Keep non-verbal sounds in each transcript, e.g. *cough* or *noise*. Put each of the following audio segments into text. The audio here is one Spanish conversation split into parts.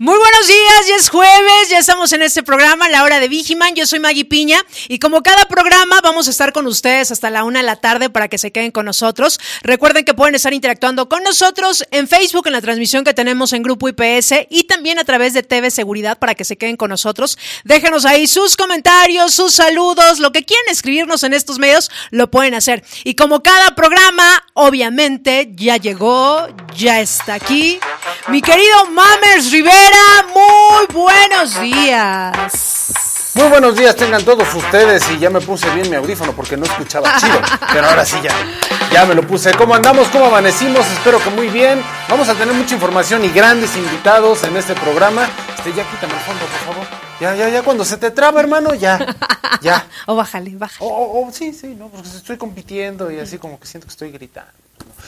Muy buenos días, ya es jueves, ya estamos en este programa, la hora de Vigiman. Yo soy Maggie Piña y como cada programa vamos a estar con ustedes hasta la una de la tarde para que se queden con nosotros. Recuerden que pueden estar interactuando con nosotros en Facebook, en la transmisión que tenemos en Grupo IPS y también a través de TV Seguridad para que se queden con nosotros. Déjenos ahí sus comentarios, sus saludos, lo que quieran escribirnos en estos medios, lo pueden hacer. Y como cada programa, obviamente ya llegó, ya está aquí mi querido Mamers Rivera muy buenos días. Muy buenos días tengan todos ustedes y ya me puse bien mi audífono porque no escuchaba chido, *laughs* pero ahora sí ya, ya me lo puse. ¿Cómo andamos? ¿Cómo amanecimos? Espero que muy bien. Vamos a tener mucha información y grandes invitados en este programa. Este, ya quítame el fondo, por favor. Ya, ya, ya, cuando se te traba, hermano, ya, ya. *laughs* o bájale, bájale. O, o, sí, sí, no, porque estoy compitiendo y así como que siento que estoy gritando.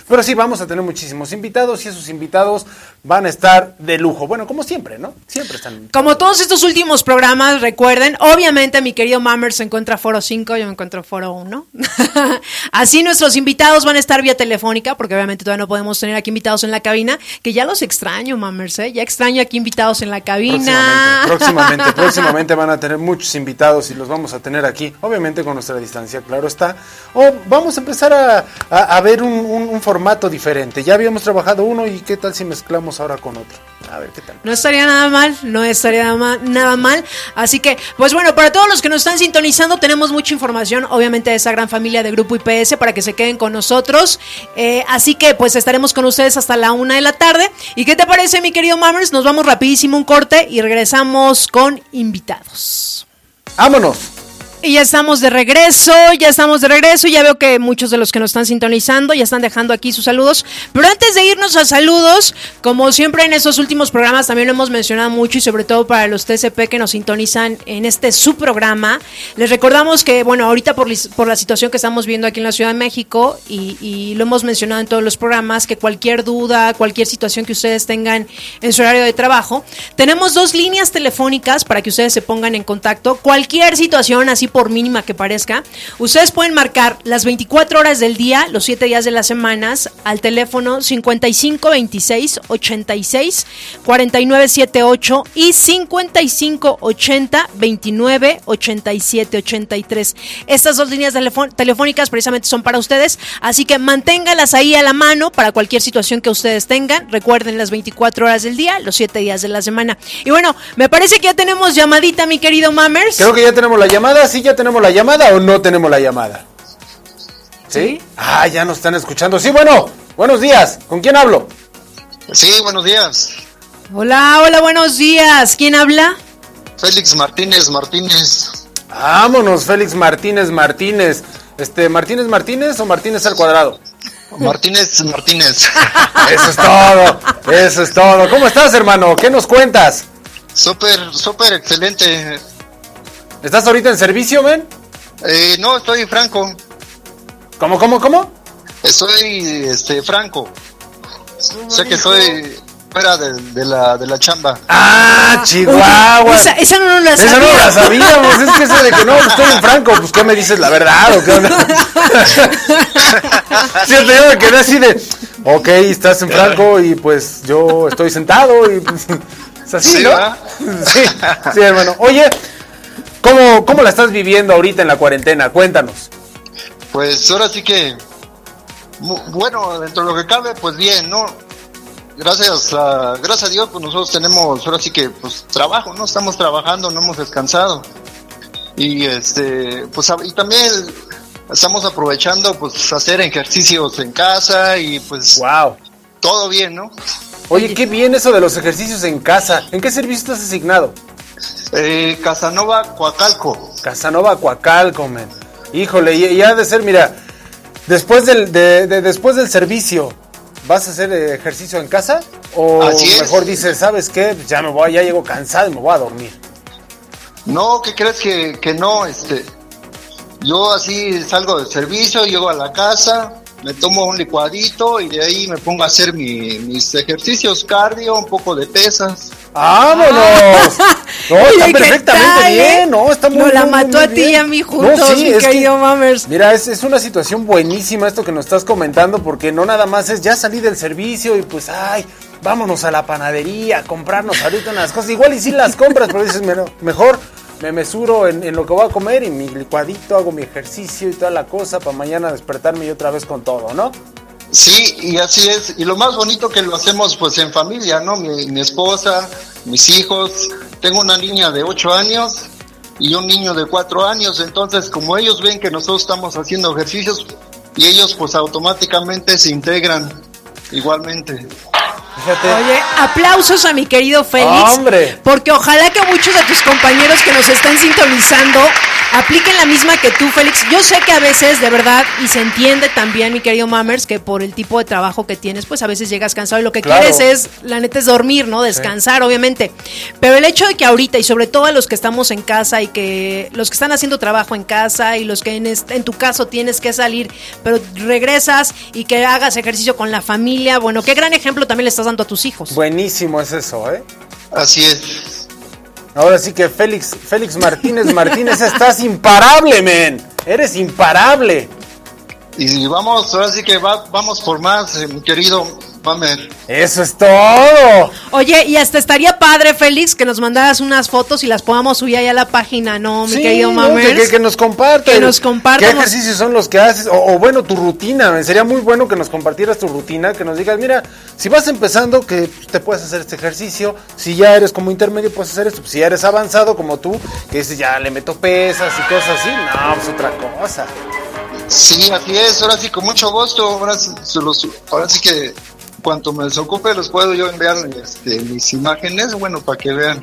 Pero sí, vamos a tener muchísimos invitados y esos invitados van a estar de lujo. Bueno, como siempre, ¿no? Siempre están. Como todos estos últimos programas, recuerden, obviamente mi querido Mammer se encuentra Foro 5, yo me encuentro Foro 1. *laughs* Así nuestros invitados van a estar vía telefónica, porque obviamente todavía no podemos tener aquí invitados en la cabina, que ya los extraño, Mammers, ¿eh? Ya extraño aquí invitados en la cabina. Próximamente, próximamente, *laughs* van a tener muchos invitados y los vamos a tener aquí, obviamente con nuestra distancia, claro está. O vamos a empezar a, ver un formato diferente. Ya habíamos trabajado uno y qué tal si mezclamos ahora con otro. A ver qué tal. No estaría nada mal, no estaría nada mal, nada mal. Así que, pues bueno, para todos los que nos están sintonizando, tenemos mucha información, obviamente, de esa gran familia de Grupo IPS para que se queden con nosotros. Eh, así que, pues estaremos con ustedes hasta la una de la tarde. ¿Y qué te parece, mi querido Mammers? Nos vamos rapidísimo un corte y regresamos con invitados. ¡Vámonos! Y ya estamos de regreso, ya estamos de regreso. Ya veo que muchos de los que nos están sintonizando ya están dejando aquí sus saludos. Pero antes de irnos a saludos, como siempre en estos últimos programas también lo hemos mencionado mucho y sobre todo para los TCP que nos sintonizan en este su programa, les recordamos que, bueno, ahorita por, por la situación que estamos viendo aquí en la Ciudad de México y, y lo hemos mencionado en todos los programas, que cualquier duda, cualquier situación que ustedes tengan en su horario de trabajo, tenemos dos líneas telefónicas para que ustedes se pongan en contacto. Cualquier situación así por mínima que parezca, ustedes pueden marcar las 24 horas del día, los 7 días de las semanas, al teléfono 5526 86 4978 y 5580 29 87 83. Estas dos líneas telefónicas precisamente son para ustedes, así que manténgalas ahí a la mano para cualquier situación que ustedes tengan. Recuerden las 24 horas del día, los 7 días de la semana. Y bueno, me parece que ya tenemos llamadita, mi querido Mammers. Creo que ya tenemos la llamada, sí, ya tenemos la llamada o no tenemos la llamada? ¿Sí? Ah, ya nos están escuchando. Sí, bueno, buenos días. ¿Con quién hablo? Sí, buenos días. Hola, hola, buenos días. ¿Quién habla? Félix Martínez Martínez. Vámonos, Félix Martínez Martínez. Este, ¿Martínez Martínez o Martínez al cuadrado? Martínez Martínez. *laughs* Eso es todo, eso es todo. ¿Cómo estás, hermano? ¿Qué nos cuentas? Súper, súper excelente. ¿Estás ahorita en servicio, men? Eh, no, estoy franco. ¿Cómo, cómo, cómo? Estoy, este, franco. sé que estoy fuera de, de, la, de la chamba. ¡Ah, Chihuahua! esa, esa, no la sabíamos. Esa no la sabíamos. es que eso de que no, estoy en franco. Pues, ¿qué me dices? ¿La verdad o qué onda? *laughs* sí, yo me quedé así de... Ok, estás en franco y pues yo estoy sentado y pues... *laughs* Es así, ¿Sí, ¿no? Sí, sí, hermano. Oye, ¿cómo, ¿cómo la estás viviendo ahorita en la cuarentena? Cuéntanos. Pues ahora sí que, bueno, dentro de lo que cabe, pues bien, ¿no? Gracias a, gracias a Dios, pues nosotros tenemos ahora sí que, pues trabajo, ¿no? Estamos trabajando, no hemos descansado. Y este, pues y también estamos aprovechando, pues hacer ejercicios en casa y pues Wow. todo bien, ¿no? Oye, qué bien eso de los ejercicios en casa. ¿En qué servicio estás asignado? Eh, Casanova, Coacalco. Casanova Coacalco, men. Híjole, y, y ha de ser, mira, después del, de- de- después del servicio, ¿vas a hacer ejercicio en casa? O mejor dices, ¿sabes qué? Ya me voy, ya llego cansado y me voy a dormir. No, ¿qué crees que, que no? Este, yo así salgo del servicio, llego a la casa, me tomo un licuadito y de ahí me pongo a hacer mi- mis ejercicios cardio, un poco de pesas. ¡Vámonos! *laughs* No, Oye, está ¿qué perfectamente tal, eh? bien, ¿no? Está muy Nos la muy, mató muy a ti y a mí juntos, mi es que- querido Mammers. Mira, es, es una situación buenísima esto que nos estás comentando, porque no nada más es ya salí del servicio y pues, ay, vámonos a la panadería a comprarnos ahorita unas cosas. Igual y sí las compras, pero dices, "Mira, mejor me mesuro en, lo que voy a comer y mi licuadito, hago mi ejercicio y toda la cosa para mañana despertarme y otra vez con todo, ¿no? Sí, y así es. Y lo más bonito que lo hacemos pues en familia, ¿no? Mi, mi esposa, mis hijos. Tengo una niña de 8 años y un niño de 4 años. Entonces, como ellos ven que nosotros estamos haciendo ejercicios y ellos pues automáticamente se integran igualmente. Fíjate. Oye, aplausos a mi querido Félix. ¡Hombre! Porque ojalá que muchos de tus compañeros que nos están sintonizando apliquen la misma que tú, Félix. Yo sé que a veces, de verdad, y se entiende también, mi querido Mammers, que por el tipo de trabajo que tienes, pues a veces llegas cansado y lo que Claro. quieres es, la neta, es dormir, ¿no? Descansar, obviamente. Pero el hecho de que ahorita, y sobre todo a los que estamos en casa y que los que están haciendo trabajo en casa y los que en, este- en tu caso tienes que salir, pero regresas y que hagas ejercicio con la familia, bueno, qué gran ejemplo también le estás dando a tus hijos. Buenísimo es eso, ¿eh? Así es. Ahora sí que Félix, Félix Martínez Martínez, estás imparable, men. Eres imparable. Y vamos, ahora sí que va- vamos por más, eh, mi querido Mamer. Eso es todo. Oye, y hasta estaría padre, Félix, que nos mandaras unas fotos y las podamos subir ahí a la página, ¿no, mi Sí, querido ¿no? Mammers? que, nos compartas. Que nos compartan. ¿Qué ejercicios son los que haces? O, o bueno, tu rutina. Sería muy bueno que nos compartieras tu rutina, que nos digas, mira, si vas empezando, que te puedes hacer este ejercicio. Si ya eres como intermedio, puedes hacer esto. Si ya eres avanzado como tú, que dices, ya le meto pesas y cosas así. No, pues otra cosa. Sí, así es, ahora sí, con mucho gusto, ahora sí, se los- ahora sí que cuanto me desocupe los puedo yo enviar este, mis imágenes, bueno, para que vean.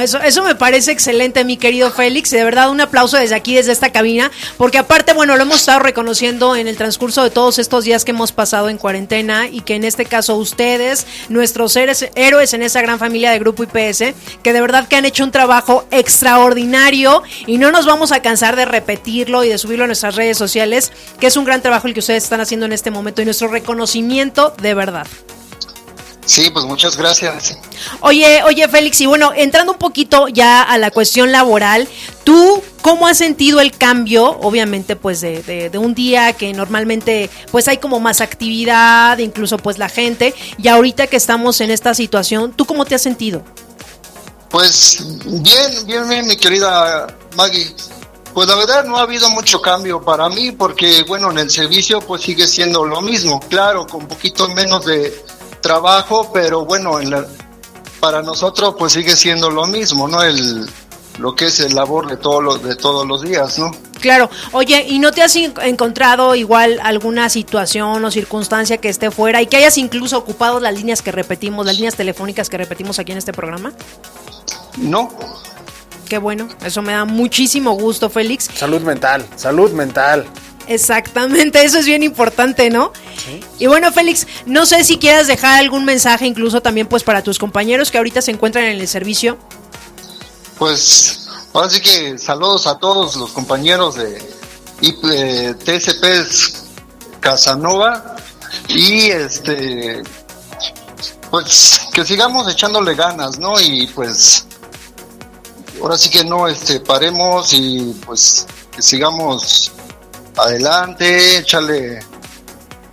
Eso, eso me parece excelente, mi querido Félix. De verdad, un aplauso desde aquí, desde esta cabina. Porque aparte, bueno, lo hemos estado reconociendo en el transcurso de todos estos días que hemos pasado en cuarentena y que en este caso ustedes, nuestros seres, héroes en esa gran familia de Grupo IPS, que de verdad que han hecho un trabajo extraordinario y no nos vamos a cansar de repetirlo y de subirlo a nuestras redes sociales, que es un gran trabajo el que ustedes están haciendo en este momento y nuestro reconocimiento de verdad. Sí, pues muchas gracias. Oye, oye Félix, y bueno, entrando un poquito ya a la cuestión laboral, ¿tú cómo has sentido el cambio, obviamente, pues de, de- de un día que normalmente pues hay como más actividad, incluso pues la gente, y ahorita que estamos en esta situación, ¿tú cómo te has sentido? Pues bien, bien, bien, mi querida Maggie. Pues la verdad no ha habido mucho cambio para mí porque, bueno, en el servicio pues sigue siendo lo mismo, claro, con un poquito menos de trabajo, pero bueno, en la, para nosotros pues sigue siendo lo mismo, ¿no? El, lo que es el labor de todos los, de todos los días, ¿no? Claro, oye, ¿y no te has en- encontrado igual alguna situación o circunstancia que esté fuera y que hayas incluso ocupado las líneas que repetimos, las líneas telefónicas que repetimos aquí en este programa? No, Qué bueno, eso me da muchísimo gusto, Félix. Salud mental, salud mental. Exactamente, eso es bien importante, ¿no? Y bueno, Félix, no sé si quieras dejar algún mensaje incluso también pues para tus compañeros que ahorita se encuentran en el servicio. Pues ahora sí que saludos a todos los compañeros de eh, TSP Casanova y este pues que sigamos echándole ganas, ¿no? Y pues ahora sí que no este paremos y pues que sigamos adelante, echarle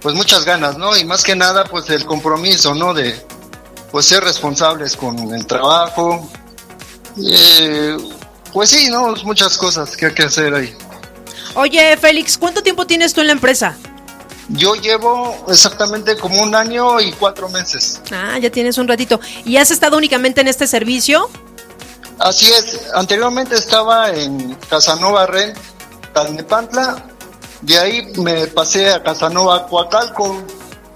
pues muchas ganas, ¿no? Y más que nada pues el compromiso, ¿no? De pues ser responsables con el trabajo, eh, pues sí, no, muchas cosas que hay que hacer ahí. Oye, Félix, ¿cuánto tiempo tienes tú en la empresa? Yo llevo exactamente como un año y cuatro meses. Ah, ya tienes un ratito. ¿Y has estado únicamente en este servicio? Así es, anteriormente estaba en Casanova Ren, Talnepantla, de ahí me pasé a Casanova Coacalco,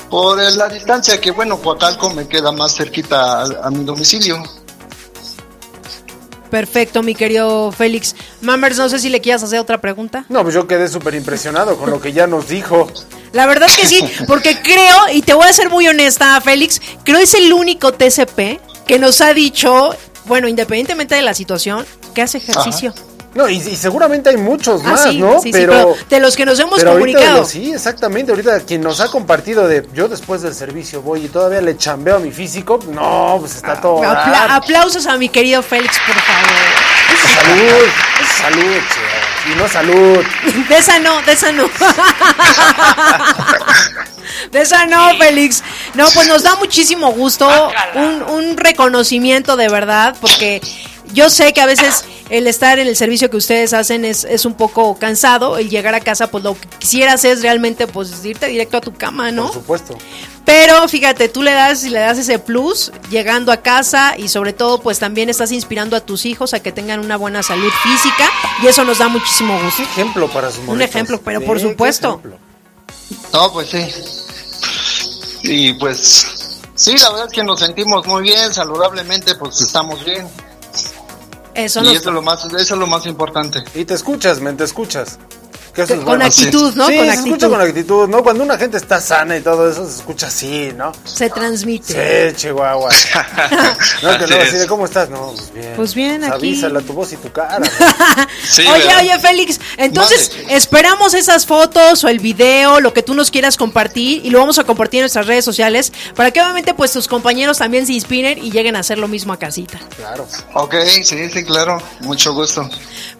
por la distancia que bueno, Coacalco me queda más cerquita a, a mi domicilio. Perfecto, mi querido Félix. Mammers, no sé si le quieras hacer otra pregunta. No, pues yo quedé súper impresionado con lo que ya nos dijo. La verdad que sí, porque creo, y te voy a ser muy honesta, Félix, creo es el único TCP que nos ha dicho, bueno, independientemente de la situación, que hace ejercicio. No, y, y seguramente hay muchos Ah, más, sí, ¿no? sí, sí, pero de los que nos hemos pero comunicado. los- sí, exactamente. Ahorita quien nos ha compartido de yo después del servicio voy y todavía le chambeo a mi físico, no, pues está todo. Apla- dar. aplausos a mi querido Félix, por favor. Salud, salud, che, y no salud. *laughs* De esa no, de esa no. *laughs* De esa no, Félix. No, pues nos da muchísimo gusto, un, un reconocimiento de verdad, porque yo sé que a veces el estar en el servicio que ustedes hacen es, es un poco cansado, el llegar a casa, pues lo que quisieras es realmente pues irte directo a tu cama, ¿no? Por supuesto. Pero fíjate, tú le das y le das ese plus llegando a casa y sobre todo pues también estás inspirando a tus hijos a que tengan una buena salud física y eso nos da muchísimo gusto. Qué ejemplo para sus morritos. ejemplo, pero por supuesto. ejemplo. No, pues sí. Y pues sí, la verdad es que nos sentimos muy bien, saludablemente, pues estamos bien. Eso y nos eso es lo más, eso es lo más importante. Y te escuchas, men, te escuchas. Que eso es con bueno. actitud, ¿no? Sí, con se actitud. escucha con actitud, ¿no? Cuando una gente está sana y todo eso, se escucha así, ¿no? se transmite. Sí, Chihuahua. *laughs* No, que luego así de cómo estás. No, pues bien. Pues bien, aquí. Avísala tu voz y tu cara. ¿no? *laughs* Sí, oye, ¿verdad? oye, Félix, entonces esperamos esas fotos o el video, lo que tú nos quieras compartir y lo vamos a compartir en nuestras redes sociales para que obviamente pues tus compañeros también se inspiren y lleguen a hacer lo mismo a casita. Claro. Ok, sí, sí, claro, mucho gusto.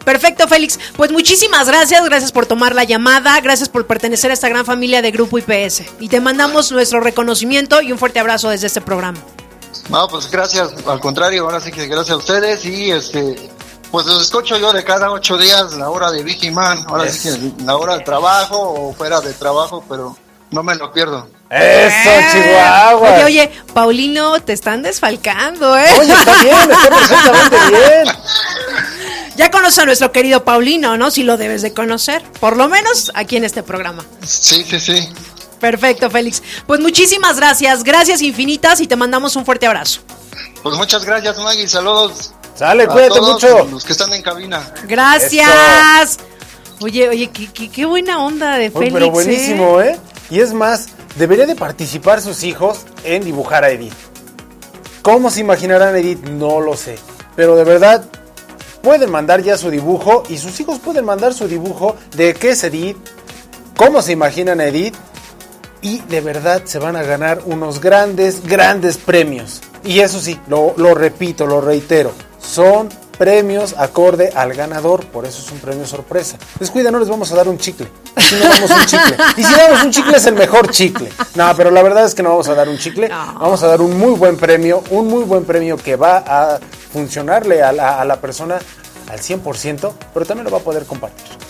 Perfecto, Félix. Pues muchísimas gracias, gracias por tomar la llamada, gracias por pertenecer a esta gran familia de Grupo IPS. Y te mandamos nuestro reconocimiento y un fuerte abrazo desde este programa. No, pues gracias, al contrario, ahora sí que gracias a ustedes y este, pues los escucho yo de cada ocho días la hora de Vicky Man, ahora sí que la hora de trabajo o fuera de trabajo, pero no me lo pierdo. Eso, Chihuahua. Oye, oye, Paulino, te están desfalcando, ¿eh? Oye, está bien, está *laughs* perfectamente bien. Ya conoces a nuestro querido Paulino, ¿no? Si lo debes de conocer, por lo menos aquí en este programa. Sí, sí, sí. Perfecto, Félix. Pues muchísimas gracias, gracias infinitas y te mandamos un fuerte abrazo. Pues muchas gracias, Maggie, saludos. Sale, a cuídate todos mucho. Los que están en cabina. Gracias. Oye, oye, qué, qué- qué buena onda de Oye, Félix. pero ¿eh? buenísimo, ¿eh? Y es más, debería de participar sus hijos en dibujar a Edith. ¿Cómo se imaginarán Edith? No lo sé. Pero de verdad, pueden mandar ya su dibujo y sus hijos pueden mandar su dibujo de qué es Edith, cómo se imaginan a Edith y de verdad se van a ganar unos grandes, grandes premios. Y eso sí, lo, lo repito, lo reitero, son premios acorde al ganador, por eso es un premio sorpresa. Descuida, no les vamos a dar un chicle. Si no damos un chicle. Y si damos un chicle es el mejor chicle. No, pero la verdad es que no vamos a dar un chicle. No. Vamos a dar un muy buen premio, un muy buen premio que va a funcionarle a la, a la persona al 100%, pero también lo va a poder compartir.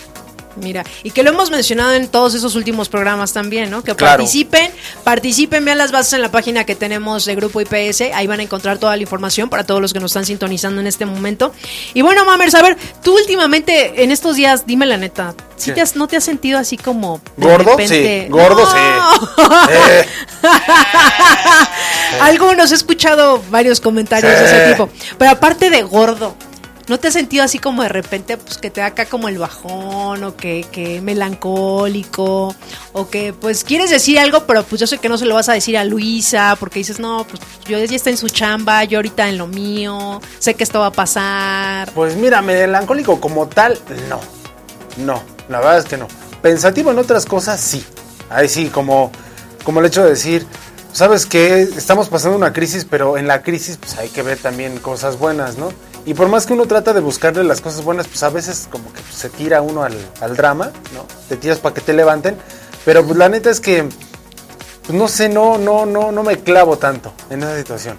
Mira, y que lo hemos mencionado en todos esos últimos programas también, ¿no? Que Claro. participen, participen, vean las bases en la página que tenemos de Grupo IPS, ahí van a encontrar toda la información para todos los que nos están sintonizando en este momento. Y bueno, Mamers, a ver, tú últimamente, en estos días, dime la neta, ¿sí te has, ¿no te has sentido así como... de ¿Gordo? repente- Sí, gordo, No. sí. Eh, Algunos, he escuchado varios comentarios de ese tipo. Pero aparte de gordo, ¿no te has sentido así como de repente, pues que te da acá como el bajón o que, que melancólico o que pues quieres decir algo, pero pues yo sé que no se lo vas a decir a Luisa porque dices, no, pues yo ella está en su chamba, yo ahorita en lo mío, sé que esto va a pasar. Pues mira, melancólico como tal, no. No, la verdad es que no. Pensativo en otras cosas, sí. Ahí sí, como, como el hecho de decir, sabes que estamos pasando una crisis, pero en la crisis pues hay que ver también cosas buenas, ¿no? Y por más que uno trata de buscarle las cosas buenas, pues a veces como que se tira uno al, al drama, ¿no? Te tiras para que te levanten. Pero pues la neta es que, pues no sé, no, no, no, no me clavo tanto en esa situación.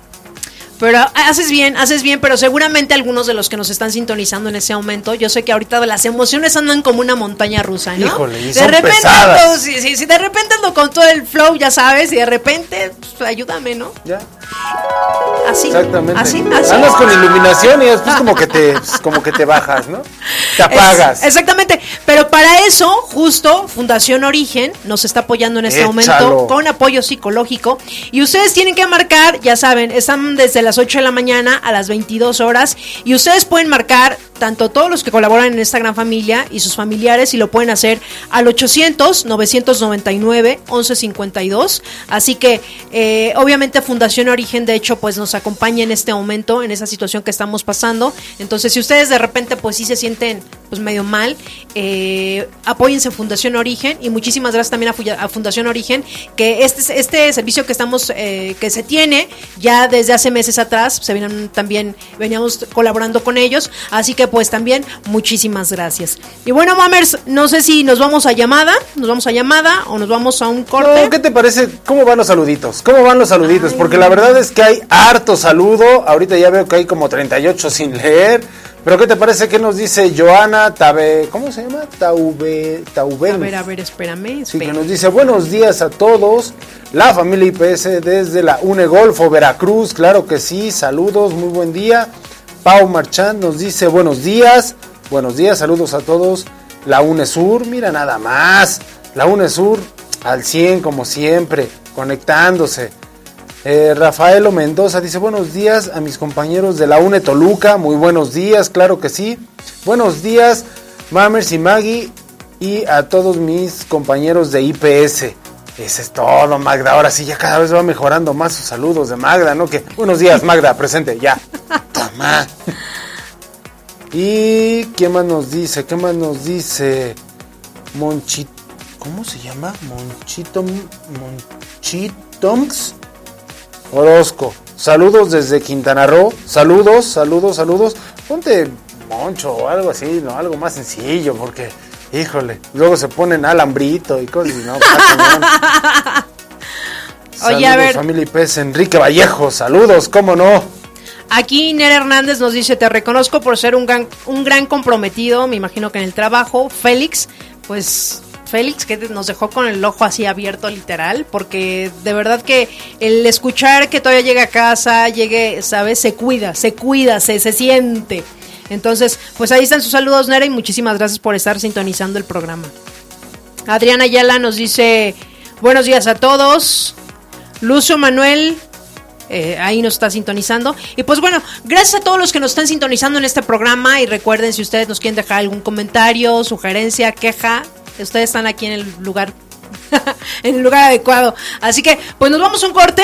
Pero haces bien, haces bien, pero seguramente algunos de los que nos están sintonizando en ese momento, yo sé que ahorita las emociones andan como una montaña rusa, ¿no? Híjole, y de son repente pesadas. ando- sí, sí, de repente ando con todo el flow, ya sabes, y de repente, pues, ayúdame, ¿no? ¿Ya? Así. Exactamente. Así, así. Andas con iluminación y después como que te, pues, como que te bajas, ¿no? Te apagas. Es- exactamente. Pero para eso, justo, Fundación Origen nos está apoyando en este Échalo. momento con apoyo psicológico. Y ustedes tienen que marcar, ya saben, están desde las 8 de la mañana a las 22 horas. Y ustedes pueden marcar tanto todos los que colaboran en esta gran familia y sus familiares y lo pueden hacer al 800 999 1152. Así que eh, obviamente Fundación Origen de hecho pues nos acompaña en este momento en esa situación que estamos pasando. Entonces si ustedes de repente pues sí se sienten pues medio mal, eh, apóyense Fundación Origen y muchísimas gracias también a, Fundación Origen que este este servicio que estamos eh, que se tiene ya desde hace meses atrás se vienen también veníamos colaborando con ellos, así que pues también muchísimas gracias. Y bueno, Mamers, no sé si nos vamos a llamada, nos vamos a llamada o nos vamos a un corte. ¿Qué te parece? ¿Cómo van los saluditos? ¿Cómo van los saluditos? Porque la verdad es que hay harto saludo. Ahorita ya veo que hay como 38 sin leer. Pero ¿qué te parece que nos dice Joana Tabe, ¿cómo se llama? Taube, Tauben. A ver, a ver, espérame, Sí, que nos dice buenos días a todos. La familia IPS desde la UNEGolfo Veracruz, claro que sí, saludos, muy buen día. Pau Marchand nos dice buenos días, buenos días, saludos a todos. La UNESUR, mira nada más. La UNESUR al 100 como siempre, conectándose. Eh, Rafaelo Mendoza dice buenos días a mis compañeros de la UNE Toluca, muy buenos días, claro que sí. Buenos días, Mamers y Maggie y a todos mis compañeros de IPS. Ese es todo, Magda. Ahora sí, ya cada vez va mejorando más sus saludos de Magda, ¿no? Que buenos días, Magda, presente, ya. *laughs* Toma. ¿Y qué más nos dice? ¿Qué más nos dice? Monchito. ¿Cómo se llama? Monchito. Monchitongs. Orozco. Saludos desde Quintana Roo. Saludos, saludos, saludos. Ponte Moncho o algo así, ¿no? Algo más sencillo, porque, híjole, luego se ponen alambrito y cosas, ¿no? *laughs* Oye, a ver. familia IPS, Enrique Vallejo, saludos, ¿cómo no? Aquí Nere Hernández nos dice, te reconozco por ser un gran, un gran comprometido, me imagino que en el trabajo. Félix, pues Félix, que nos dejó con el ojo así abierto literal, porque de verdad que el escuchar que todavía llega a casa, llegue, ¿sabes? Se cuida, se cuida, se, se siente. Entonces, pues ahí están sus saludos, Nera, y muchísimas gracias por estar sintonizando el programa. Adriana Ayala nos dice, buenos días a todos. Lucio Manuel, eh, ahí nos está sintonizando. Y pues bueno, gracias a todos los que nos están sintonizando en este programa. Y recuerden, si ustedes nos quieren dejar algún comentario, sugerencia, queja, ustedes están aquí en el lugar, *laughs* en el lugar adecuado. Así que, pues nos vamos a un corte.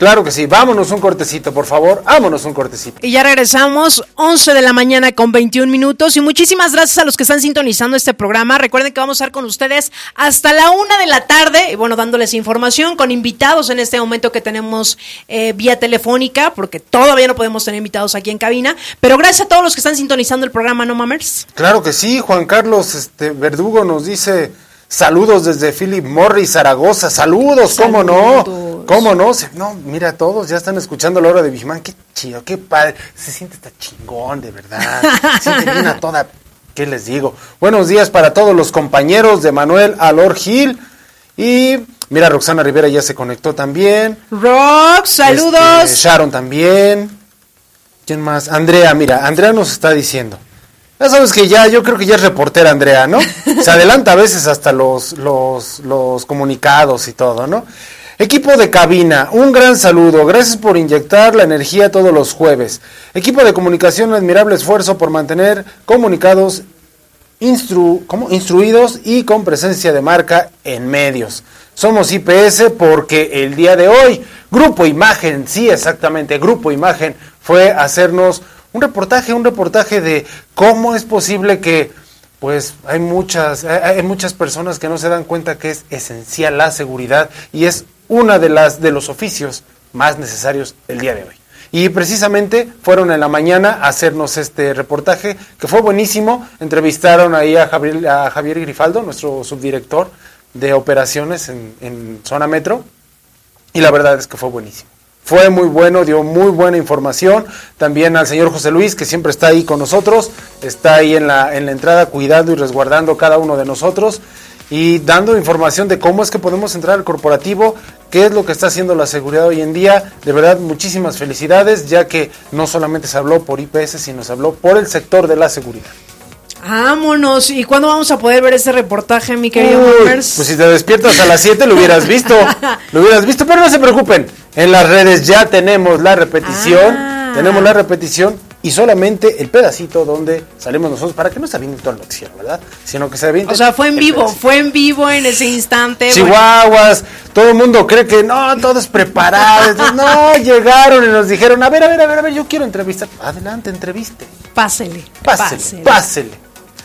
Claro que sí, vámonos un cortecito, por favor, vámonos un cortecito. Y ya regresamos, 11 de la mañana con 21 minutos. Y muchísimas gracias a los que están sintonizando este programa. Recuerden que vamos a estar con ustedes hasta la una de la tarde, y bueno, dándoles información con invitados en este momento que tenemos eh, vía telefónica, porque todavía no podemos tener invitados aquí en cabina. Pero gracias a todos los que están sintonizando el programa, ¿no, Mamers? Claro que sí, Juan Carlos este, Verdugo nos dice Saludos desde Philip Morris, Zaragoza. Saludos, ¿cómo no? ¿Cómo no? no, mira, todos ya están escuchando la hora de Bijimán. Qué chido, qué padre. Se siente esta chingón, de verdad. Se siente bien a toda. ¿Qué les digo? Buenos días para todos los compañeros de Manuel Alor Gil. Y mira, Roxana Rivera ya se conectó también. Rox, saludos. Este, Sharon también. ¿Quién más? Andrea, mira, Andrea nos está diciendo. Ya sabes que ya, yo creo que ya es reportera, Andrea, ¿no? Se adelanta a veces hasta los, los, comunicados y todo, ¿no? Equipo de cabina, un gran saludo. Gracias por inyectar la energía todos los jueves. Equipo de comunicación, un admirable esfuerzo por mantener comunicados instru instruidos y con presencia de marca en medios. Somos IPS porque el día de hoy, Grupo Imagen, sí, exactamente, Grupo Imagen fue hacernos un reportaje, un reportaje de cómo es posible que pues hay muchas, hay muchas personas que no se dan cuenta que es esencial la seguridad y es una de las de los oficios más necesarios del día de hoy. Y precisamente fueron en la mañana a hacernos este reportaje, que fue buenísimo. Entrevistaron ahí a Javier, a Javier Grifaldo, nuestro subdirector de operaciones en, en Zona Metro, y la verdad es que fue buenísimo. Fue muy bueno, dio muy buena información. También al señor José Luis, que siempre está ahí con nosotros, está ahí en la, en la entrada cuidando y resguardando cada uno de nosotros y dando información de cómo es que podemos entrar al corporativo, qué es lo que está haciendo la seguridad hoy en día. De verdad, muchísimas felicidades, ya que no solamente se habló por IPS, sino se habló por el sector de la seguridad. Vámonos. ¿Y cuándo vamos a poder ver ese reportaje, mi querido Pues si te despiertas a las 7 lo hubieras visto. *laughs* lo hubieras visto, pero no se preocupen. En las redes ya tenemos la repetición. Ah. Tenemos la repetición y solamente el pedacito donde salimos nosotros para que no se aviente todo el noticiero, ¿verdad? Sino que se aviente. O sea, fue en vivo, pedacito. fue en vivo en ese instante. bueno, Chihuahuas, todo el mundo cree que no, todo es preparado. *laughs* Entonces, no, llegaron y nos dijeron, a ver, a ver, a ver, a ver, yo quiero entrevistar. Adelante, entreviste. pásele, Pásele, pásele.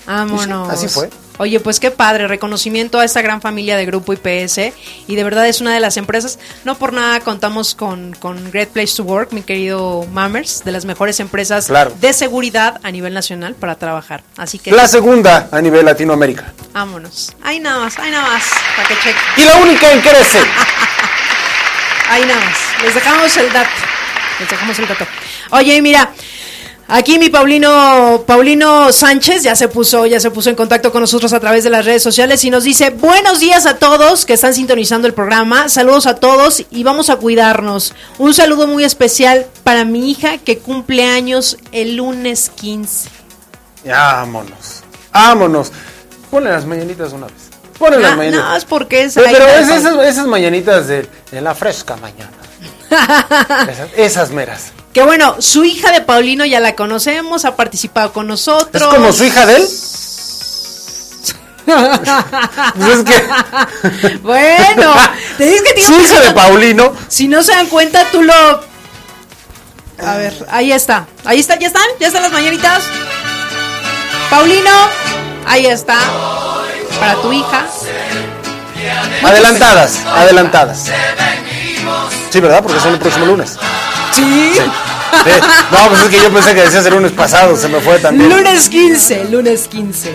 Vámonos. Así fue. Oye, pues qué padre, reconocimiento a esta gran familia de Grupo IPS y de verdad es una de las empresas, no por nada contamos con, con Great Place to Work, mi querido Mammers, de las mejores empresas Claro. de seguridad a nivel nacional para trabajar. Así que La segunda a nivel Latinoamérica. vámonos. Ahí nada más, ahí nada más, para que cheque. Y la única en crece. *laughs* Ahí nada más. Les dejamos el dato. Les dejamos el dato. Oye, mira. Aquí mi Paulino, Paulino Sánchez ya se puso, ya se puso en contacto con nosotros a través de las redes sociales y nos dice buenos días a todos que están sintonizando el programa, saludos a todos y vamos a cuidarnos. Un saludo muy especial para mi hija que cumple años el lunes 15. Vámonos. Vámonos. Ponle las mañanitas una vez. Ponle las Ah, mañanitas. no, es porque es... Pero, pero es esas, esas mañanitas de, de la fresca mañana. *laughs* esas, esas meras. Que bueno, su hija de Paulino ya la conocemos, ha participado con nosotros. ¿Es como su hija de él? *laughs* Pues es que Bueno, te digo que te su hija de no- Paulino. Si no se dan cuenta, tú lo. A ver, ahí está. Ahí está, ya están, ya están las mañanitas. Paulino, ahí está. Para tu hija. Adelantadas, adelantadas. Sí, ¿verdad? Porque son el próximo lunes. Sí. Sí. No, pues es que yo pensé que decía el lunes pasado, se me fue también. Lunes 15, lunes 15.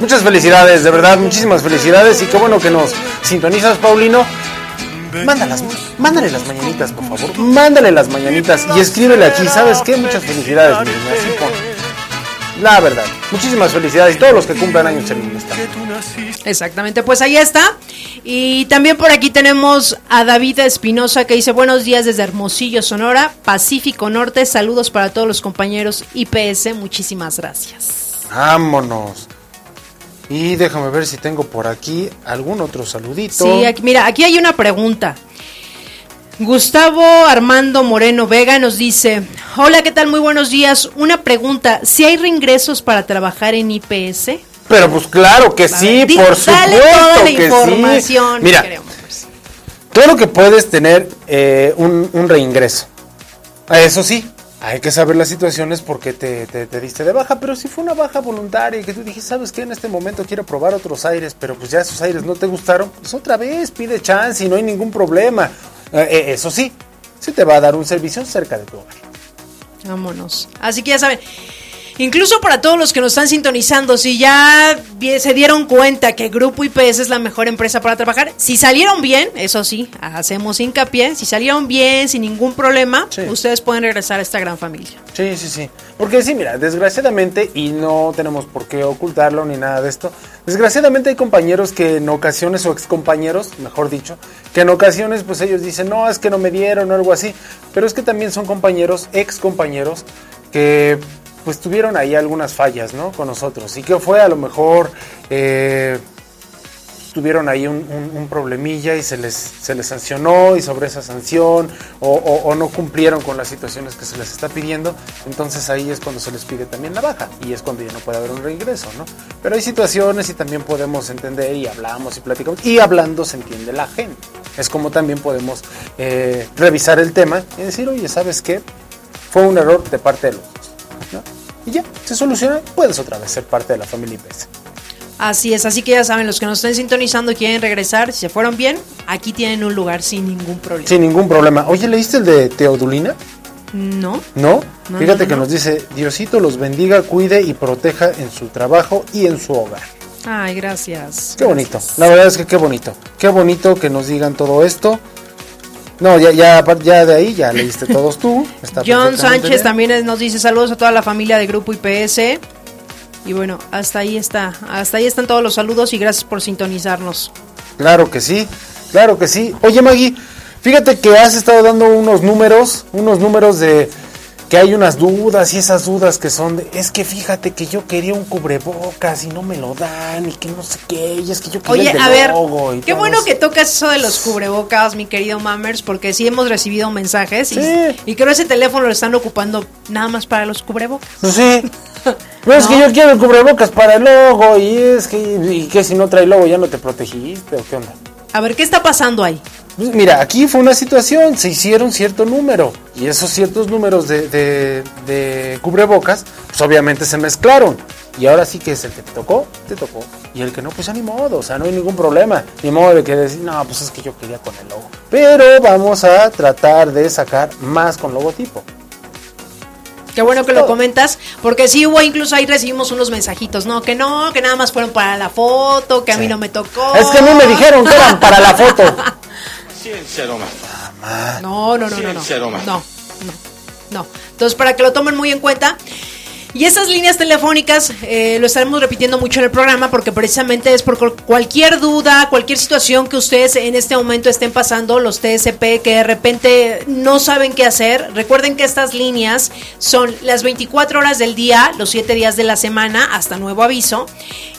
Muchas felicidades, de verdad, muchísimas felicidades y qué bueno que nos sintonizas, Paulino. Mándalas, mándale las mañanitas, por favor. Mándale las mañanitas y escríbele aquí, ¿sabes qué? Muchas felicidades, mi niña, así pon. La verdad, muchísimas felicidades y todos los que cumplan años en el estado. Exactamente, pues ahí está. Y también por aquí tenemos a David Espinosa que dice buenos días desde Hermosillo, Sonora, Pacífico Norte. Saludos para todos los compañeros IPS. Muchísimas gracias. Vámonos. Y déjame ver si tengo por aquí algún otro saludito. Sí, aquí, mira, aquí hay una pregunta. Gustavo Armando Moreno Vega nos dice, hola, ¿qué tal? Muy buenos días. Una pregunta, ¿si hay reingresos para trabajar en IPS? Pero pues claro que sí, por Dale supuesto toda la que información. sí. Mira, que queremos. pues. Claro que puedes tener eh, un, un reingreso. Eso sí, hay que saber las situaciones porque te, te- te diste de baja, pero si fue una baja voluntaria y que tú dijiste, ¿sabes qué? En este momento quiero probar otros aires, pero pues ya esos aires no te gustaron, pues otra vez pide chance y no hay ningún problema. Eh, eh, eso sí, se te va a dar un servicio cerca de tu hogar. Vámonos. Así que ya saben. Incluso para todos los que nos están sintonizando, si ya se dieron cuenta que Grupo IPS es la mejor empresa para trabajar, si salieron bien, eso sí, hacemos hincapié, si salieron bien, sin ningún problema, Sí. ustedes pueden regresar a esta gran familia. Sí, sí, sí. Porque sí, mira, desgraciadamente, y no tenemos por qué ocultarlo ni nada de esto, desgraciadamente hay compañeros que en ocasiones, o excompañeros, mejor dicho, que en ocasiones pues ellos dicen, no, es que no me dieron o algo así, pero es que también son compañeros, excompañeros, que pues tuvieron ahí algunas fallas, ¿no? Con nosotros. Y que fue a lo mejor... eh, tuvieron ahí un, problemilla y se les, se les sancionó y sobre esa sanción o, no cumplieron con las situaciones que se les está pidiendo, entonces ahí es cuando se les pide también la baja y es cuando ya no puede haber un reingreso, ¿no? Pero hay situaciones y también podemos entender y hablamos y platicamos y hablando se entiende la gente. Es como también podemos eh, revisar el tema y decir, oye, ¿sabes qué? Fue un error de parte de los. ¿No? Y ya, se soluciona, puedes otra vez ser parte de la familia IPS. Así es, así que ya saben, los que nos estén sintonizando y quieren regresar, si se fueron bien, aquí tienen un lugar sin ningún problema. Sin ningún problema. Oye, ¿leíste el de Teodulina? ¿No? ¿No? No, Fíjate no, que no. nos dice, Diosito los bendiga, cuide y proteja en su trabajo y en su hogar. Ay, gracias. Qué bonito. La verdad es que qué bonito. Qué bonito que nos digan todo esto. No, ya, ya, ya de ahí ya leíste todos tú. Está John Sánchez bien. también nos dice saludos a toda la familia de Grupo IPS. Y bueno, hasta ahí está. Hasta ahí están todos los saludos y gracias por sintonizarnos. Claro que sí, claro que sí. Oye, Maggie, fíjate que has estado dando unos números, unos números de que hay unas dudas y esas dudas que son de, es que fíjate que yo quería un cubrebocas y no me lo dan y que no sé qué, y es que yo quería Oye, el de a ver, logo y qué bueno eso. que tocas eso de los cubrebocas, mi querido Mammers, porque sí hemos recibido mensajes y, Sí. y creo ese teléfono lo están ocupando nada más para los cubrebocas. Pues sí. *laughs* No, es que yo quiero el cubrebocas para el logo y es que, y que si no trae logo ya no te protegiste o qué onda. A ver, ¿qué está pasando ahí? Pues mira, aquí fue una situación, se hicieron cierto número y esos ciertos números de, de, de cubrebocas, pues obviamente se mezclaron. Y ahora sí que es el que te tocó, te tocó. Y el que no, pues ya ni modo, o sea, no hay ningún problema. Ni modo de que decir, no, pues es que yo quería con el logo. Pero vamos a tratar de sacar más con logotipo. Qué bueno que lo comentas, porque sí hubo, incluso ahí recibimos unos mensajitos, no, que no, que nada más fueron para la foto, que a mí no me tocó. Es que a mí me dijeron que eran para la foto. *laughs* Más. No, no, no, no, no. Sincero, No, no, no. Entonces, para que lo tomen muy en cuenta. Y esas líneas telefónicas eh, lo estaremos repitiendo mucho en el programa porque precisamente es por cu- cualquier duda, cualquier situación que ustedes en este momento estén pasando, los TSP que de repente no saben qué hacer. Recuerden que estas líneas son las 24 horas del día, los 7 días de la semana, hasta nuevo aviso.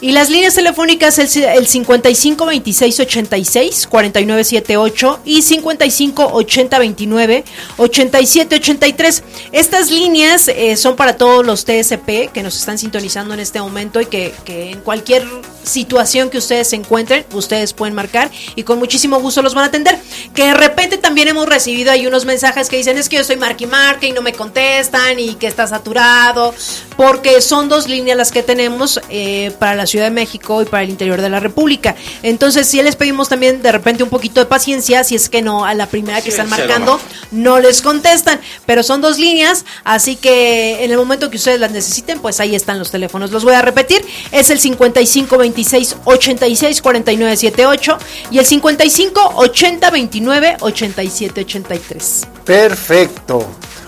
Y las líneas telefónicas el, el 55 26 86 49 78 y 55 80 29 87 83. Estas líneas eh, son para todos los TSP que nos están sintonizando en este momento y que, que en cualquier situación que ustedes se encuentren, ustedes pueden marcar y con muchísimo gusto los van a atender. Que de repente también hemos recibido ahí unos mensajes que dicen es que yo estoy marque y marque y no me contestan y que está saturado, porque son dos líneas las que tenemos eh, para la Ciudad de México y para el interior de la República. Entonces, sí les pedimos también de repente un poquito de paciencia, si es que no, a la primera que Sí, están marcando, no les contestan, pero son dos líneas, así que en el momento que ustedes las necesiten, pues ahí están los teléfonos. Los voy a repetir, es el 55 26 86 49 78 y el 55 80 29 87 83. Perfecto.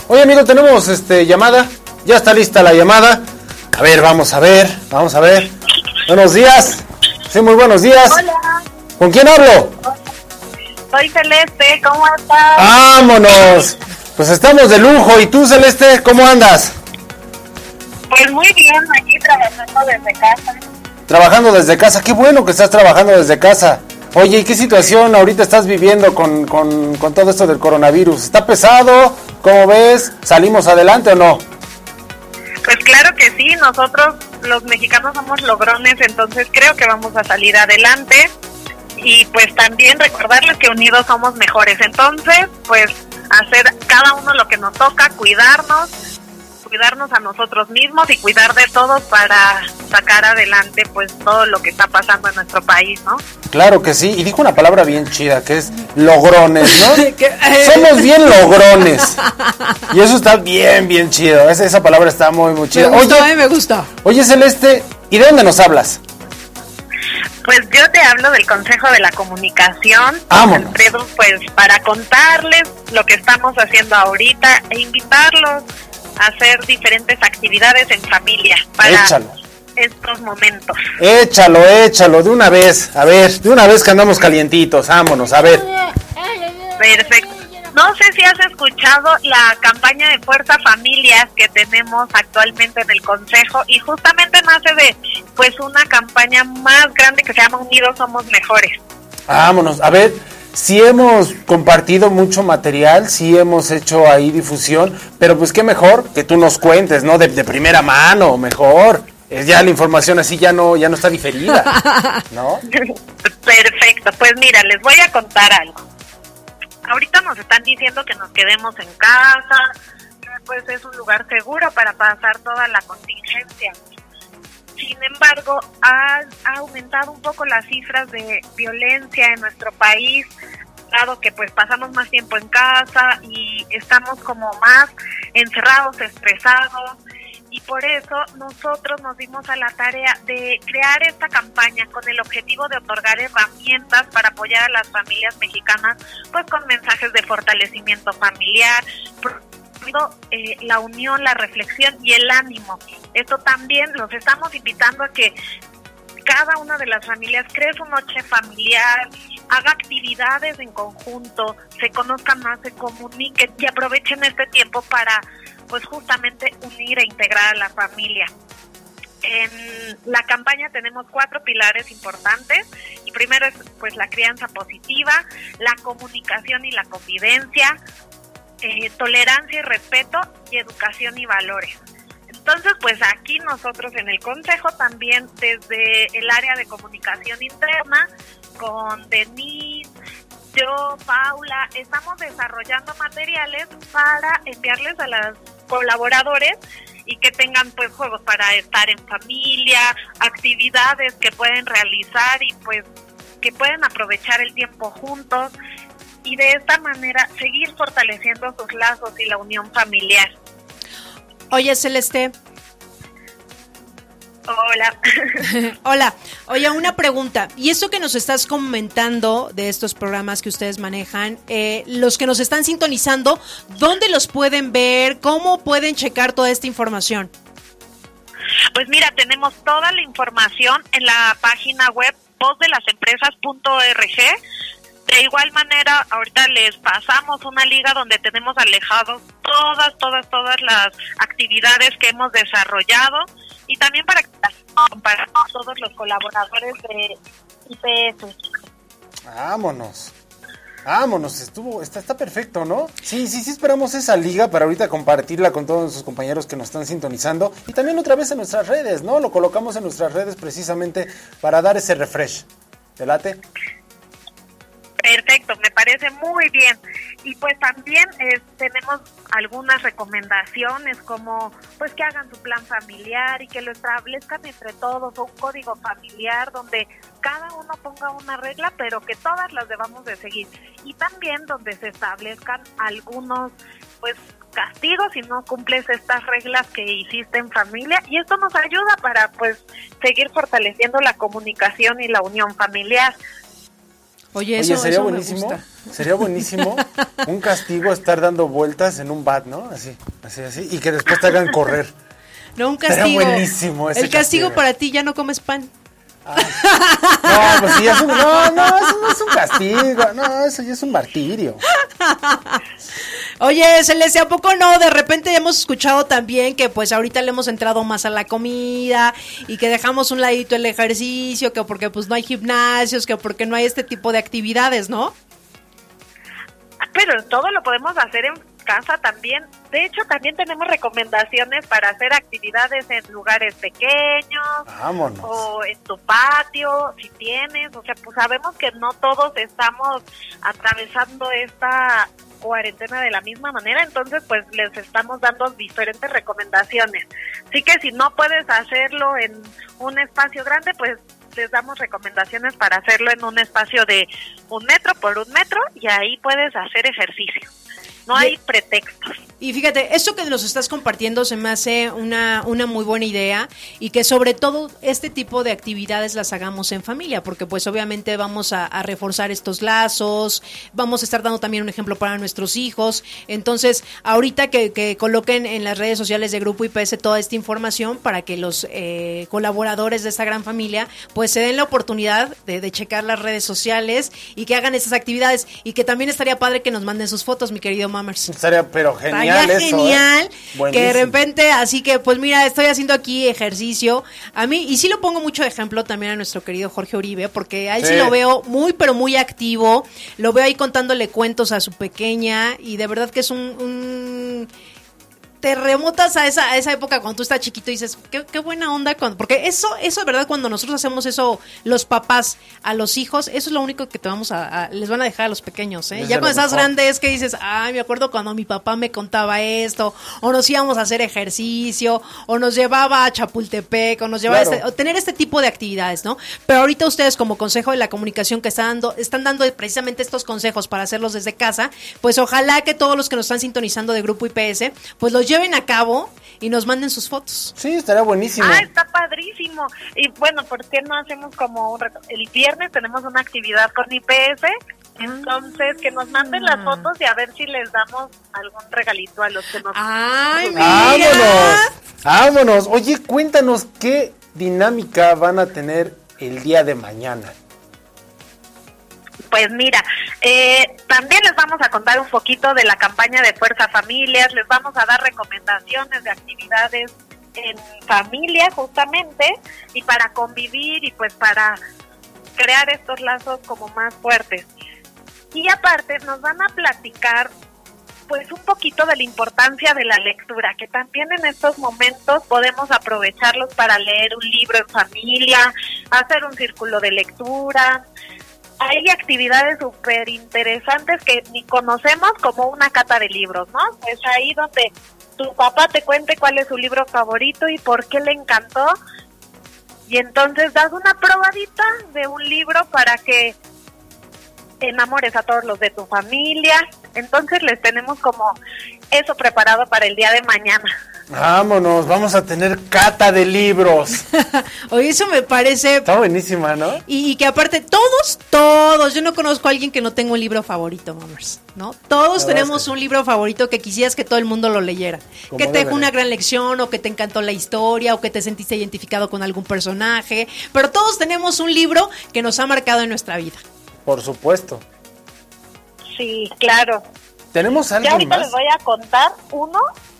Oye, amigo, tenemos este llamada. Ya está lista la llamada. A ver, vamos a ver, vamos a ver. Buenos días. Sí, muy buenos días. Hola, ¿Con quién hablo? soy Celeste, ¿cómo estás? Vámonos. Pues estamos de lujo. ¿Y tú, Celeste, cómo andas? Pues muy bien, aquí trabajando desde casa. Trabajando desde casa. Qué bueno que estás trabajando desde casa. Oye, ¿y qué situación ahorita estás viviendo con, con, con todo esto del coronavirus? ¿Está pesado? ¿Cómo ves? ¿Salimos adelante o no? Pues claro que sí, nosotros los mexicanos somos logrones, entonces creo que vamos a salir adelante. Y pues también recordarles que unidos somos mejores. Entonces, pues hacer cada uno lo que nos toca, cuidarnos, cuidarnos a nosotros mismos y cuidar de todos para sacar adelante pues todo lo que está pasando en nuestro país, ¿no? Claro que sí. Y dijo una palabra bien chida, que es logrones, ¿no? *laughs* Que- eh. Somos bien logrones. *laughs* Y eso está bien, bien chido. Esa, esa palabra está muy, muy Me chida. gustó, Oye, eh, me gustó. oye, Celeste, ¿y de dónde nos hablas? Pues yo te hablo del Consejo de la Comunicación. Alfredo, pues para contarles lo que estamos haciendo ahorita e invitarlos hacer diferentes actividades en familia para Échalo. estos momentos. Échalo, échalo, de una vez. A ver, de una vez que andamos calientitos. Vámonos, a ver. Perfecto. No sé si has escuchado la campaña de Fuerza Familias que tenemos actualmente en el Consejo y justamente nace de pues una campaña más grande que se llama Unidos Somos Mejores. Vámonos. A ver, si hemos compartido mucho material, si hemos hecho ahí difusión, pero pues qué mejor que tú nos cuentes, ¿no? De, de primera mano, mejor. Es ya la información así ya no, ya no está diferida, *laughs* ¿no? Perfecto, pues mira, les voy a contar algo. Ahorita nos están diciendo que nos quedemos en casa, pues es un lugar seguro para pasar toda la contingencia. Sin embargo, ha, aumentado un poco las cifras de violencia en nuestro país, dado que pues pasamos más tiempo en casa y estamos como más encerrados, estresados, y por eso nosotros nos dimos a la tarea de crear esta campaña con el objetivo de otorgar herramientas para apoyar a las familias mexicanas, pues con mensajes de fortalecimiento familiar, eh, la unión, la reflexión y el ánimo. Esto también los estamos invitando a que cada una de las familias cree su noche familiar, haga actividades en conjunto, se conozcan más, se comuniquen y aprovechen este tiempo para pues justamente unir e integrar a la familia. En la campaña tenemos cuatro pilares importantes y primero es pues la crianza positiva, la comunicación y la convivencia, eh, tolerancia y respeto y educación y valores. Entonces, pues aquí nosotros en el Consejo también desde el área de comunicación interna con Denise, yo, Paula, estamos desarrollando materiales para enviarles a los colaboradores y que tengan pues juegos para estar en familia, actividades que pueden realizar y pues que pueden aprovechar el tiempo juntos y de esta manera seguir fortaleciendo sus lazos y la unión familiar. Oye, Celeste. Hola. *laughs* Hola. Oye, una pregunta. Y eso que nos estás comentando de estos programas que ustedes manejan, eh, los que nos están sintonizando, ¿dónde los pueden ver? ¿Cómo pueden checar toda esta información? Pues mira, tenemos toda la información en la página web vozdelasempresas.org. De igual manera, ahorita les pasamos una liga donde tenemos alejados todas, todas, todas las actividades que hemos desarrollado y también para que para todos los colaboradores de IPS. Vámonos. Vámonos, estuvo, está, está perfecto, ¿no? Sí, sí, sí esperamos esa liga para ahorita compartirla con todos nuestros compañeros que nos están sintonizando y también otra vez en nuestras redes, ¿no? Lo colocamos en nuestras redes precisamente para dar ese refresh. ¿Te late? Perfecto, me parece muy bien. Y pues también eh, tenemos algunas recomendaciones como pues que hagan su plan familiar y que lo establezcan entre todos, un código familiar donde cada uno ponga una regla, pero que todas las debamos de seguir. Y también donde se establezcan algunos pues castigos si no cumples estas reglas que hiciste en familia y esto nos ayuda para pues seguir fortaleciendo la comunicación y la unión familiar. Oye, eso, sería eso me buenísimo. gusta. Sería buenísimo *laughs* un castigo estar dando vueltas en un bat, ¿no? Así, así, así. Y que después te hagan correr. No, un Sería castigo. buenísimo ese El castigo, castigo. para ti, ya no comes pan. No, pues sí, es un, no, no, eso no es un castigo. No, eso ya es un martirio. Oye, Celeste, ¿a poco no? De repente hemos escuchado también que pues ahorita le hemos entrado más a la comida y que dejamos un ladito el ejercicio, que porque pues no hay gimnasios, que porque no hay este tipo de actividades, ¿no? Pero todo lo podemos hacer en casa también. De hecho, también tenemos recomendaciones para hacer actividades en lugares pequeños Vámonos. o en tu patio, si tienes. O sea, pues sabemos que no todos estamos atravesando esta cuarentena de la misma manera, entonces pues les estamos dando diferentes recomendaciones. Así que si no puedes hacerlo en un espacio grande, pues les damos recomendaciones para hacerlo en un espacio de un metro por un metro y ahí puedes hacer ejercicio. No hay pretextos. Y fíjate, esto que nos estás compartiendo se me hace una, una muy buena idea y que sobre todo este tipo de actividades las hagamos en familia, porque pues obviamente vamos a, a reforzar estos lazos, vamos a estar dando también un ejemplo para nuestros hijos. Entonces, ahorita que, que coloquen en las redes sociales de Grupo IPS toda esta información para que los eh, colaboradores de esta gran familia pues se den la oportunidad de, de checar las redes sociales y que hagan esas actividades y que también estaría padre que nos manden sus fotos, mi querido Estaría, pero genial Estaría eso. ¿eh? genial que de repente, así que pues mira, estoy haciendo aquí ejercicio. A mí, y sí lo pongo mucho de ejemplo también a nuestro querido Jorge Uribe, porque a él sí, Sí. lo veo muy, pero muy activo. Lo veo ahí contándole cuentos a su pequeña y de verdad que es un... un- te remotas a esa, a esa época cuando tú estás chiquito y dices, qué, qué buena onda. Cuando, porque eso, eso de verdad, cuando nosotros hacemos eso, los papás a los hijos, eso es lo único que te vamos a, a- les van a dejar a los pequeños. ¿eh? Ya cuando estás grande es que dices, ay, me acuerdo cuando mi papá me contaba esto, o nos íbamos a hacer ejercicio, o nos llevaba a Chapultepec, o nos llevaba Claro. este- o tener este tipo de actividades, ¿no? Pero ahorita ustedes como Consejo de la Comunicación que están dando, están dando precisamente estos consejos para hacerlos desde casa, pues ojalá que todos los que nos están sintonizando de Grupo IPS, pues los lleven a cabo y nos manden sus fotos. Sí, estaría buenísimo. Ah, está padrísimo. Y bueno, ¿por qué no hacemos como un reto? El viernes tenemos una actividad con IPS, entonces que nos manden las fotos y a ver si les damos algún regalito a los que nos... ¡Ay, ¡Vámonos! ¡Vámonos! Oye, cuéntanos qué dinámica van a tener el día de mañana. Pues mira, Eh, también les vamos a contar un poquito de la campaña de Fuerza Familias, les vamos a dar recomendaciones de actividades en familia justamente y para convivir y pues para crear estos lazos como más fuertes. Y aparte nos van a platicar pues un poquito de la importancia de la lectura, que también en estos momentos podemos aprovecharlos para leer un libro en familia, hacer un círculo de lectura. Hay actividades súper interesantes que ni conocemos como una cata de libros, ¿no? Es ahí donde tu papá te cuente cuál es su libro favorito y por qué le encantó. Y entonces das una probadita de un libro para que enamores a todos los de tu familia. Entonces les tenemos como eso preparado para el día de mañana. Vámonos, vamos a tener cata de libros. *laughs* Oye, eso me parece... Está buenísima, ¿no? Y, que aparte, todos, todos, yo no conozco a alguien que no tenga un libro favorito, mamers, ¿no? Todos tenemos un libro favorito que quisieras que todo el mundo lo leyera. Que te dejó una gran lección, o que te encantó la historia, o que te sentiste identificado con algún personaje. Pero todos tenemos un libro que nos ha marcado en nuestra vida. Por supuesto. Sí, claro. ¿Tenemos algo Ya ahorita más? les voy a contar uno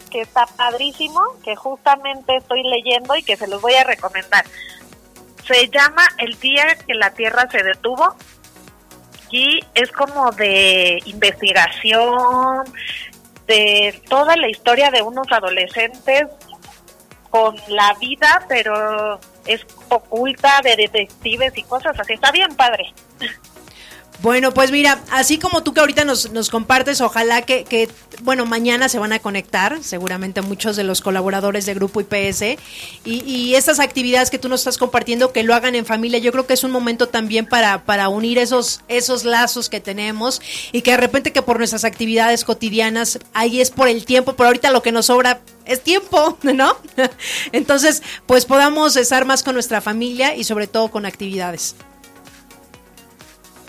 que está padrísimo, que justamente estoy leyendo y que se los voy a recomendar. Se llama El día que la Tierra se detuvo y es como de investigación, de toda la historia de unos adolescentes con la vida, pero es oculta de detectives y cosas así. Está bien padre. Bueno, pues mira, así como tú que ahorita nos, nos compartes, ojalá que, que, bueno, mañana se van a conectar, seguramente muchos de los colaboradores de Grupo IPS, y, y estas actividades que tú nos estás compartiendo, que lo hagan en familia, yo creo que es un momento también para, para unir esos, esos lazos que tenemos, y que de repente que por nuestras actividades cotidianas, ahí es por el tiempo, pero ahorita lo que nos sobra es tiempo, *laughs* ¿no? Entonces, pues podamos estar más con nuestra familia y sobre todo con actividades.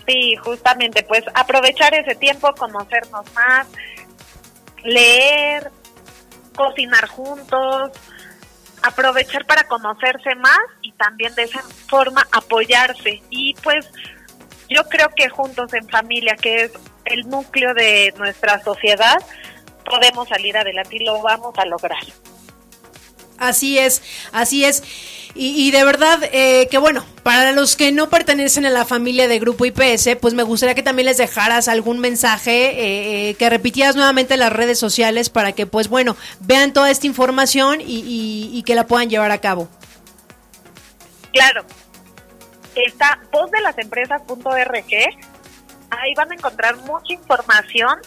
Sí, justamente, pues aprovechar ese tiempo, conocernos más, leer, cocinar juntos, aprovechar para conocerse más y también de esa forma apoyarse. Y pues yo creo que juntos en familia, que es el núcleo de nuestra sociedad, podemos salir adelante y lo vamos a lograr. Así es, así es. Y, y de verdad eh, que bueno, para los que no pertenecen a la familia de Grupo IPS, pues me gustaría que también les dejaras algún mensaje, eh, eh, que repitieras nuevamente las redes sociales para que pues bueno, vean toda esta información y, y, y que la puedan llevar a cabo. Claro, está vozdelasempresas.org, ahí van a encontrar mucha información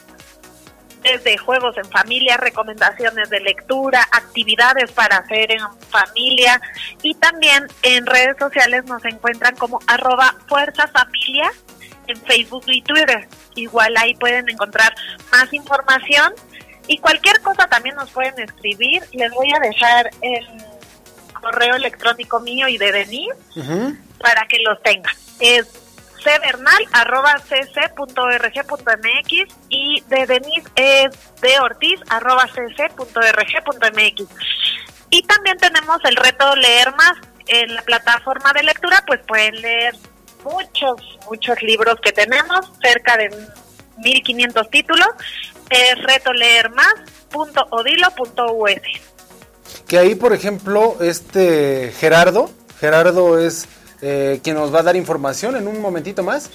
desde juegos en familia, recomendaciones de lectura, actividades para hacer en familia y también en redes sociales nos encuentran como arroba Fuerza Familia en Facebook y Twitter. Igual ahí pueden encontrar más información y cualquier cosa también nos pueden escribir. Les voy a dejar el correo electrónico mío y de Denise para que los tengan. Es cbernal.cc.org.mx y de Denise es de Ortiz arroba cc.org.mx. Y también tenemos el reto Leer Más en la plataforma de lectura, pues pueden leer muchos, muchos libros que tenemos, cerca de 1500 títulos. Es reto leer más.odilo.us. Que ahí, por ejemplo, este Gerardo, Gerardo es eh, quien nos va a dar información en un momentito más.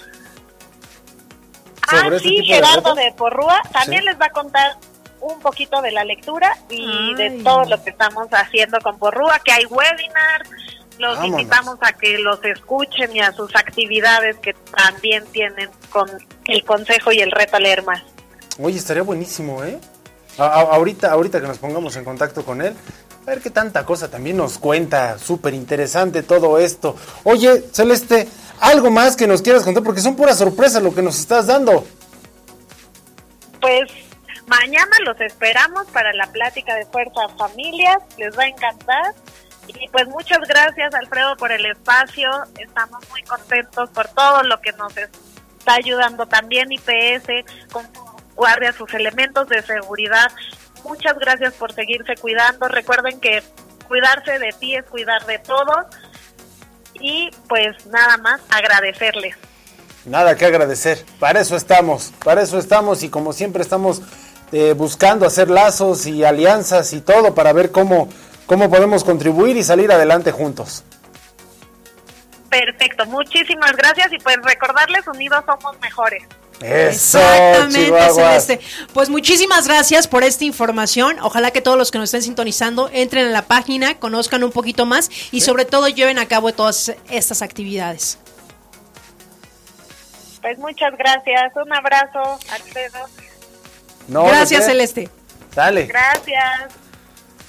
Ah, sobre este sí, tipo de Gerardo retos. de, Porrúa también Sí. les va a contar un poquito de la lectura y Ay. de todo lo que estamos haciendo con Porrúa, que hay webinars, los Vámonos. invitamos a que los escuchen y a sus actividades que también tienen con el consejo y el reto a leer más. Oye, estaría buenísimo, ¿eh? A- ahorita, ahorita que nos pongamos en contacto con él, a ver qué tanta cosa también nos cuenta. Súper interesante todo esto. Oye, Celeste, algo más que nos quieras contar, porque son pura sorpresa lo que nos estás dando. Pues mañana los esperamos para la plática de Fuerzas Familias, les va a encantar. Y pues muchas gracias Alfredo por el espacio, estamos muy contentos por todo lo que nos está ayudando también IPS con guardia, sus elementos de seguridad. Muchas gracias por seguirse cuidando, recuerden que cuidarse de ti es cuidar de todos y pues nada más agradecerles. Nada que agradecer. Para eso estamos, para eso estamos y como siempre estamos eh, buscando hacer lazos y alianzas y todo para ver cómo, cómo podemos contribuir y salir adelante juntos. Perfecto, muchísimas gracias y pues recordarles unidos somos mejores. Eso, Exactamente. Celeste. Pues muchísimas gracias por esta información. Ojalá que todos los que nos estén sintonizando entren a la página, conozcan un poquito más y sobre todo lleven a cabo todas estas actividades. Pues muchas gracias, un abrazo, Alfredo. No, gracias. Celeste. Dale. Gracias.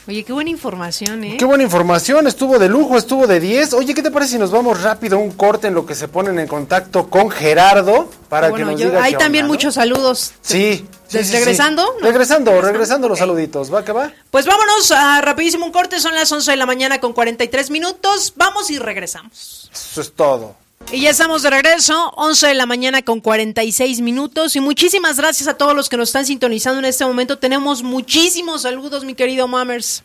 Oye, qué buena información, ¿eh? Qué buena información, estuvo de lujo, estuvo de 10. Oye, ¿qué te parece si nos vamos rápido a un corte en lo que se ponen en contacto con Gerardo para Bueno, que nos yo- diga hay qué también onda, ¿no? muchos saludos. Sí. sí, ¿Des- sí, sí. regresando? ¿No? Regresando, regresando los saluditos. ¿Va que va? Pues vámonos a rapidísimo un corte, son las 11 de la mañana con 43 minutos. Vamos y regresamos. Eso es todo. Y ya estamos de regreso, 11 de la mañana con 46 minutos. Y muchísimas gracias a todos los que nos están sintonizando en este momento. Tenemos muchísimos saludos, mi querido Mammers.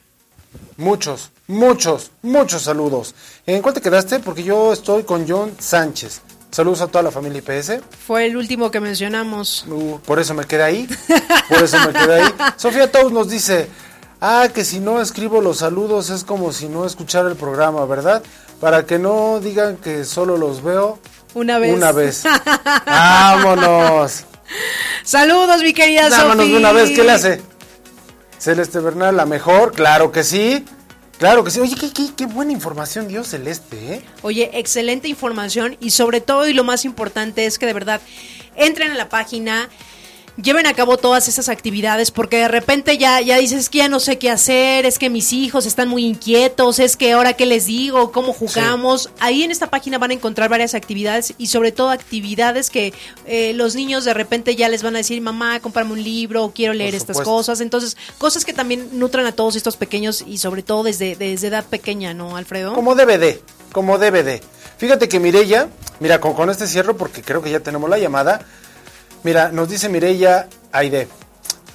Muchos, muchos, muchos saludos. ¿En cuál te quedaste? Porque yo estoy con John Sánchez. Saludos a toda la familia IPS. Fue el último que mencionamos. Uh, por eso me quedé ahí. Por eso me quedé ahí. *laughs* Sofía Tous nos dice, ah, que si no escribo los saludos es como si no escuchara el programa, ¿verdad? Para que no digan que solo los veo Una vez. una vez. *laughs* Vámonos. Saludos, mi querida Vámonos de una vez. ¿Qué le hace? Celeste Bernal, la mejor. Claro que sí. Claro que sí. Oye, qué, qué- qué buena información dio Celeste, ¿eh? Oye, excelente información y sobre todo y lo más importante es que de verdad entren a la página, lleven a cabo todas esas actividades porque de repente ya, ya dices es que ya no sé qué hacer, es que mis hijos están muy inquietos, es que ahora qué les digo, cómo jugamos. Ahí en esta página van a encontrar varias actividades y sobre todo actividades que eh, los niños de repente ya les van a decir, mamá, cómprame un libro, quiero leer estas cosas. Entonces, cosas que también nutran a todos estos pequeños y sobre todo desde, desde edad pequeña, ¿no, Alfredo? Como DVD, como DVD. Fíjate que Mirella, mira, con, con este cierro, porque creo que ya tenemos la llamada. Mira, nos dice Mirella Aide,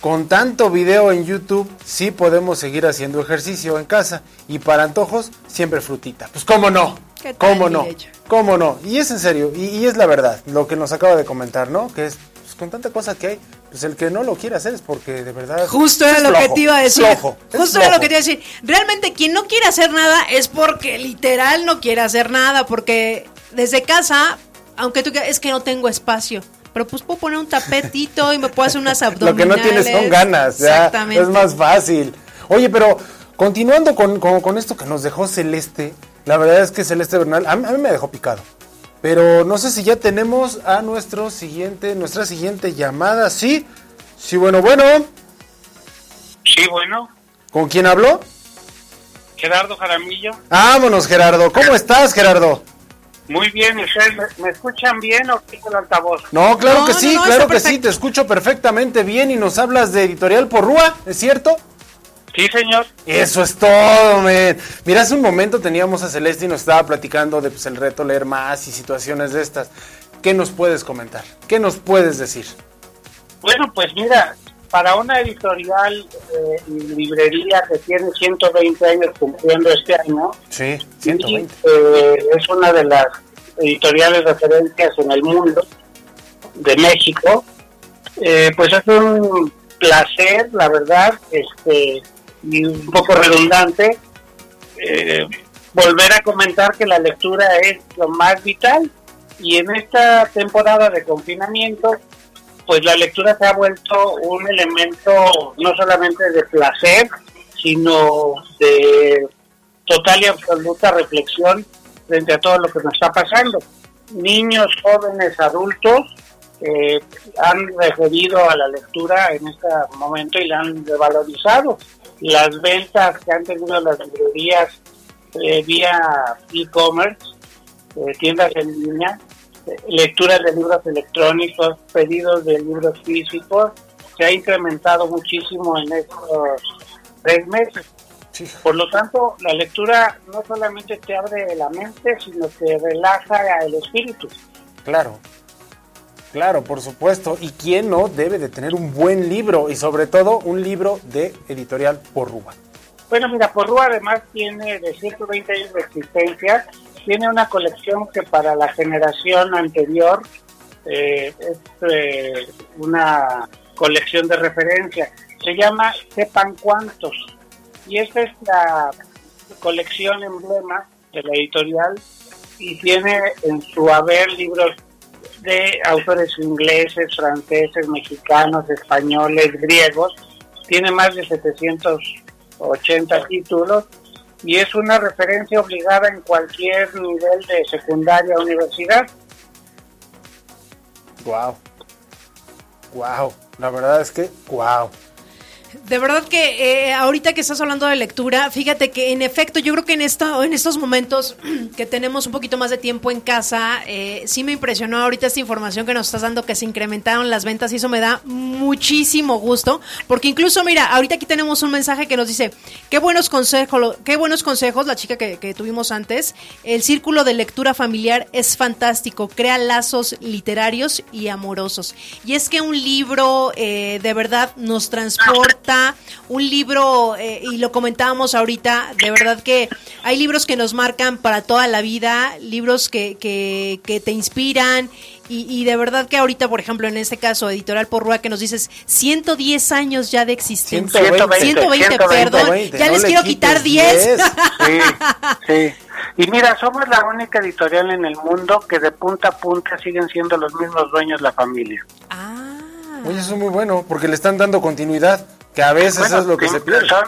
con tanto video en YouTube, sí podemos seguir haciendo ejercicio en casa. Y para antojos, siempre frutita. Pues cómo no, ¿Qué tal, cómo no, Mirella? cómo no. Y es en serio, y, y es la verdad, lo que nos acaba de comentar, ¿no? Que es, pues, con tanta cosa que hay, pues el que no lo quiere hacer es porque de verdad... Justo es era lo flojo, que te iba a es decir. flojo, Justo era lo que te iba a decir. Realmente quien no quiere hacer nada es porque literal no quiere hacer nada, porque desde casa, aunque tú es que no tengo espacio, pero pues puedo poner un tapetito y me puedo hacer unas *laughs* Lo abdominales. que no tienes son ganas, ya, Exactamente. es más fácil. Oye, pero continuando con, con- con esto que nos dejó Celeste, la verdad es que Celeste Bernal, a mí, a mí me dejó picado. Pero no sé si ya tenemos a nuestro siguiente, nuestra siguiente llamada. Sí, sí, bueno, bueno. Sí, bueno, ¿Con quién habló? Gerardo Jaramillo. Vámonos, Gerardo. ¿Cómo estás, Gerardo? Muy bien, ¿ustedes me, escuchan bien o quito el altavoz? No, claro No, que sí, no, claro que sí, te escucho perfectamente bien y nos hablas de Editorial Porrúa, ¿es cierto? Sí, señor. Eso es todo, men. Mira, hace un momento teníamos a Celeste y nos estaba platicando de pues, el reto leer más y situaciones de estas. ¿Qué nos puedes comentar? ¿Qué nos puedes decir? Bueno, pues mira, para una editorial eh, y librería que tiene 120 años cumpliendo este año, Sí, y, 120. eh, es una de las editoriales referencias en el mundo de México, eh, pues es un placer, la verdad, este y un poco redundante, eh, volver a comentar que la lectura es lo más vital y en esta temporada de confinamiento pues la lectura se ha vuelto un elemento no solamente de placer, sino de total y absoluta reflexión frente a todo lo que nos está pasando. Niños, jóvenes, adultos eh, han referido a la lectura en este momento y la han revalorizado. Las ventas que han tenido las librerías eh, vía e-commerce, eh, tiendas en línea, lecturas de libros electrónicos, pedidos de libros físicos, se ha incrementado muchísimo en estos tres meses. Sí. Por lo tanto, la lectura no solamente te abre la mente, sino que relaja el espíritu. Claro. Claro, por supuesto. ¿Y quién no debe de tener un buen libro? Y sobre todo un libro de Editorial Porrúa. Bueno, mira, Porrúa además tiene de 120 años de existencia, tiene una colección que para la generación anterior eh, es eh, una colección de referencia. Se llama Sepan Cuántos. Y esta es la colección emblema de la editorial y tiene en su haber libros de autores ingleses, franceses, mexicanos, españoles, griegos. Tiene más de 780 títulos y es una referencia obligada en cualquier nivel de secundaria o universidad. Wow. Wow. La verdad es que, wow. De verdad que eh, ahorita que estás hablando de lectura, fíjate que en efecto yo creo que en, esto, en estos momentos *clears throat* que tenemos un poquito más de tiempo en casa, eh, sí me impresionó ahorita esta información que nos estás dando que se incrementaron las ventas y eso me da muchísimo gusto, porque incluso mira, ahorita aquí tenemos un mensaje que nos dice, qué buenos consejos, qué buenos consejos, la chica que, que tuvimos antes, el círculo de lectura familiar es fantástico, crea lazos literarios y amorosos. Y es que un libro eh, de verdad nos transporta un libro, eh, y lo comentábamos ahorita, de verdad que hay libros que nos marcan para toda la vida, libros que, que, que te inspiran. Y, de verdad que ahorita, por ejemplo, en este caso, Editorial Porrua, que nos dices 110 años ya de existencia. 120, 120, perdón. ya les quiero quitar 10. *laughs* Sí, sí. Y mira, somos la única editorial en el mundo que de punta a punta siguen siendo los mismos dueños la familia. Ah. Oye, eso es muy bueno, porque le están dando continuidad. Que a veces es lo que se pierde. Son,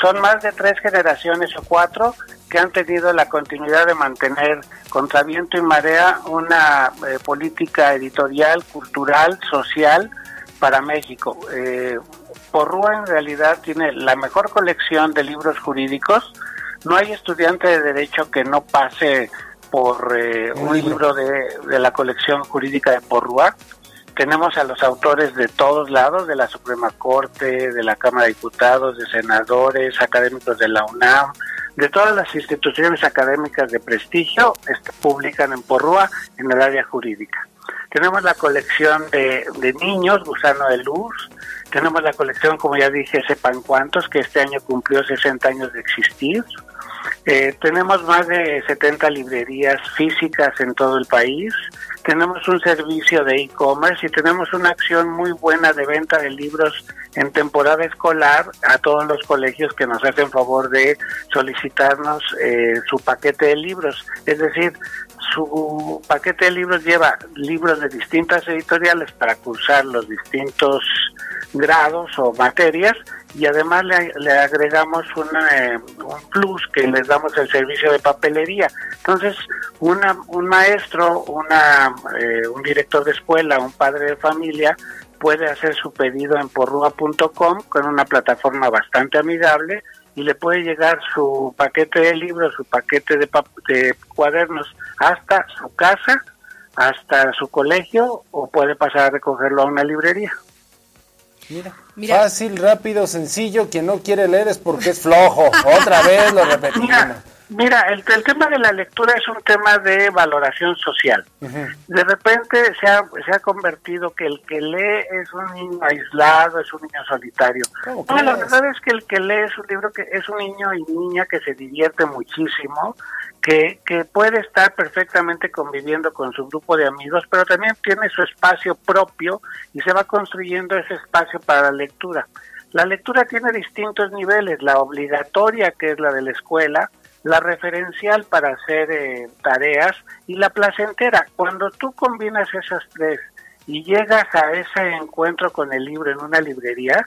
son, más de tres generaciones o cuatro que han tenido la continuidad de mantener contra viento y marea una eh, política editorial, cultural, social para México. Eh, Porrúa en realidad tiene la mejor colección de libros jurídicos. No hay estudiante de derecho que no pase por eh, un, libro, de, de, la colección jurídica de Porrúa tenemos a los autores de todos lados, de la Suprema Corte, de la Cámara de Diputados, de senadores, académicos de la UNAM, de todas las instituciones académicas de prestigio, este, publican en Porrúa en el área jurídica. Tenemos la colección de, niños, Gusano de Luz, tenemos la colección, como ya dije, Sepan Cuántos, que este año cumplió 60 años de existir. Eh, tenemos más de 70 librerías físicas en todo el país. Tenemos un servicio de e-commerce y tenemos una acción muy buena de venta de libros en temporada escolar a todos los colegios que nos hacen favor de solicitarnos eh, su paquete de libros. Es decir, su paquete de libros lleva libros de distintas editoriales para cursar los distintos grados o materias y además le, agregamos eh, un plus que les damos el servicio de papelería. Entonces, una, un maestro, una, eh, un director de escuela, un padre de familia puede hacer su pedido en porrua.com con una plataforma bastante amigable y le puede llegar su paquete de libros, su paquete de cuadernos hasta su casa, hasta su colegio o puede pasar a recogerlo a una librería. Mira, fácil, rápido, sencillo. Quien no quiere leer es porque es flojo. Otra vez lo repetimos. Mira, el, tema de la lectura es un tema de valoración social. De repente se ha, se ha convertido que el que lee es un niño aislado, es un niño solitario. No, la verdad es que el que lee es un libro que es un niño y niña que se divierte muchísimo, que, que puede estar perfectamente conviviendo con su grupo de amigos, pero también tiene su espacio propio y se va construyendo ese espacio para la lectura. La lectura tiene distintos niveles, la obligatoria, que es la de la escuela, la referencial para hacer eh, tareas y la placentera. Cuando tú combinas esas tres y llegas a ese encuentro con el libro en una librería,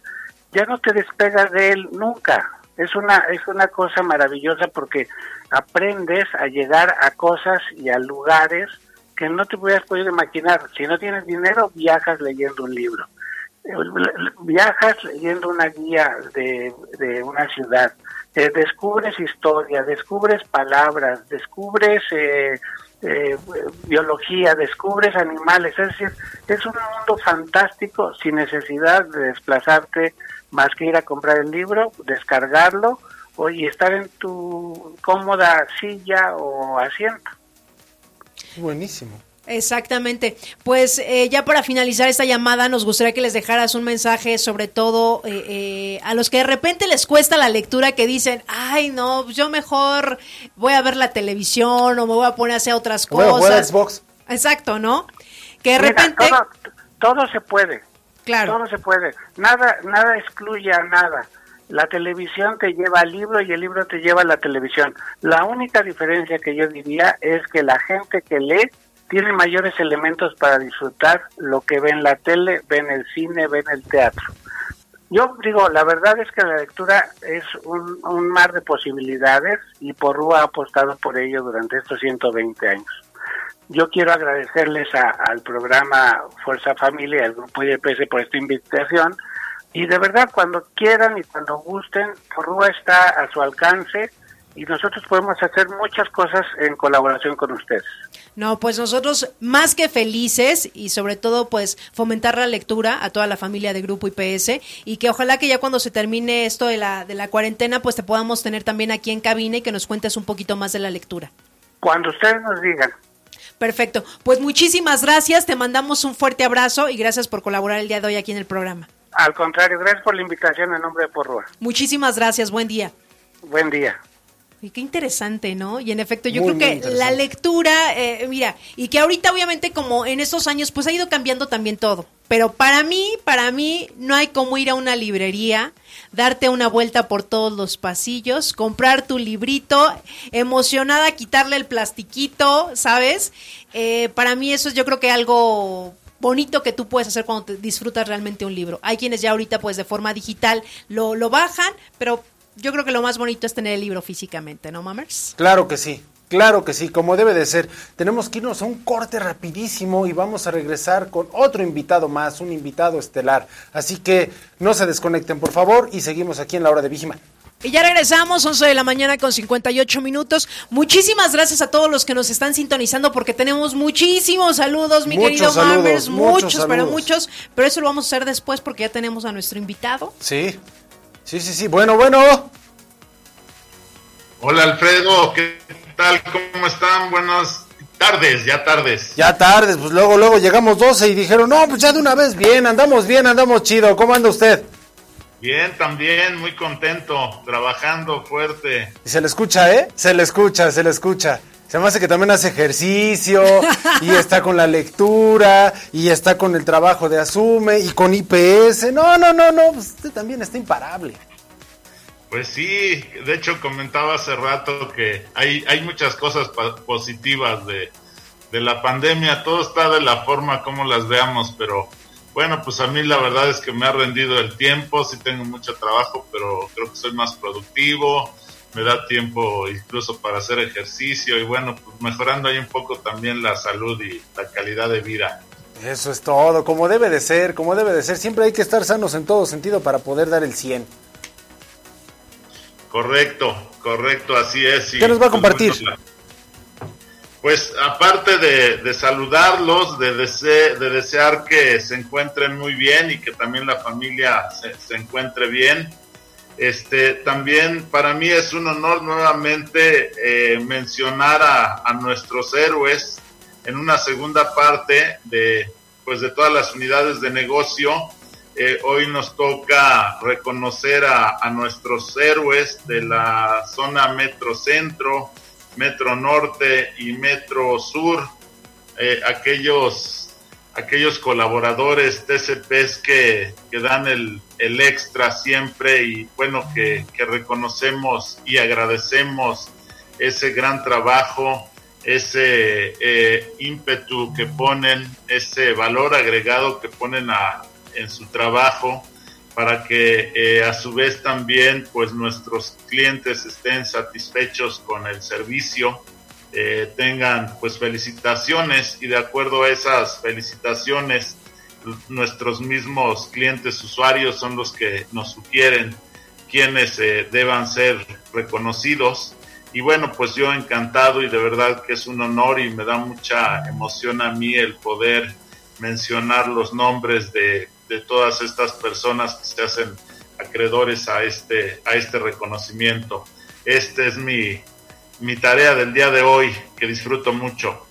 ya no te despegas de él nunca. Es una, es una cosa maravillosa porque aprendes a llegar a cosas y a lugares que no te hubieras podido imaginar. Si no tienes dinero, viajas leyendo un libro. Viajas leyendo una guía de, de una ciudad eh, descubres historia, descubres palabras, descubres eh, eh, biología, descubres animales, es decir, es un mundo fantástico sin necesidad de desplazarte más que ir a comprar el libro, descargarlo o, y estar en tu cómoda silla o asiento. Buenísimo. Exactamente. Pues eh, ya para finalizar esta llamada, nos gustaría que les dejaras un mensaje, sobre todo eh, eh, a los que de repente les cuesta la lectura, que dicen, ay, no, yo mejor voy a ver la televisión o me voy a poner a hacer otras cosas. Xbox. Exacto, ¿no? que de Mira, repente... todo, todo se puede. Claro. Todo se puede. Nada, nada excluye a nada. La televisión te lleva al libro y el libro te lleva a la televisión. La única diferencia que yo diría es que la gente que lee tiene mayores elementos para disfrutar lo que ve en la tele, ve en el cine, ve en el teatro. Yo digo, la verdad es que la lectura es un, un mar de posibilidades y Porrúa ha apostado por ello durante estos 120 años. Yo quiero agradecerles a- al programa Fuerza Familia y al Grupo IDPS por esta invitación. Y de verdad, cuando quieran y cuando gusten, Porrúa está a su alcance y nosotros podemos hacer muchas cosas en colaboración con ustedes. No, pues nosotros más que felices y sobre todo pues fomentar la lectura a toda la familia de Grupo IPS y que ojalá que ya cuando se termine esto de la, de la cuarentena pues te podamos tener también aquí en cabina y que nos cuentes un poquito más de la lectura. Cuando ustedes nos digan. Perfecto, pues muchísimas gracias, te mandamos un fuerte abrazo y gracias por colaborar el día de hoy aquí en el programa. Al contrario, gracias por la invitación en nombre de Porrúa. Muchísimas gracias, buen día. Buen día. Y qué interesante, ¿no? Y en efecto, yo Muy, creo que la lectura, eh, mira, y que ahorita obviamente como en estos años, pues ha ido cambiando también todo. Pero para mí, para mí, no hay como ir a una librería, darte una vuelta por todos los pasillos, comprar tu librito, emocionada, quitarle el plastiquito, ¿sabes? Eh, para mí eso es yo creo que algo bonito que tú puedes hacer cuando te disfrutas realmente un libro. Hay quienes ya ahorita pues de forma digital lo, lo bajan, pero yo creo que lo más bonito es tener el libro físicamente, ¿no, Mamers? Claro que sí, claro que sí, como debe de ser. Tenemos que irnos a un corte rapidísimo y vamos a regresar con otro invitado más, un invitado estelar. Así que no se desconecten, por favor, y seguimos aquí en la hora de Vigiman. Y ya regresamos, 11 de la mañana con 58 minutos. Muchísimas gracias a todos los que nos están sintonizando porque tenemos muchísimos saludos, mi Muchos querido saludos, Mamers, muchos muchos, pero muchos. Pero eso lo vamos a hacer después porque ya tenemos a nuestro invitado. Sí, sí, sí, sí. Bueno, bueno. Hola Alfredo, ¿qué tal? ¿Cómo están? Buenas tardes, ya tardes. Ya tardes, pues luego, luego llegamos 12 y dijeron, no, pues ya de una vez bien, andamos bien, andamos chido. ¿Cómo anda usted? Bien, también, muy contento, trabajando fuerte. Y se le escucha, ¿eh? Se le escucha, se le escucha. Se me hace que también hace ejercicio y está con la lectura y está con el trabajo de Asume y con IPS. No, no, no, no, pues usted también está imparable. Pues sí, de hecho comentaba hace rato que hay, hay muchas cosas positivas de, de la pandemia, todo está de la forma como las veamos, pero bueno, pues a mí la verdad es que me ha rendido el tiempo, sí tengo mucho trabajo, pero creo que soy más productivo, me da tiempo incluso para hacer ejercicio y bueno, pues mejorando ahí un poco también la salud y la calidad de vida. Eso es todo, como debe de ser, como debe de ser. Siempre hay que estar sanos en todo sentido para poder dar el 100. Correcto, correcto, así es. y, ¿Qué nos va a pues, compartir? Pues aparte de, de saludarlos, de, dese- de desear que se encuentren muy bien y que también la familia se, se encuentre bien, este, también para mí es un honor nuevamente eh, mencionar a, nuestros héroes en una segunda parte de, pues de todas las unidades de negocio. Eh, hoy nos toca reconocer a, a nuestros héroes de la zona Metro Centro, Metro Norte y Metro Sur, eh, aquellos, aquellos colaboradores TCPs que, que dan el, el extra siempre y bueno, que, que reconocemos y agradecemos ese gran trabajo, ese eh, ímpetu que ponen, ese valor agregado que ponen a, en su trabajo para que eh, a su vez también pues nuestros clientes estén satisfechos con el servicio eh, tengan pues felicitaciones y de acuerdo a esas felicitaciones nuestros mismos clientes usuarios son los que nos sugieren quienes eh, deban ser reconocidos. Y bueno pues yo encantado y de verdad que es un honor y me da mucha emoción a mí el poder mencionar los nombres de, de todas estas personas que se hacen acreedores a este a este reconocimiento. Este es mi mi tarea del día de hoy que disfruto mucho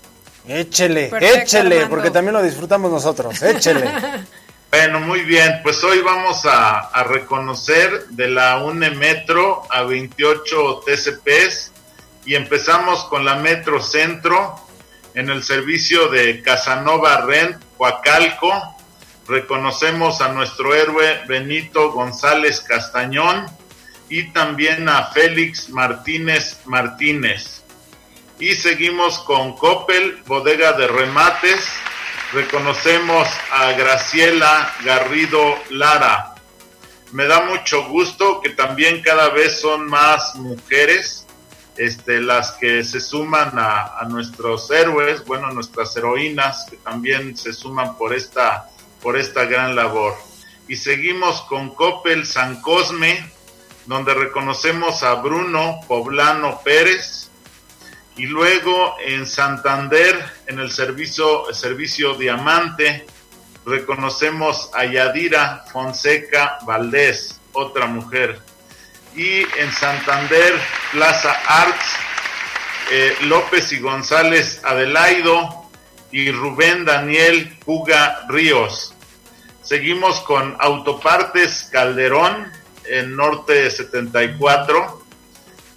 Échele, Perfecto, échele, Armando. porque también lo disfrutamos nosotros. Échele. *laughs* Bueno, muy bien, pues hoy vamos a, a reconocer de la UNE Metro a 28 TCPs y empezamos con la Metro Centro. en el servicio de Casanova Ren, Coacalco, reconocemos a nuestro héroe Benito González Castañón y también a Félix Martínez Martínez. Y seguimos con Coppel, bodega de remates. Reconocemos a Graciela Garrido Lara. Me da mucho gusto que también cada vez son más mujeres este, las que se suman a, nuestros héroes, bueno, nuestras heroínas, que también se suman por esta por esta gran labor. Y seguimos con Coppel San Cosme, donde reconocemos a Bruno Poblano Pérez. Y luego en Santander, en el servicio, servicio Diamante, reconocemos a Yadira Fonseca Valdés, otra mujer. Y en Santander, Plaza Arts, eh, López y González Adelaido, y Rubén Daniel Puga Ríos. Seguimos con Autopartes Calderón en Norte 74.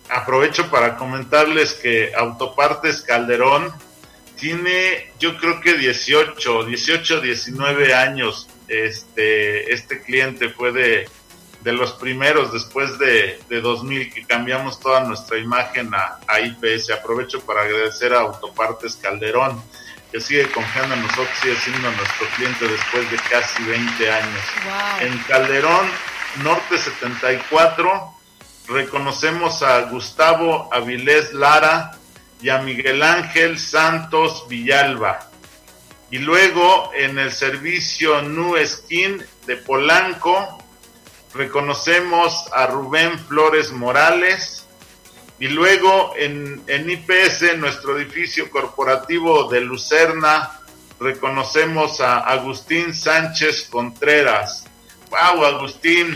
Aprovecho para comentarles que Autopartes Calderón tiene yo creo que 18, 18, 19 años. Este, este cliente fue de, de los primeros después de, de, 2000 que cambiamos toda nuestra imagen a, a IPS. Aprovecho para agradecer a Autopartes Calderón que sigue confiando en nosotros, sigue siendo nuestro cliente después de casi 20 años. En Calderón Norte 74 reconocemos a Gustavo Avilés Lara y a Miguel Ángel Santos Villalba. Y luego en el servicio Nu Skin de Polanco reconocemos a Rubén Flores Morales, y luego en, en IPS, nuestro edificio corporativo de Lucerna, reconocemos a Agustín Sánchez Contreras. ¡Wow, Agustín!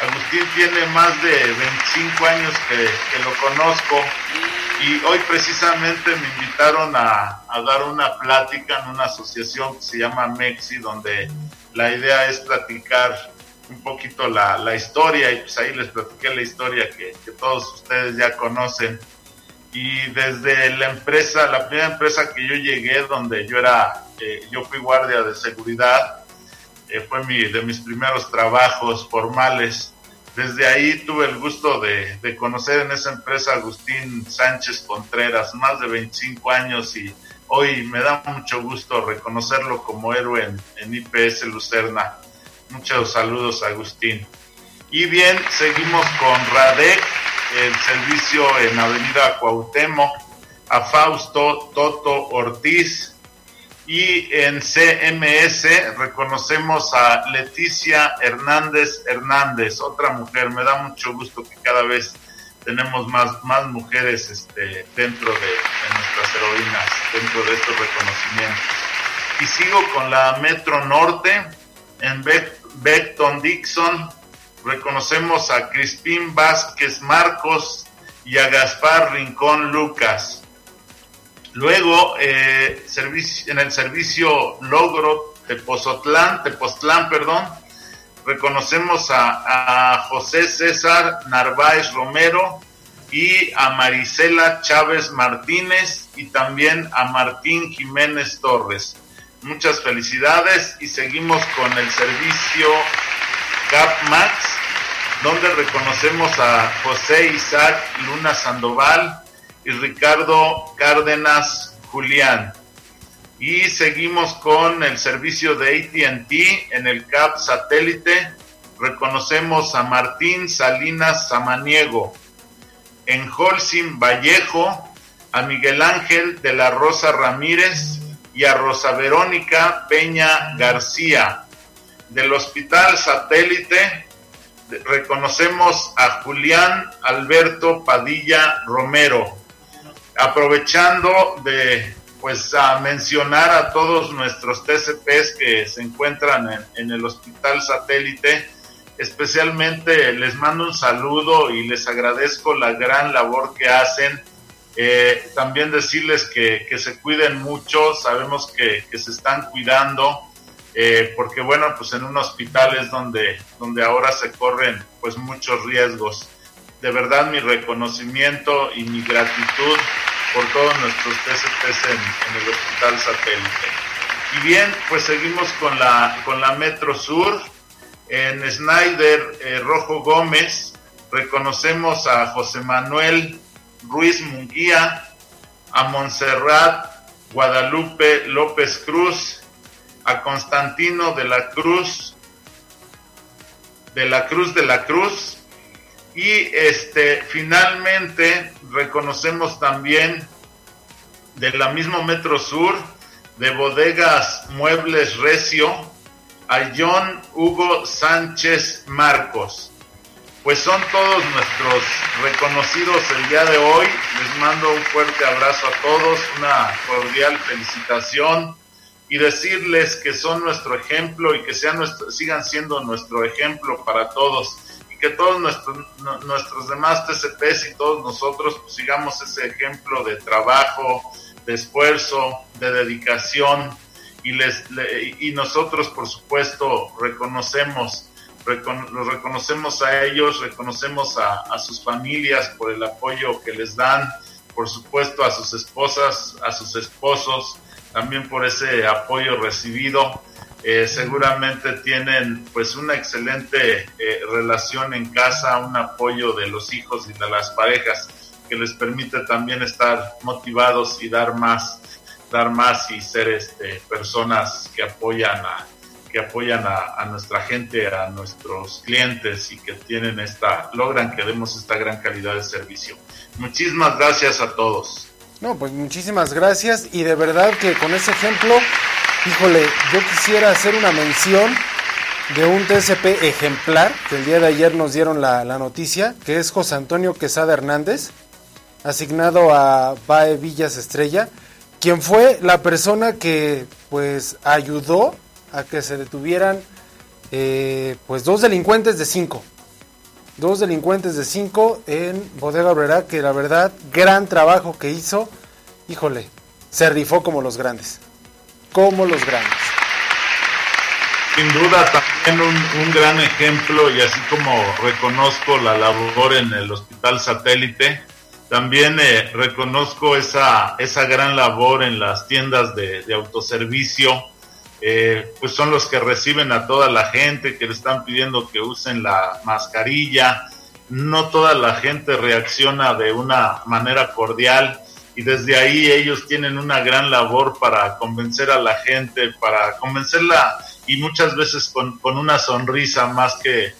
Agustín tiene más de 25 años que, que lo conozco y hoy precisamente me invitaron a, a, dar una plática en una asociación que se llama Mexi, donde la idea es platicar un poquito la, la, historia y pues ahí les platiqué la historia que, que, todos ustedes ya conocen. Y desde la empresa, la primera empresa que yo llegué, donde yo era, eh, yo fui guardia de seguridad, eh, fue mi, de mis primeros trabajos formales. Desde ahí tuve el gusto de, de, conocer en esa empresa a Agustín Sánchez Contreras, más de 25 años y hoy me da mucho gusto reconocerlo como héroe en, en IPS Lucerna. Muchos saludos, Agustín. Y bien, seguimos con Radec, el servicio en Avenida Cuauhtémoc, a Fausto Toto Ortiz. Y en CMS reconocemos a Leticia Hernández Hernández, otra mujer. Me da mucho gusto que cada vez tenemos más, más mujeres este, dentro de, nuestras heroínas, dentro de estos reconocimientos. Y sigo con la Metro Norte en Beckton Dixon, reconocemos a Crispín Vázquez Marcos y a Gaspar Rincón Lucas. Luego, eh, en el servicio Logro Tepozotlán, Tepoztlán, perdón, reconocemos a, a José César Narváez Romero y a Marisela Chávez Martínez y también a Martín Jiménez Torres. Muchas felicidades y seguimos con el servicio Gap Max, donde reconocemos a José Isaac Luna Sandoval y Ricardo Cárdenas Julián. Y seguimos con el servicio de ATT en el CAP satélite. Reconocemos a Martín Salinas Samaniego. En Holcim Vallejo, a Miguel Ángel de la Rosa Ramírez y a Rosa Verónica Peña García. Del Hospital Satélite reconocemos a Julián Alberto Padilla Romero. Aprovechando de pues a mencionar a todos nuestros TCPs que se encuentran en, el Hospital Satélite, especialmente les mando un saludo y les agradezco la gran labor que hacen eh, también decirles que, que, se cuiden mucho, sabemos que, que se están cuidando, eh, porque bueno, pues en un hospital es donde, donde ahora se corren pues muchos riesgos. De verdad mi reconocimiento y mi gratitud por todos nuestros TCPs en, en el hospital satélite. Y bien, pues seguimos con la, con la Metro Sur. En Snyder eh, Rojo Gómez reconocemos a José Manuel Ruiz Munguía, a Montserrat Guadalupe López Cruz, a Constantino de la Cruz, de la Cruz de la Cruz, y este finalmente reconocemos también de la misma Metro Sur, de Bodegas Muebles Recio, a John Hugo Sánchez Marcos. Pues son todos nuestros reconocidos el día de hoy. Les mando un fuerte abrazo a todos, una cordial felicitación y decirles que son nuestro ejemplo y que sean nuestro, sigan siendo nuestro ejemplo para todos que todos nuestros, nuestros demás TCPs y todos nosotros pues, sigamos ese ejemplo de trabajo, de esfuerzo, de dedicación y, les, y nosotros por supuesto reconocemos los reconocemos a ellos, reconocemos a, sus familias por el apoyo que les dan, por supuesto a sus esposas, a sus esposos, también por ese apoyo recibido. Eh, seguramente tienen pues una excelente eh, relación en casa, un apoyo de los hijos y de las parejas que les permite también estar motivados y dar más, dar más y ser este, personas que apoyan a, que apoyan a, nuestra gente, a nuestros clientes y que tienen esta, logran que demos esta gran calidad de servicio. Muchísimas gracias a todos. No, pues muchísimas gracias y de verdad que con ese ejemplo, híjole, yo quisiera hacer una mención de un TSP ejemplar, que el día de ayer nos dieron la, la noticia, que es José Antonio Quesada Hernández, asignado a BAE Villas Estrella, quien fue la persona que pues ayudó a que se detuvieran eh, pues dos delincuentes de cinco. Dos delincuentes de cinco en Bodega Obrera, que la verdad, gran trabajo que hizo. Híjole, se rifó como los grandes. Como los grandes. Sin duda, también un, gran ejemplo, y así como reconozco la labor en el Hospital Satélite, también eh, reconozco esa, esa gran labor en las tiendas de, autoservicio eh, pues son los que reciben a toda la gente, que le están pidiendo que usen la mascarilla. No toda la gente reacciona de una manera cordial y desde ahí ellos tienen una gran labor para convencer a la gente, para convencerla y muchas veces con, una sonrisa más que,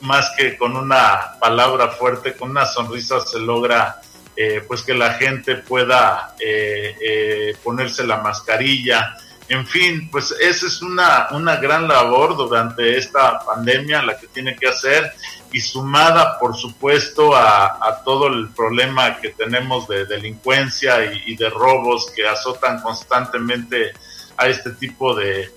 más que con una palabra fuerte, con una sonrisa se logra eh, pues que la gente pueda eh, ponerse la mascarilla, en fin, pues esa es una, una gran labor durante esta pandemia la que tiene que hacer y sumada, por supuesto, a, todo el problema que tenemos de delincuencia y, de robos que azotan constantemente a este tipo de,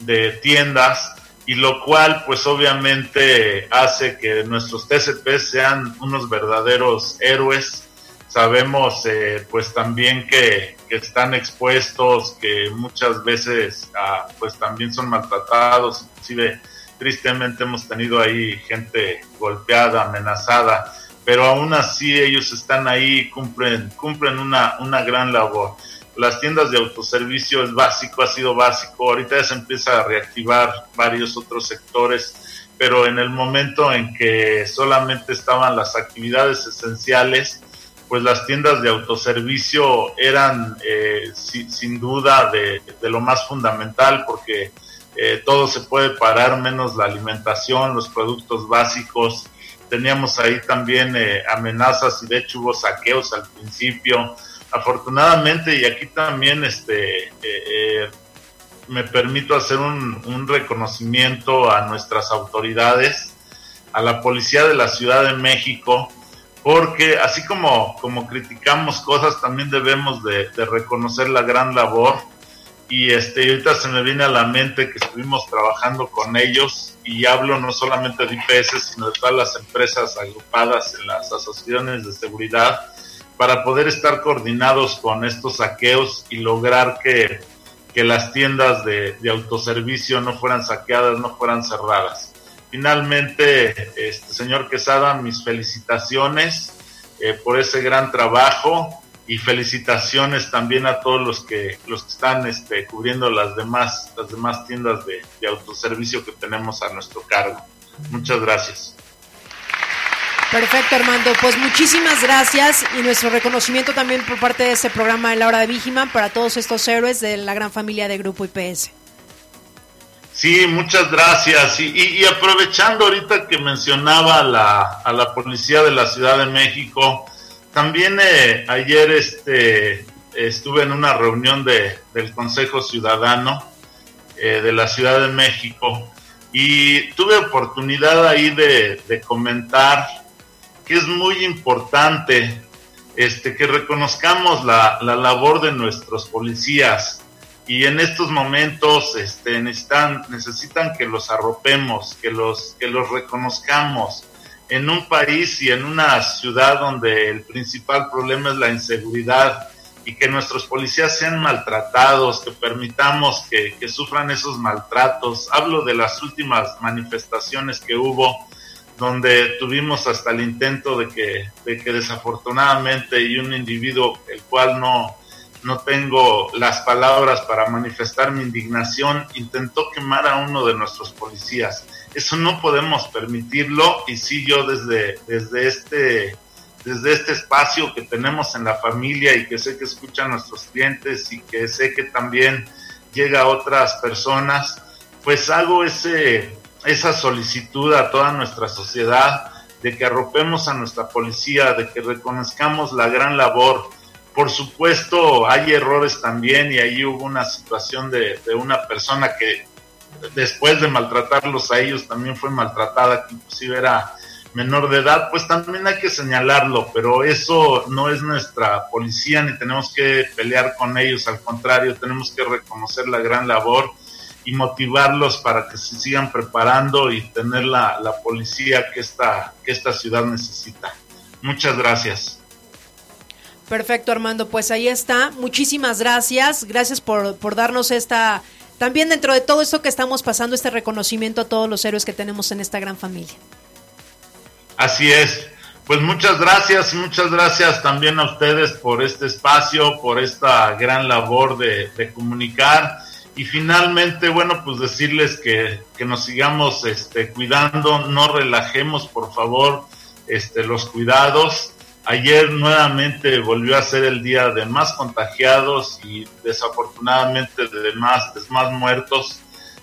de tiendas y lo cual pues obviamente hace que nuestros TCP sean unos verdaderos héroes. Sabemos eh, pues también que, están expuestos, que muchas veces ah, pues también son maltratados, inclusive tristemente hemos tenido ahí gente golpeada, amenazada, pero aún así ellos están ahí, cumplen, cumplen una, una gran labor. Las tiendas de autoservicio es básico, ha sido básico, ahorita ya se empieza a reactivar varios otros sectores, pero en el momento en que solamente estaban las actividades esenciales, pues las tiendas de autoservicio eran eh, sin duda de, lo más fundamental porque eh, todo se puede parar menos la alimentación, los productos básicos. Teníamos ahí también eh, amenazas y de hecho hubo saqueos al principio. Afortunadamente y aquí también este me permito hacer un reconocimiento a nuestras autoridades, a la policía de la Ciudad de México, porque así como, como criticamos cosas, también debemos de, reconocer la gran labor. Y este, ahorita se me viene a la mente que estuvimos trabajando con ellos y hablo no solamente de IPS, sino de todas las empresas agrupadas en las asociaciones de seguridad para poder estar coordinados con estos saqueos y lograr que, las tiendas de autoservicio no fueran saqueadas, no fueran cerradas. Finalmente, este señor Quesada, mis felicitaciones eh, por ese gran trabajo. y felicitaciones también a todos los que los que están este, cubriendo las demás las demás tiendas de, autoservicio que tenemos a nuestro cargo. Muchas gracias. Perfecto, Armando. Pues muchísimas gracias y nuestro reconocimiento también por parte de este programa de la hora de Vigiman para todos estos héroes de la gran familia de Grupo IPS. Sí, muchas gracias. Y, y, aprovechando ahorita que mencionaba la, a la policía de la Ciudad de México, también eh, ayer este, estuve en una reunión de, del Consejo Ciudadano eh, de la Ciudad de México y tuve oportunidad ahí de, de comentar que es muy importante este, que reconozcamos la, la, labor de nuestros policías y en estos momentos este, necesitan, que los arropemos, que los, que los reconozcamos en un país y en una ciudad donde el principal problema es la inseguridad y que nuestros policías sean maltratados, que permitamos que, que, sufran esos maltratos. Hablo de las últimas manifestaciones que hubo, donde tuvimos hasta el intento de que, de que desafortunadamente y un individuo el cual no, no tengo las palabras para manifestar mi indignación, intentó quemar a uno de nuestros policías eso no podemos permitirlo y sí yo desde, desde este desde este espacio que tenemos en la familia y que sé que escuchan nuestros clientes y que sé que también llega a otras personas, pues hago ese, esa solicitud a toda nuestra sociedad de que arropemos a nuestra policía, de que reconozcamos la gran labor. Por supuesto, hay errores también y ahí hubo una situación de, de una persona que después de maltratarlos a ellos también fue maltratada, que inclusive era menor de edad, pues también hay que señalarlo, pero eso no es nuestra policía ni tenemos que pelear con ellos, al contrario, tenemos que reconocer la gran labor y motivarlos para que se sigan preparando y tener la, la policía que esta, que esta ciudad necesita. Muchas gracias. Perfecto, Armando. Pues ahí está. Muchísimas gracias. Gracias por, por darnos esta también dentro de todo esto que estamos pasando, este reconocimiento a todos los héroes que tenemos en esta gran familia. Así es. Pues muchas gracias muchas gracias también a ustedes por este espacio, por esta gran labor de, de comunicar. Y finalmente, bueno, pues decirles que, que nos sigamos este, cuidando, no relajemos, por favor, este, los cuidados Ayer nuevamente volvió a ser el día de más contagiados y desafortunadamente de más, de más muertos.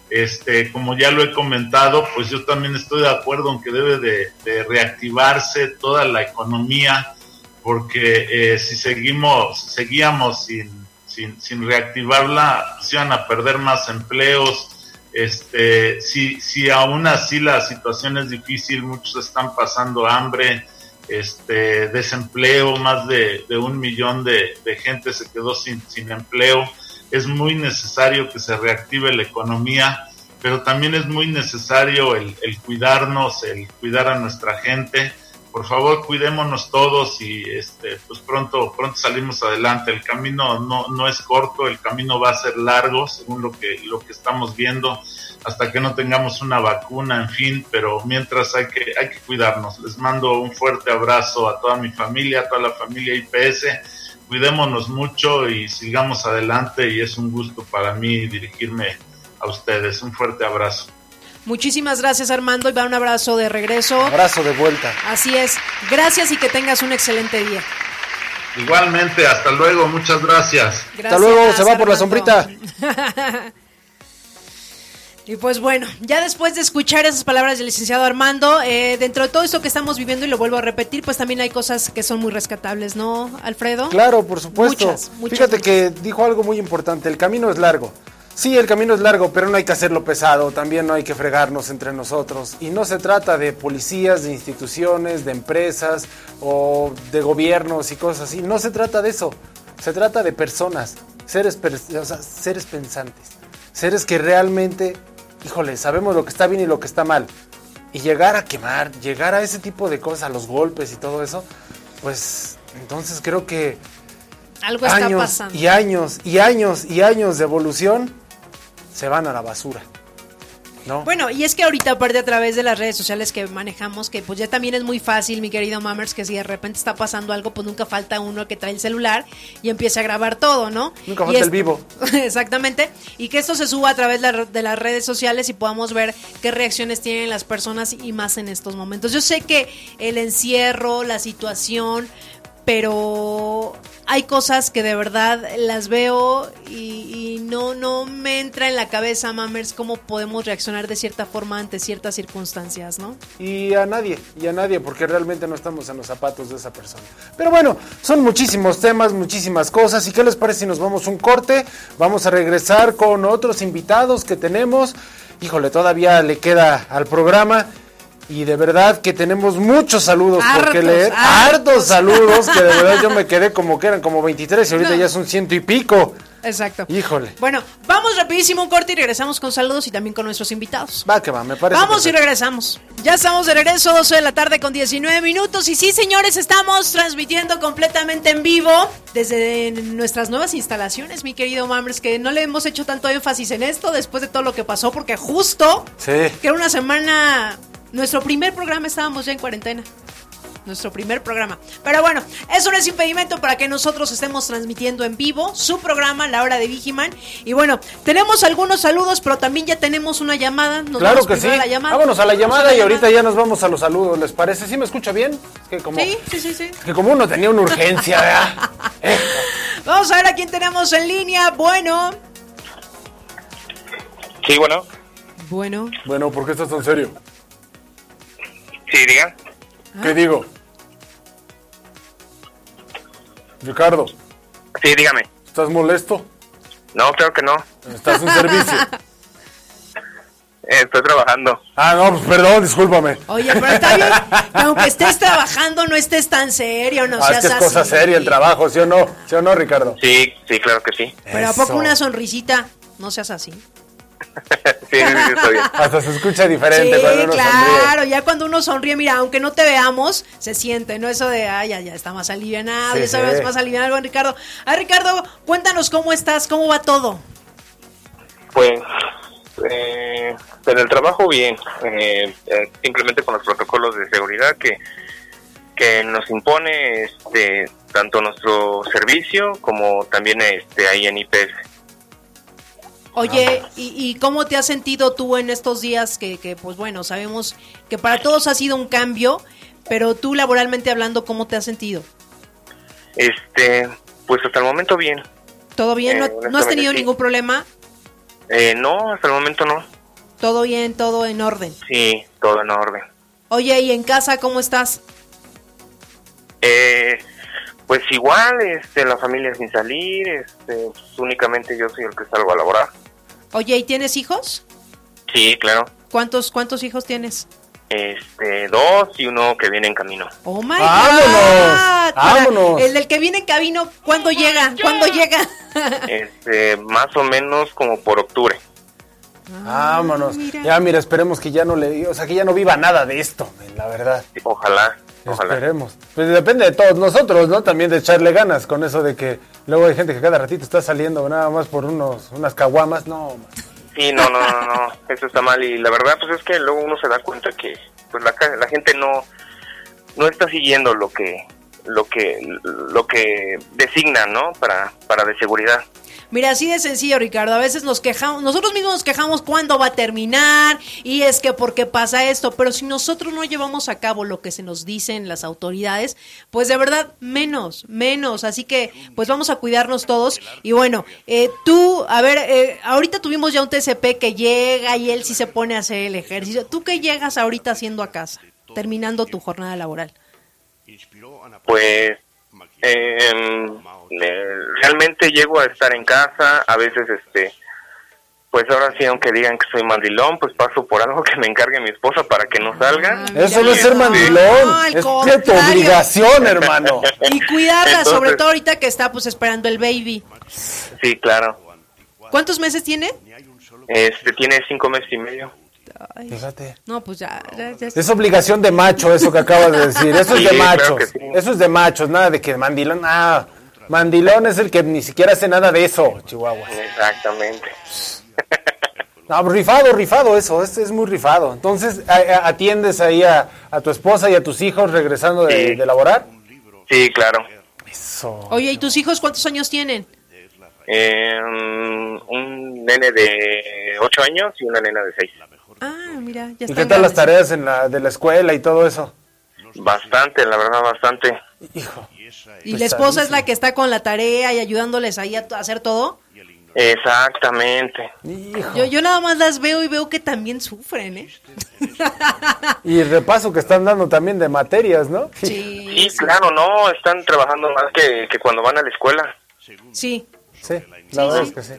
Este, como ya lo he comentado, pues yo también estoy de acuerdo en que debe de, reactivarse toda la economía, porque eh, si seguimos, seguíamos sin, sin, sin reactivarla, se van a perder más empleos. Este, si, si aún así la situación es difícil, muchos están pasando hambre, este desempleo, más de, un millón de, gente se quedó sin, sin empleo. Es muy necesario que se reactive la economía, pero también es muy necesario el, el cuidarnos, el cuidar a nuestra gente. Por favor, cuidémonos todos y este, pues pronto, pronto salimos adelante. El camino no, no es corto, el camino va a ser largo, según lo que, lo que estamos viendo hasta que no tengamos una vacuna, en fin, pero mientras hay que, hay que cuidarnos. Les mando un fuerte abrazo a toda mi familia, a toda la familia IPS. Cuidémonos mucho y sigamos adelante y es un gusto para mí dirigirme a ustedes. Un fuerte abrazo. Muchísimas gracias Armando y va un abrazo de regreso. Abrazo de vuelta. Así es. Gracias y que tengas un excelente día. Igualmente, hasta luego, muchas gracias. gracias hasta luego, se va Armando. por la sombrita. *laughs* Y pues bueno, ya después de escuchar esas palabras del licenciado Armando, eh, dentro de todo esto que estamos viviendo, y lo vuelvo a repetir, pues también hay cosas que son muy rescatables, ¿no, Alfredo? Claro, por supuesto. Muchas, muchas, Fíjate muchas. que dijo algo muy importante, el camino es largo. Sí, el camino es largo, pero no hay que hacerlo pesado, también no hay que fregarnos entre nosotros. Y no se trata de policías, de instituciones, de empresas o de gobiernos y cosas así. No se trata de eso. Se trata de personas, seres, o sea, seres pensantes, seres que realmente híjole, sabemos lo que está bien y lo que está mal. Y llegar a quemar, llegar a ese tipo de cosas, a los golpes y todo eso, pues entonces creo que algo está años pasando. Y años y años y años de evolución se van a la basura. No. Bueno, y es que ahorita aparte a través de las redes sociales que manejamos, que pues ya también es muy fácil, mi querido Mammers, que si de repente está pasando algo, pues nunca falta uno que trae el celular y empieza a grabar todo, ¿no? Nunca falta el vivo. *laughs* Exactamente. Y que esto se suba a través de las redes sociales y podamos ver qué reacciones tienen las personas y más en estos momentos. Yo sé que el encierro, la situación, pero hay cosas que de verdad las veo y, no, no me entra en la cabeza, Mammers, cómo podemos reaccionar de cierta forma ante ciertas circunstancias, ¿no? Y a nadie, y a nadie, porque realmente no estamos en los zapatos de esa persona. Pero bueno, son muchísimos temas, muchísimas cosas. ¿Y qué les parece si nos vamos un corte? Vamos a regresar con otros invitados que tenemos. Híjole, todavía le queda al programa. Y de verdad que tenemos muchos saludos por qué leer. hartos. Hartos saludos, que de *laughs* verdad yo me quedé como que eran como 23 y ahorita ya son ciento y pico. Exacto. Híjole. Bueno, vamos rapidísimo un corte y regresamos con saludos y también con nuestros invitados. Va que va, me parece. Vamos y regresamos. Ya estamos de regreso, 12 de la tarde con 19 minutos. Y sí, señores, estamos transmitiendo completamente en vivo desde nuestras nuevas instalaciones, mi querido Mammers, que no le hemos hecho tanto énfasis en esto después de todo lo que pasó, porque justo Sí. que era una semana, nuestro primer programa estábamos ya en cuarentena. Nuestro primer programa. Pero bueno, eso no es impedimento para que nosotros estemos transmitiendo en vivo su programa, La Hora de Vigiman. Y bueno, tenemos algunos saludos, pero también ya tenemos una llamada. Nos Claro vamos que sí. a la llamada. Vámonos a la llamada y ahorita ya nos vamos a los saludos, ¿les parece? ¿Sí me escucha bien? Es que como, Sí, sí, sí, sí. que como uno tenía una urgencia, ¿verdad? *laughs* Eh, Vamos a ver a quién tenemos en línea. Bueno. Sí, bueno. Bueno. Bueno, ¿por qué estás tan serio? Sí, diga. ¿Qué digo? Ricardo, Sí, dígame. ¿estás molesto? No, claro que no. ¿Estás en servicio? *laughs* Estoy trabajando. Ah, no, pues perdón, discúlpame. Oye, pero está bien que aunque estés trabajando, no estés tan serio, no ah, es seas que es así. cosa seria el trabajo, ¿sí o no? ¿Sí o no, Ricardo? Sí, sí, claro que sí. Pero ¿a poco una sonrisita? No seas así. *laughs* Sí, sí, sí, estoy bien. Hasta se escucha diferente Sí, cuando uno claro, ya cuando uno sonríe, mira, aunque no te veamos, se siente, ¿no? Eso de, ay, ya, ya está más alivianado, Sí, ya sabes, sí. más alivianado, buen Ricardo. Ay, Ricardo, cuéntanos cómo estás, cómo va todo. Pues, eh, en el trabajo bien. Eh, eh, simplemente con los protocolos de seguridad que, que nos impone este tanto nuestro servicio como también este ahí en IPS. Oye, ¿y, y cómo te has sentido tú en estos días que, que, pues bueno, sabemos que para todos ha sido un cambio, pero tú laboralmente hablando, ¿cómo te has sentido? Este, pues hasta el momento bien. ¿Todo bien? Eh, ¿No, no has tenido sí. ningún problema? Eh, no, hasta el momento no. ¿Todo bien? ¿Todo en orden? Sí, todo en orden. Oye, ¿y en casa cómo estás? Eh, pues igual, este, la familia sin salir, este, pues, únicamente yo soy el que salgo a laborar. Oye, ¿y tienes hijos? Sí, claro. ¿Cuántos, cuántos hijos tienes? Este, dos y uno que viene en camino. Oh my ¡Vámonos! God. ¡Vámonos! El del que viene en camino, ¿cuándo llega? ¿Cuándo llega? *laughs* Este, más o menos como por octubre. Vámonos. mira. Ya, mira, esperemos que ya no le, o sea, que ya no viva nada de esto, la verdad. Ojalá, ojalá. Esperemos. Pues depende de todos nosotros, ¿no? También de echarle ganas con eso de que luego hay gente que cada ratito está saliendo nada más por unos unas caguamas. No, man. Sí, no, no, no, no, eso está mal y la verdad pues es que luego uno se da cuenta que pues la, la gente no no está siguiendo lo que lo que lo que designan, ¿no? Para para de seguridad. Mira, así de sencillo, Ricardo. A veces nos quejamos, nosotros mismos nos quejamos cuándo va a terminar y es que por qué pasa esto, pero si nosotros no llevamos a cabo lo que se nos dicen las autoridades, pues de verdad menos, menos. Así que pues vamos a cuidarnos todos. Y bueno, eh, tú, a ver, eh, ahorita tuvimos ya un TCP que llega y él sí se pone a hacer el ejercicio. ¿Tú qué llegas ahorita haciendo a casa, terminando tu jornada laboral? Pues eh, realmente llego a estar en casa, a veces este pues ahora sí, aunque digan que soy mandilón, pues paso por algo que me encargue mi esposa para que no salga. Ah, Eso no es ser mandilón, No, es tu obligación, hermano. Y cuidarla, Entonces- sobre todo ahorita que está pues esperando el baby. Sí, claro. ¿Cuántos meses tiene? Este tiene cinco meses y medio. Ay, Fíjate. no, pues ya, ya- ya- Es obligación de macho eso que acabas de decir. *laughs* Eso es de claro machos. que sí. Eso es de machos, nada de que mandilón. Ah, mandilón es el que ni siquiera hace nada de eso, Chihuahua. Exactamente. No, rifado, rifado eso, este es muy rifado. Entonces, a- a- ¿atiendes ahí a, a tu esposa y a tus hijos regresando de, Sí. de laborar? Sí, claro. Eso. Oye, ¿y tus hijos cuántos años tienen? Eh, un- un nene de 8 años y una nena de 6. Ah, mira, ya ¿Y qué tal las tareas en la, de la escuela y todo eso? Bastante, la verdad, bastante. Hijo. ¿Y la esposa es la que está con la tarea y ayudándoles ahí a, hacer todo? Exactamente. Hijo. Yo, yo nada más las veo y veo que también sufren, ¿eh? Y el repaso que están dando también de materias, ¿no? Sí, *laughs* Sí, claro, no, están trabajando más que, que cuando van a la escuela. sí. Sí, la verdad es que sí.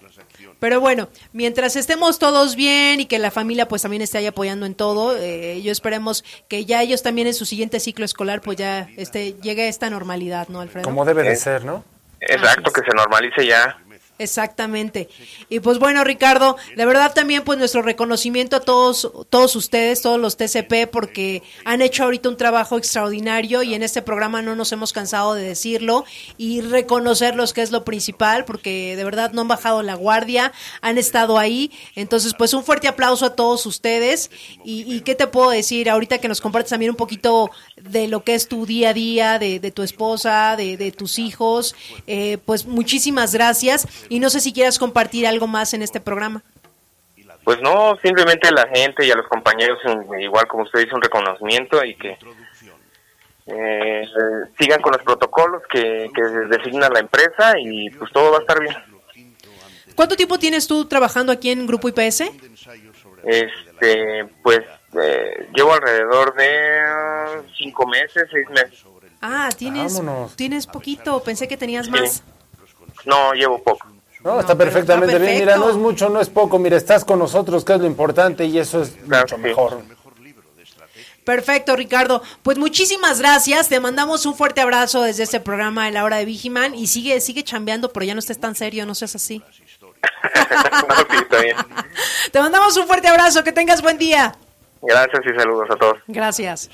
Pero bueno, mientras estemos todos bien y que la familia pues también esté ahí apoyando en todo, eh, yo esperemos que ya ellos también en su siguiente ciclo escolar pues ya este, llegue esta normalidad, ¿no, Alfredo? Como debe de Eh. ser, ¿no? Exacto, que se normalice ya. Exactamente. Y pues bueno, Ricardo, de verdad también pues nuestro reconocimiento a todos todos ustedes, todos los TCP porque han hecho ahorita un trabajo extraordinario y en este programa no nos hemos cansado de decirlo y reconocerlos que es lo principal porque de verdad no han bajado la guardia, han estado ahí. Entonces, pues un fuerte aplauso a todos ustedes. Y, y qué te puedo decir ahorita que nos compartes también un poquito de lo que es tu día a día, de, de tu esposa, de, de tus hijos, eh, pues muchísimas gracias y no sé si quieras compartir algo más en este programa. Pues no, simplemente a la gente y a los compañeros, igual como usted dice, un reconocimiento y que eh, sigan con los protocolos que, que designa la empresa y pues todo va a estar bien. ¿Cuánto tiempo tienes tú trabajando aquí en Grupo IPS? Este, pues eh, llevo alrededor de cinco meses, seis meses. Ah, tienes, Vámonos. tienes poquito, pensé que tenías Sí. más. No, llevo poco. No, No, está perfectamente está bien. Mira, no es mucho, no es poco. Mira, estás con nosotros, que es lo importante, y eso es Claro mucho sí. mejor. Perfecto, Ricardo. Pues muchísimas gracias. Te mandamos un fuerte abrazo desde este programa de la hora de Vigiman y sigue, sigue chambeando, pero ya no estés tan serio, no seas así. no, sí, está bien. Te mandamos un fuerte abrazo, que tengas buen día. Gracias y saludos a todos. Gracias.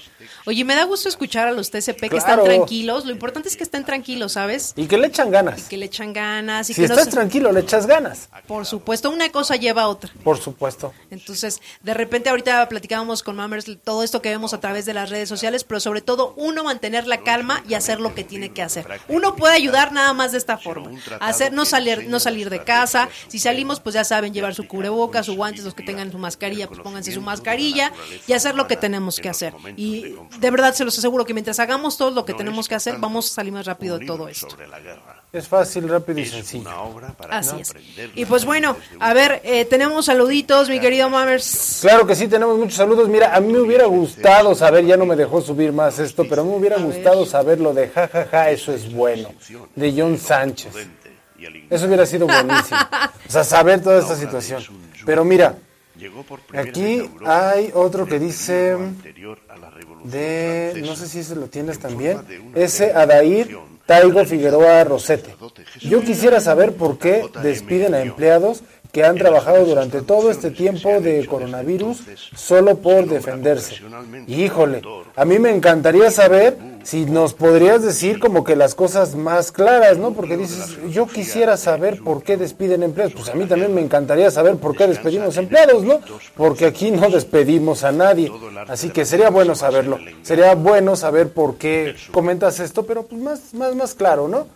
Oye, me da gusto escuchar a los TCP que están tranquilos. Lo importante es que estén tranquilos, ¿sabes? Y que le echan ganas. Que le echan ganas y Si que estás tranquilo, le echas ganas. Por supuesto, una cosa lleva a otra. Por supuesto. Entonces, de repente ahorita platicábamos con Mammers todo esto que vemos a través de las redes sociales, pero sobre todo uno mantener la calma y hacer lo que tiene que hacer. Uno puede ayudar nada más de esta forma, hacer no salir no salir de casa, si salimos pues ya saben llevar su cubrebocas, su guantes, los que tengan su mascarilla, pues pónganse su mascarilla y hacer lo que tenemos que hacer. Y de verdad se los aseguro que mientras hagamos todo lo que tenemos que hacer, vamos a salir más rápido de todo esto. Es fácil, rápido y sencillo. Así es. Y pues bueno, a ver, eh, tenemos saluditos, mi querido Mammers. Claro que sí, tenemos muchos saludos. Mira, a mí me hubiera gustado saber, ya no me dejó subir más esto, pero a mí me hubiera gustado saber lo de jajaja, eso es bueno, de John Sánchez. Eso hubiera sido *laughs* buenísimo. O sea, saber toda esta situación. Pero mira, aquí hay otro que dice de, no sé si ese lo tienes también, ese Adair Taigo Figueroa Rosete. Yo quisiera saber por qué despiden a empleados que han trabajado durante todo este tiempo de coronavirus solo por defenderse. Híjole, a mí me encantaría saber si nos podrías decir como que las cosas más claras, ¿no? Porque dices, yo quisiera saber por qué despiden empleados. Pues a mí también me encantaría saber por qué despedimos empleados, ¿no? Porque aquí no despedimos a nadie. Así que sería bueno saberlo. Sería bueno saber por qué comentas esto, pero pues más, más, más claro, ¿no?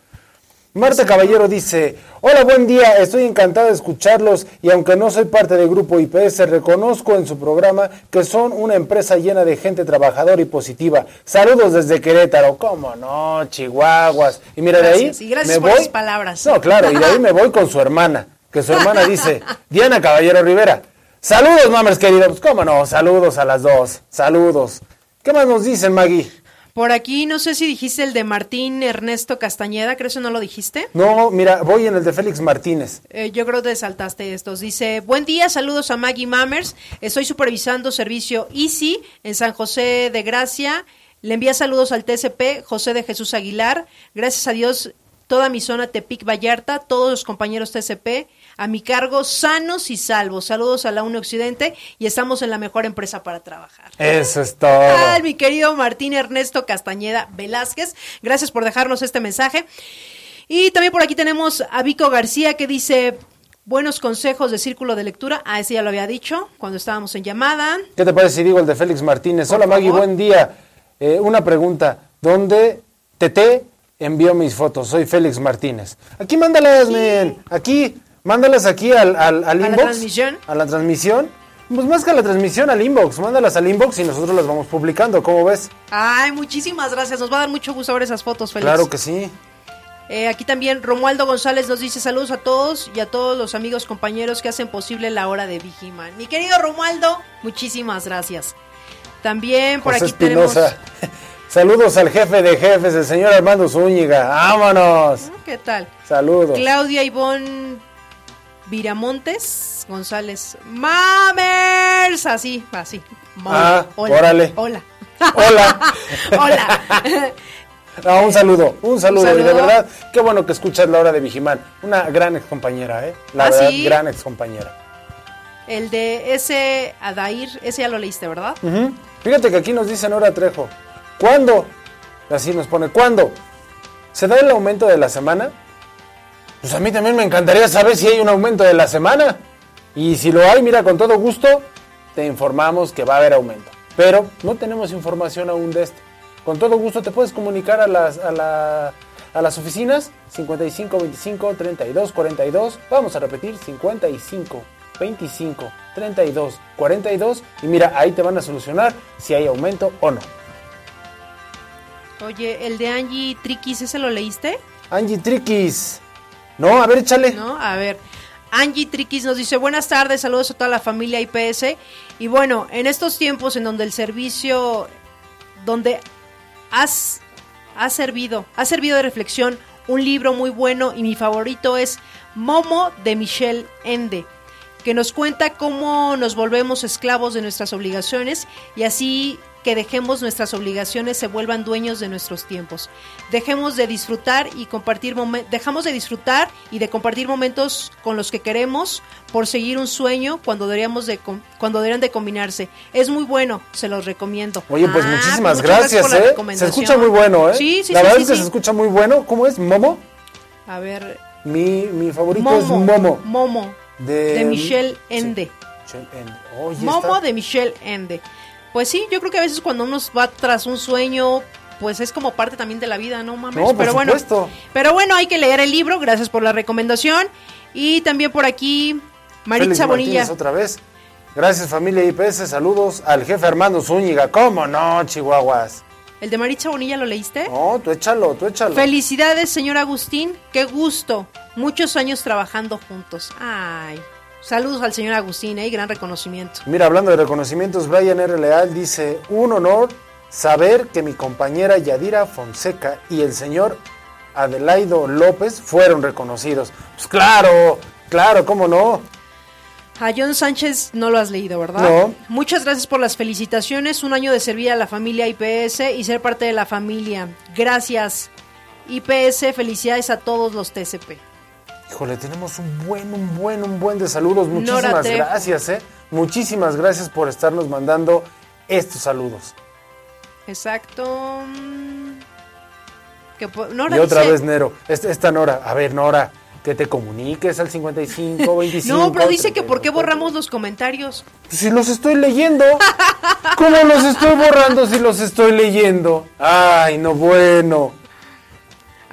Marta Caballero dice, hola, buen día, estoy encantada de escucharlos y aunque no soy parte del grupo IPS, reconozco en su programa que son una empresa llena de gente trabajadora y positiva. Saludos desde Querétaro, cómo no, Chihuahuas. Y mira, Gracias, de y ahí gracias me por voy... palabras. No, claro, y de ahí me voy con su hermana, que su hermana dice, *laughs* Diana Caballero Rivera, saludos, mamers queridos, cómo no, saludos a las dos, saludos. ¿Qué más nos dicen, Maggie? Por aquí, no sé si dijiste el de Martín Ernesto Castañeda, ¿crees que no lo dijiste? No, mira, voy en el de Félix Martínez. Eh, yo creo que saltaste estos. Dice, buen día, saludos a Maggie Mammers. Estoy supervisando servicio Easy en San José de Gracia. Le envía saludos al TCP, José de Jesús Aguilar. Gracias a Dios, toda mi zona Tepic Vallarta, todos los compañeros TCP, a mi cargo, sanos y salvos. Saludos a la UNE Occidente y estamos en la mejor empresa para trabajar. Eso es todo. Mi querido Martín Ernesto Castañeda Velázquez, gracias por dejarnos este mensaje. Y también por aquí tenemos a Vico García que dice, Buenos consejos de círculo de lectura. Ah, ese ya lo había dicho cuando estábamos en llamada. ¿Qué te parece si digo el de Félix Martínez? Hola Maggie, favor. buen día. Eh, una pregunta. ¿Dónde TT envió mis fotos? Soy Félix Martínez. Aquí mándalas, men. Aquí, mándalas aquí al, al, al ¿A la inbox. transmisión? A la transmisión. Pues más que a la transmisión, al inbox. Mándalas al inbox y nosotros las vamos publicando. ¿Cómo ves? Ay, muchísimas gracias. Nos va a dar mucho gusto ver esas fotos, Félix. Claro que sí. Eh, aquí también Romualdo González nos dice saludos a todos y a todos los amigos compañeros que hacen posible la hora de Vigiman. Mi querido Romualdo, muchísimas gracias. También por José aquí tenemos... Espinosa. *laughs* Saludos al jefe de jefes, el señor Armando Zúñiga. ¡Vámonos! ¿Qué tal? Saludos. Claudia Ivonne Viramontes González. ¡Mamers! Así, así. Ah, órale. Hola. Hola. *laughs* Hola. No, un saludo, un saludo, Un Y de verdad, qué bueno que escuchas la hora de Vigimán. Una gran ex compañera, ¿eh? La ¿Ah, verdad, sí? gran ex compañera. El de ese Adair, ese ya lo leíste, ¿verdad? Fíjate que aquí nos dice Nora Trejo. ¿Cuándo? Así nos pone, ¿cuándo? ¿Se da el aumento de la semana? Pues a mí también me encantaría saber si hay un aumento de la semana. Y si lo hay, mira, con todo gusto, te informamos que va a haber aumento. Pero no tenemos información aún de esto. Con todo gusto te puedes comunicar a las, a la- a las oficinas 55 25 32 42. Vamos a repetir 55 25 32 42. Y mira, ahí te van a solucionar si hay aumento o no. Oye, el de Angie Triquis, ¿ese lo leíste? Angie Triquis. No, a ver, échale. ¿No? A ver. Angie Triquis nos dice, buenas tardes, saludos a toda la familia IPS. Y bueno, en estos tiempos en donde el servicio, donde has, has servido, ha servido de reflexión un libro muy bueno y mi favorito es Momo de Michelle Ende, que nos cuenta cómo nos volvemos esclavos de nuestras obligaciones y así que dejemos nuestras obligaciones se vuelvan dueños de nuestros tiempos. Dejemos de disfrutar y compartir dejamos de disfrutar y de compartir momentos con los que queremos por seguir un sueño cuando deberíamos de cuando deberían de combinarse. Es muy bueno, se los recomiendo. Oye, pues Ah, muchísimas muchas gracias, la ¿eh? Se escucha muy bueno, ¿eh? Sí, sí, La sí, verdad es que se escucha muy bueno. ¿Cómo es? ¿Momo? A ver, Mi, mi favorito Momo, es Momo. Momo De, de Michelle Ende. Michelle Ende. Oye, Momo está- de Michelle Ende. Pues sí, yo creo que a veces cuando uno va tras un sueño, pues es como parte también de la vida, ¿no mames? No, por pero bueno, supuesto. pero bueno, hay que leer el libro, gracias por la recomendación. Y también por aquí, Félix Maritza Bonilla. Otra vez. Gracias familia IPS, saludos al jefe Armando Zúñiga. ¿Cómo no, Chihuahuas? ¿El de Maritza Bonilla lo leíste? No, tú échalo, tú échalo. Felicidades, señor Agustín. Qué gusto. Muchos años trabajando juntos. Ay. Saludos al señor Agustín, ¿eh? Gran reconocimiento. Mira, hablando de reconocimientos, Brian R. Leal dice, un honor saber que mi compañera Yadira Fonseca y el señor Adelaido López fueron reconocidos. Pues claro, claro, ¿cómo no? A John Sánchez no lo has leído, ¿verdad? No. Muchas gracias por las felicitaciones. Un año de servir a la familia IPS y ser parte de la familia. Gracias. IPS, felicidades a todos los TCP. Híjole, tenemos un buen, un buen, un buen de saludos. Muchísimas gracias, ¿eh? Muchísimas gracias por estarnos mandando estos saludos. Exacto. Mm. Que Nora y otra dice- vez, Nero, esta, esta Nora, a ver, Nora, que te comuniques al 55, 25. *laughs* No, pero dice que por qué borramos los comentarios. Si los estoy leyendo. ¿Cómo los estoy borrando si los estoy leyendo? Ay, no bueno.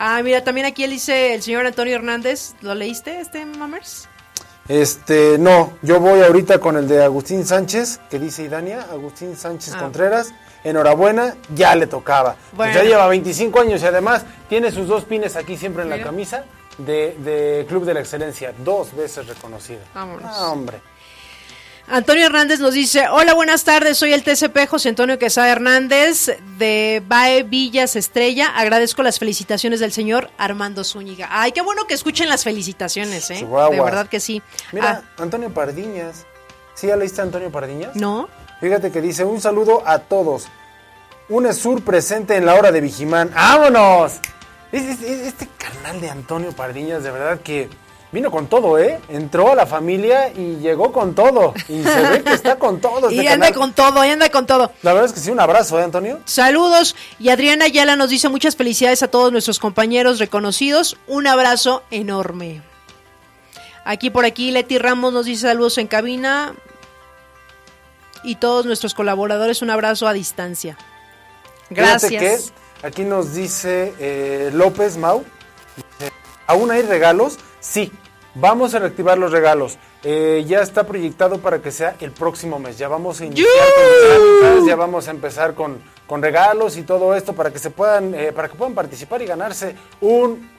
Ah, mira, también aquí él dice el señor Antonio Hernández. ¿Lo leíste, este Mamers? Este, no, yo voy ahorita con el de Agustín Sánchez, que dice Idania, Agustín Sánchez Ah. Contreras. Enhorabuena, ya le tocaba. Pues ya lleva 25 años y además tiene sus dos pines aquí siempre en la camisa de, de Club de la Excelencia, dos veces reconocido. Vámonos. Ah, hombre. Antonio Hernández nos dice, hola, buenas tardes, soy el TCP José Antonio Quesada Hernández de Bae Villas Estrella. Agradezco las felicitaciones del señor Armando Zúñiga. Ay, qué bueno que escuchen las felicitaciones, ¿eh? De verdad que sí. Mira, Ah, Antonio Pardiñas. ¿Sí ya leíste a Antonio Pardiñas? ¿No? Fíjate que dice un saludo a todos. Un Esur presente en la hora de Vigimán. ¡Vámonos! Es- es- es- Este carnal de Antonio Pardiñas, de verdad que vino con todo, ¿eh? Entró a la familia y llegó con todo. Y se ve que está con todo este y anda canal. con todo, y anda con todo. La verdad es que sí, un abrazo, ¿eh, Antonio? Saludos y Adriana Ayala nos dice muchas felicidades a todos nuestros compañeros reconocidos. Un abrazo enorme. Aquí por aquí Leti Ramos nos dice saludos en cabina y todos nuestros colaboradores un abrazo a distancia. Gracias. que aquí nos dice eh, López Mau, dice, ¿aún hay regalos? Sí, vamos a reactivar los regalos. Eh, ya está proyectado para que sea el próximo mes. Ya vamos a iniciar con dinámicas, ya vamos a empezar con, con regalos y todo esto para que se puedan, eh, para que puedan participar y ganarse un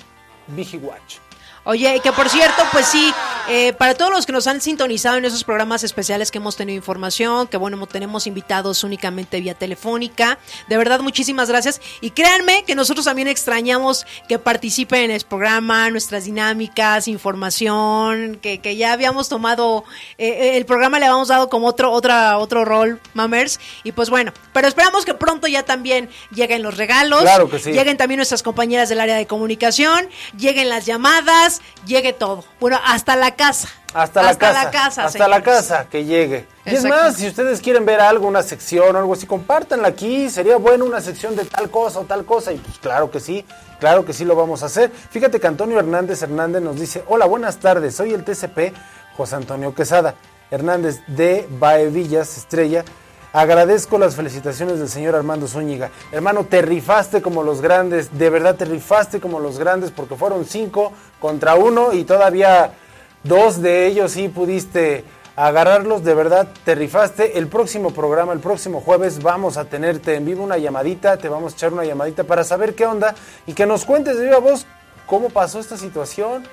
Watch. Oye, que por cierto, pues sí, eh, para todos los que nos han sintonizado en esos programas especiales que hemos tenido información, que bueno, tenemos invitados únicamente vía telefónica, de verdad muchísimas gracias y créanme que nosotros también extrañamos que participen en el programa, nuestras dinámicas, información, que, que ya habíamos tomado, eh, el programa le habíamos dado como otro, otra, otro rol, mamers, y pues bueno, pero esperamos que pronto ya también lleguen los regalos, Claro que sí. lleguen también nuestras compañeras del área de comunicación, lleguen las llamadas, llegue todo. Bueno, hasta la casa. Hasta, la casa. la casa, hasta la casa que llegue. Y es más, si ustedes quieren ver algo, una sección o algo así, compártanla aquí. Sería bueno una sección de tal cosa o tal cosa. Y pues claro que sí, claro que sí lo vamos a hacer. Fíjate que Antonio Hernández Hernández nos dice, hola, buenas tardes, soy el TCP José Antonio Quesada Hernández de Baevillas, Estrella. Agradezco las felicitaciones del señor Armando Zúñiga. Hermano, te rifaste como los grandes, de verdad te rifaste como los grandes porque fueron cinco contra uno y todavía dos de ellos sí pudiste agarrarlos, de verdad te rifaste. El próximo programa, el próximo jueves, vamos a tenerte en vivo una llamadita, te vamos a echar una llamadita para saber qué onda y que nos cuentes de viva voz cómo pasó esta situación.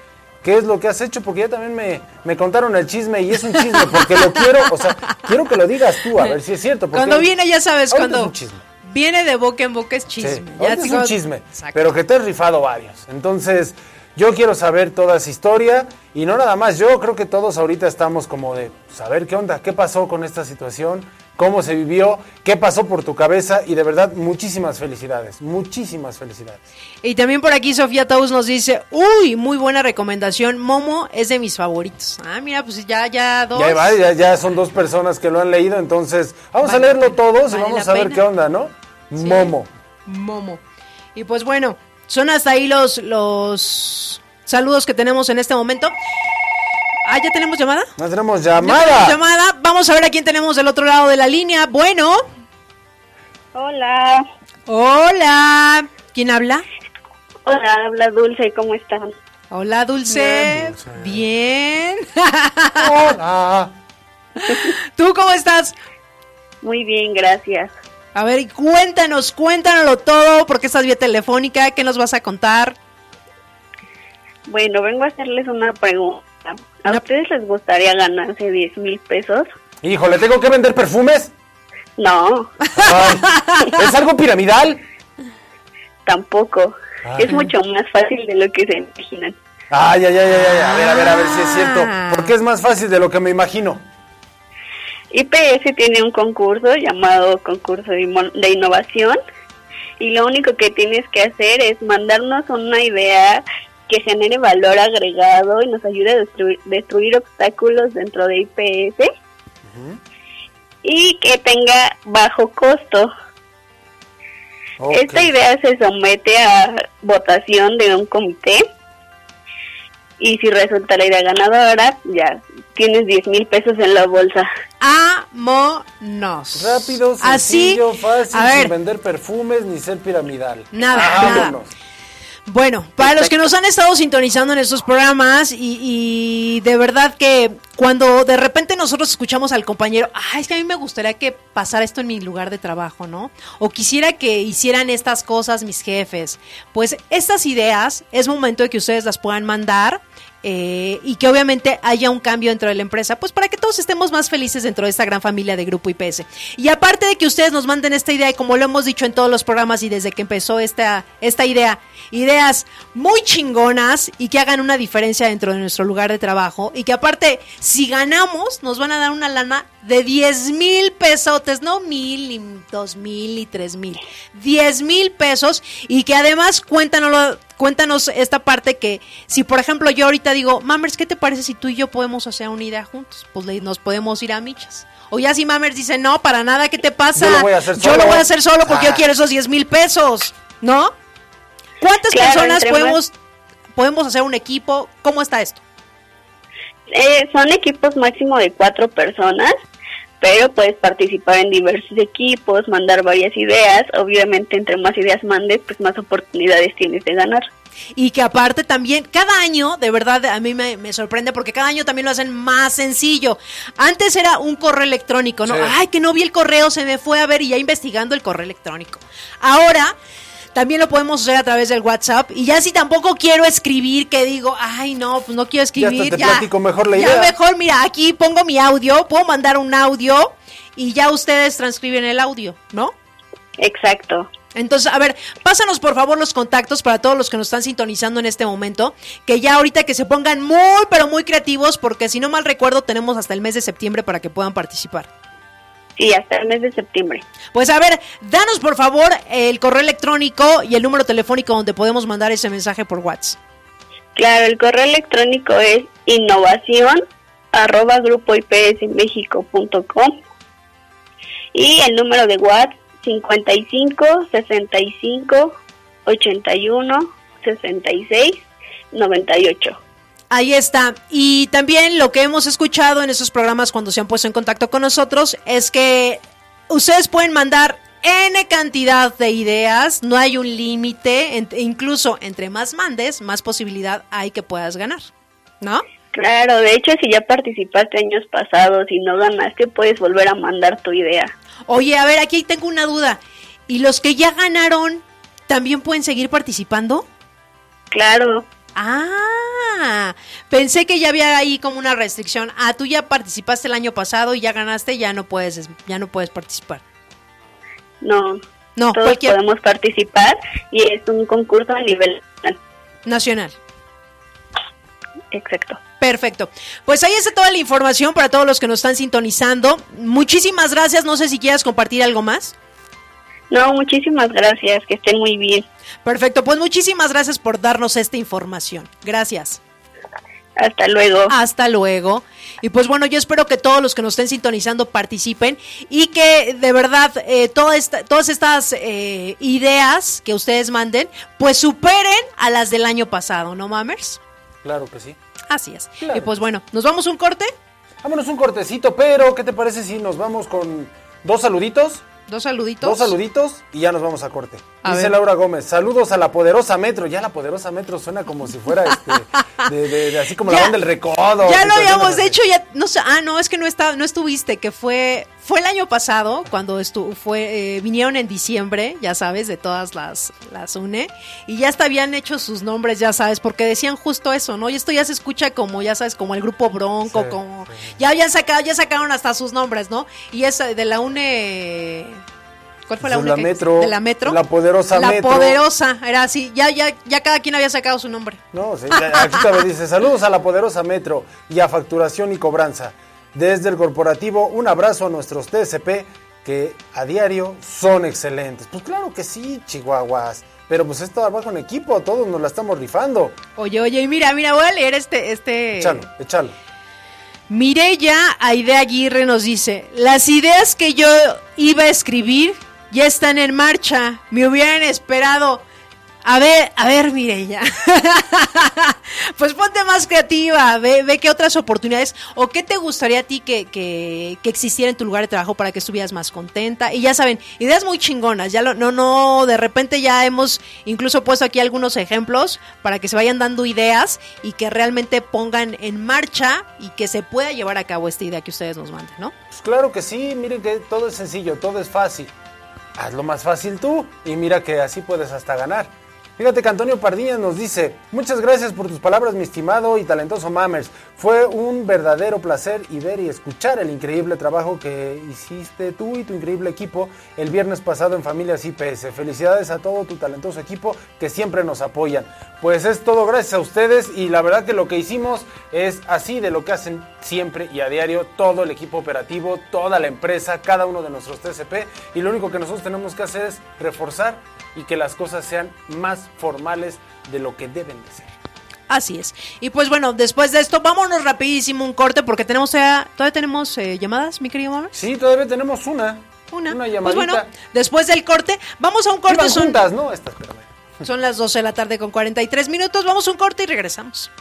¿Qué es lo que has hecho? Porque ya también me, me contaron el chisme y es un chisme porque lo quiero, o sea, quiero que lo digas tú, a ver si es cierto. porque Cuando viene, ya sabes, cuando es un chisme. viene de boca en boca es Sí, chisme. Ya ahorita es un chisme, Exacto. pero que te has rifado varios. Entonces, yo quiero saber toda esa historia y no nada más. Yo creo que todos ahorita estamos como de saber qué onda, qué pasó con esta situación, cómo se vivió, qué pasó por tu cabeza y de verdad muchísimas felicidades, muchísimas felicidades. Y también por aquí Sofía Taus nos dice, uy, muy buena recomendación, Momo es de mis favoritos. Ah, mira, pues ya, ya dos. Ya, va, ya, ya son dos personas que lo han leído, entonces vamos Vale a leerlo todos y vamos a ver pena. qué onda, ¿no? Momo. Momo. Y pues bueno, son hasta ahí los, los saludos que tenemos en este momento. Ah, ¿ya tenemos llamada? No tenemos llamada. tenemos llamada. Vamos a ver a quién tenemos del otro lado de la línea. Bueno. Hola. Hola. ¿Quién habla? Hola, habla Dulce, ¿cómo están? Hola, Dulce. Bien. Hola. *laughs* ¿Tú cómo estás? Muy bien, gracias. A ver, y cuéntanos, cuéntanoslo todo, porque estás vía telefónica, ¿qué nos vas a contar? Bueno, vengo a hacerles una pregunta. ¿A ustedes les gustaría ganarse 10 mil pesos? Híjole, ¿tengo que vender perfumes? No, Ay, ¿Es algo piramidal? tampoco. Es mucho más fácil de lo que se imaginan. Ay, ay, ay, ay, ay, a ver, a ver, a ver si es cierto. Ah. Porque es más fácil de lo que me imagino. IPS tiene un concurso llamado Concurso de Innovación y lo único que tienes que hacer es mandarnos una idea que genere valor agregado y nos ayude a destruir, destruir obstáculos dentro de IPS y que tenga bajo costo. Esta idea se somete a votación de un comité y si resulta la idea ganadora, ya tienes 10 mil pesos en la bolsa. Vámonos. Rápido, Así, sencillo, fácil, a ver. sin vender perfumes ni ser piramidal. Nada, Vámonos. Bueno, para los que nos han estado sintonizando en estos programas y, y de verdad que cuando de repente nosotros escuchamos al compañero, ah, es que a mí me gustaría que pasara esto en mi lugar de trabajo, ¿no? O quisiera que hicieran estas cosas mis jefes. Pues estas ideas es momento de que ustedes las puedan mandar eh, y que obviamente haya un cambio dentro de la empresa, pues para que todos estemos más felices dentro de esta gran familia de Grupo IPS. Y aparte de que ustedes nos manden esta idea, y como lo hemos dicho en todos los programas y desde que empezó esta, esta idea, ideas muy chingonas y que hagan una diferencia dentro de nuestro lugar de trabajo y que aparte, si ganamos, nos van a dar una lana de 10 mil pesotes, no mil, ni dos mil, ni tres mil, 10 mil pesos y que además cuéntanos, cuéntanos esta parte que si por ejemplo yo ahorita digo, Mamers, ¿qué te parece si tú y yo podemos hacer una idea juntos? Pues le- nos podemos ir a michas. O ya si Mamers dice, no, para nada, ¿qué te pasa? Yo lo voy a hacer Yo solo". lo voy a hacer solo porque Ah. yo quiero esos 10 mil pesos, ¿no? ¿Cuántas Claro, personas podemos, podemos hacer un equipo? ¿Cómo está esto? Eh, son equipos máximo de cuatro personas, pero puedes participar en diversos equipos, mandar varias ideas. Obviamente, entre más ideas mandes, pues más oportunidades tienes de ganar. Y que aparte también, cada año, de verdad, a mí me, me sorprende porque cada año también lo hacen más sencillo. Antes era un correo electrónico, ¿no? Sí. Ay, que no vi el correo, se me fue a ver y ya investigando el correo electrónico. Ahora también lo podemos hacer a través del WhatsApp. Y ya si tampoco quiero escribir, que digo, ay, no, pues no quiero escribir. te platico mejor la ya idea. mejor, mira, aquí pongo mi audio, puedo mandar un audio y ya ustedes transcriben el audio, ¿no? Exacto. Entonces, a ver, pásanos por favor los contactos para todos los que nos están sintonizando en este momento, que ya ahorita que se pongan muy, pero muy creativos, porque si no mal recuerdo, tenemos hasta el mes de septiembre para que puedan participar. Sí, hasta el mes de septiembre. Pues a ver, danos por favor el correo electrónico y el número telefónico donde podemos mandar ese mensaje por WhatsApp. Claro, el correo electrónico es innovación arroba grupoipsmexico.com y el número de WhatsApp 55 65 81 66 98. Ahí está. Y también lo que hemos escuchado en esos programas cuando se han puesto en contacto con nosotros es que ustedes pueden mandar N cantidad de ideas, no hay un límite, incluso entre más mandes, más posibilidad hay que puedas ganar, ¿no? Claro, de hecho, si ya participaste años pasados y no ganaste, puedes volver a mandar tu idea. Oye, a ver, aquí tengo una duda. ¿Y los que ya ganaron también pueden seguir participando? Claro. Ah, pensé que ya había ahí como una restricción. Ah, tú ya participaste el año pasado y ya ganaste, ya no puedes, ya no puedes participar. No, No, todos cualquier- podemos participar y es un concurso a nivel nacional. Nacional. Exacto. Perfecto. Pues ahí está toda la información para todos los que nos están sintonizando. Muchísimas gracias. No sé si quieras compartir algo más. No, muchísimas gracias, que estén muy bien. Perfecto. Pues muchísimas gracias por darnos esta información. Gracias. Hasta luego. Hasta luego. Y pues bueno, yo espero que todos los que nos estén sintonizando participen y que de verdad eh, toda esta- todas estas eh, ideas que ustedes manden, pues superen a las del año pasado, ¿no, mamers? Claro que sí. Así es. Claro. Y pues bueno, ¿nos vamos un corte? Vámonos un cortecito, pero ¿qué te parece si nos vamos con dos saluditos? Dos saluditos. Dos saluditos y ya nos vamos a corte. A Dice ver. Laura Gómez, saludos a la poderosa Metro. Ya la poderosa Metro suena como si fuera este, de, de- de- así como la Ya- banda del recodo. Ya lo habíamos hecho ya no ah no, es que no está no estuviste, que fue fue el año pasado cuando estu, fue eh, vinieron en diciembre, ya sabes, de todas las las UNE y ya hasta habían hecho sus nombres, ya sabes, porque decían justo eso, ¿no? Y esto ya se escucha como ya sabes, como el grupo Bronco, Sí, como ya habían sacado ya sacaron hasta sus nombres, ¿no? Y esa de la UNE ¿Cuál fue la la que- Metro, de la Metro. la poderosa La Metro. poderosa, era así, ya ya ya cada quien había sacado su nombre. No, sí, aquí todavía dice, saludos a la poderosa Metro y a Facturación y Cobranza. Desde el corporativo, un abrazo a nuestros TSP que a diario son excelentes. Pues claro que sí, chihuahuas. Pero pues es trabajo en equipo, todos nos la estamos rifando. Oye, oye, y mira, mira, voy a leer este este Échalo, échalo. Mireya Aide Aguirre nos dice, las ideas que yo iba a escribir ya están en marcha, me hubieran esperado. A ver, a ver, Mireya. *laughs* pues ponte más creativa, ve, ve qué otras oportunidades o qué te gustaría a ti que, que, existiera en tu lugar de trabajo para que estuvieras más contenta. Y ya saben, ideas muy chingonas, ya lo, no, no, de repente ya hemos incluso puesto aquí algunos ejemplos para que se vayan dando ideas y que realmente pongan en marcha y que se pueda llevar a cabo esta idea que ustedes nos manden, ¿no? Pues claro que sí, miren que todo es sencillo, todo es fácil. Hazlo más fácil tú y mira que así puedes hasta ganar. Fíjate que Antonio Pardilla nos dice, muchas gracias por tus palabras, mi estimado y talentoso Mammers. Fue un verdadero placer y ver y escuchar el increíble trabajo que hiciste tú y tu increíble equipo el viernes pasado en Familias IPS. Felicidades a todo tu talentoso equipo que siempre nos apoyan. Pues es todo gracias a ustedes y la verdad que lo que hicimos es así de lo que hacen siempre y a diario todo el equipo operativo, toda la empresa, cada uno de nuestros TCP y lo único que nosotros tenemos que hacer es reforzar y que las cosas sean más formales de lo que deben de ser. Así es. Y pues bueno, después de esto, vámonos rapidísimo un corte porque tenemos todavía, todavía tenemos eh, llamadas, mi querido mamá. Sí, todavía tenemos una. Una. Una Pues llamadita. bueno, después del corte, vamos a un corte. Iban Son, juntas, ¿no? Esta, espérame. son las 12 de la tarde con 43 minutos. Vamos a un corte y regresamos.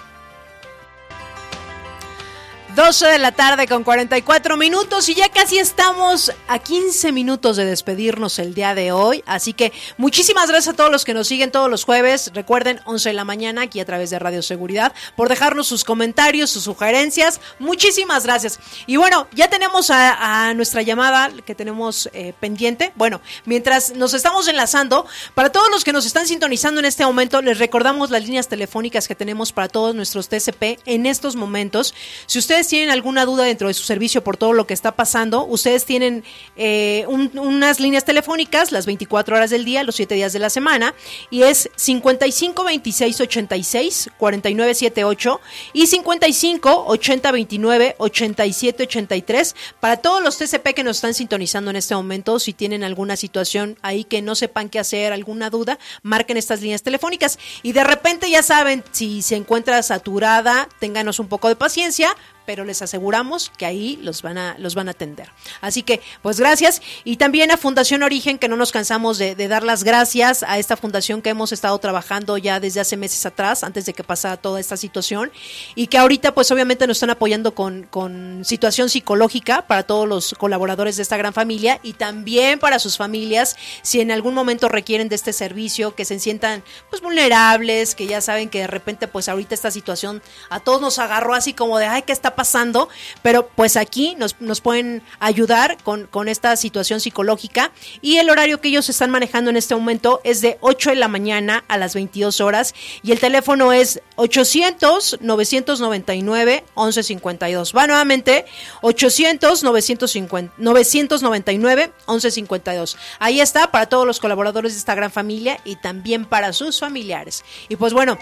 12 de la tarde con 44 minutos y ya casi estamos a 15 minutos de despedirnos el día de hoy. Así que muchísimas gracias a todos los que nos siguen todos los jueves. Recuerden, 11 de la mañana aquí a través de Radio Seguridad por dejarnos sus comentarios, sus sugerencias. Muchísimas gracias. Y bueno, ya tenemos a, nuestra llamada que tenemos eh, pendiente. Bueno, mientras nos estamos enlazando, para todos los que nos están sintonizando en este momento, les recordamos las líneas telefónicas que tenemos para todos nuestros TCP en estos momentos. Si ustedes tienen alguna duda dentro de su servicio por todo lo que está pasando, ustedes tienen eh, unas líneas telefónicas las 24 horas del día, los 7 días de la semana, y es 55 26 86 49 78 y 55 80 29 87 83 para todos los TCP que nos están sintonizando en este momento. Si tienen alguna situación ahí que no sepan qué hacer, alguna duda, marquen estas líneas telefónicas. Y de repente ya saben, si se encuentra saturada, ténganos un poco de paciencia, pero les aseguramos que ahí los van a, los van a atender. Así que, pues gracias. Y también a Fundación Origen, que no nos cansamos de, dar las gracias a esta fundación que hemos estado trabajando ya desde hace meses atrás, antes de que pasara toda esta situación, y que ahorita pues obviamente nos están apoyando con, con situación psicológica para todos los colaboradores de esta gran familia y también para sus familias, si en algún momento requieren de este servicio, que se sientan pues vulnerables, que ya saben que de repente pues ahorita esta situación a todos nos agarró así como de, ay, ¿qué está pasando, pero pues aquí nos, nos pueden ayudar con, con esta situación psicológica y el horario que ellos están manejando en este momento es de 8 de la mañana a las 22 horas y el teléfono es 800-999-1152. Va nuevamente 800-999-1152. Ahí está para todos los colaboradores de esta gran familia y también para sus familiares. Y pues bueno,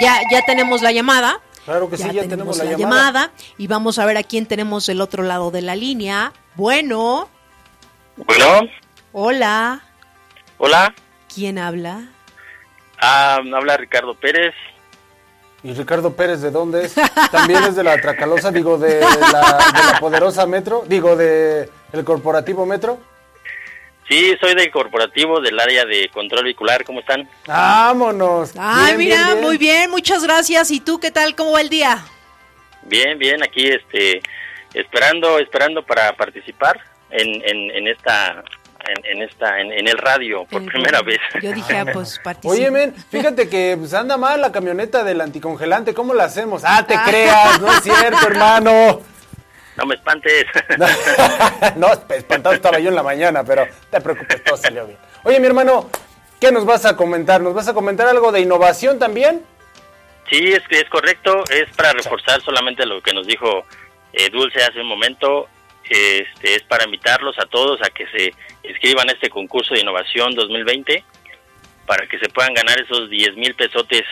ya, ya tenemos la llamada. Claro que sí, ya tenemos, la, llamada. Y vamos a ver a quién tenemos del otro lado de la línea. Bueno. Bueno. Hola. Hola. ¿Quién habla? Ah, habla Ricardo Pérez. ¿Y Ricardo Pérez de dónde es? También es de la Tracalosa, digo, de la, de la poderosa Metro, digo, de el corporativo Metro. Sí, soy del corporativo del área de control vehicular. ¿Cómo están? Vámonos. Ay, mira, muy bien, muchas gracias. ¿Y tú qué tal? ¿Cómo va el día? Bien, bien, aquí este esperando esperando para participar en, en, esta en, esta en, el radio por primera vez. Yo dije, ah, *laughs* pues participa. Oye, men, fíjate que pues, anda mal la camioneta del anticongelante, ¿cómo la hacemos? Ah, te ah. creas, no es cierto, *laughs* hermano. No me espantes. *laughs* *laughs* no, espantado estaba yo en la mañana, pero te preocupes, todo salió bien. Oye, mi hermano, ¿qué nos vas a comentar? ¿Nos vas a comentar algo de innovación también? Sí, es que es correcto. Es para reforzar solamente lo que nos dijo eh, Dulce hace un momento. Este, es para invitarlos a todos a que se inscriban a este concurso de innovación 2020 para que se puedan ganar esos 10 mil pesotes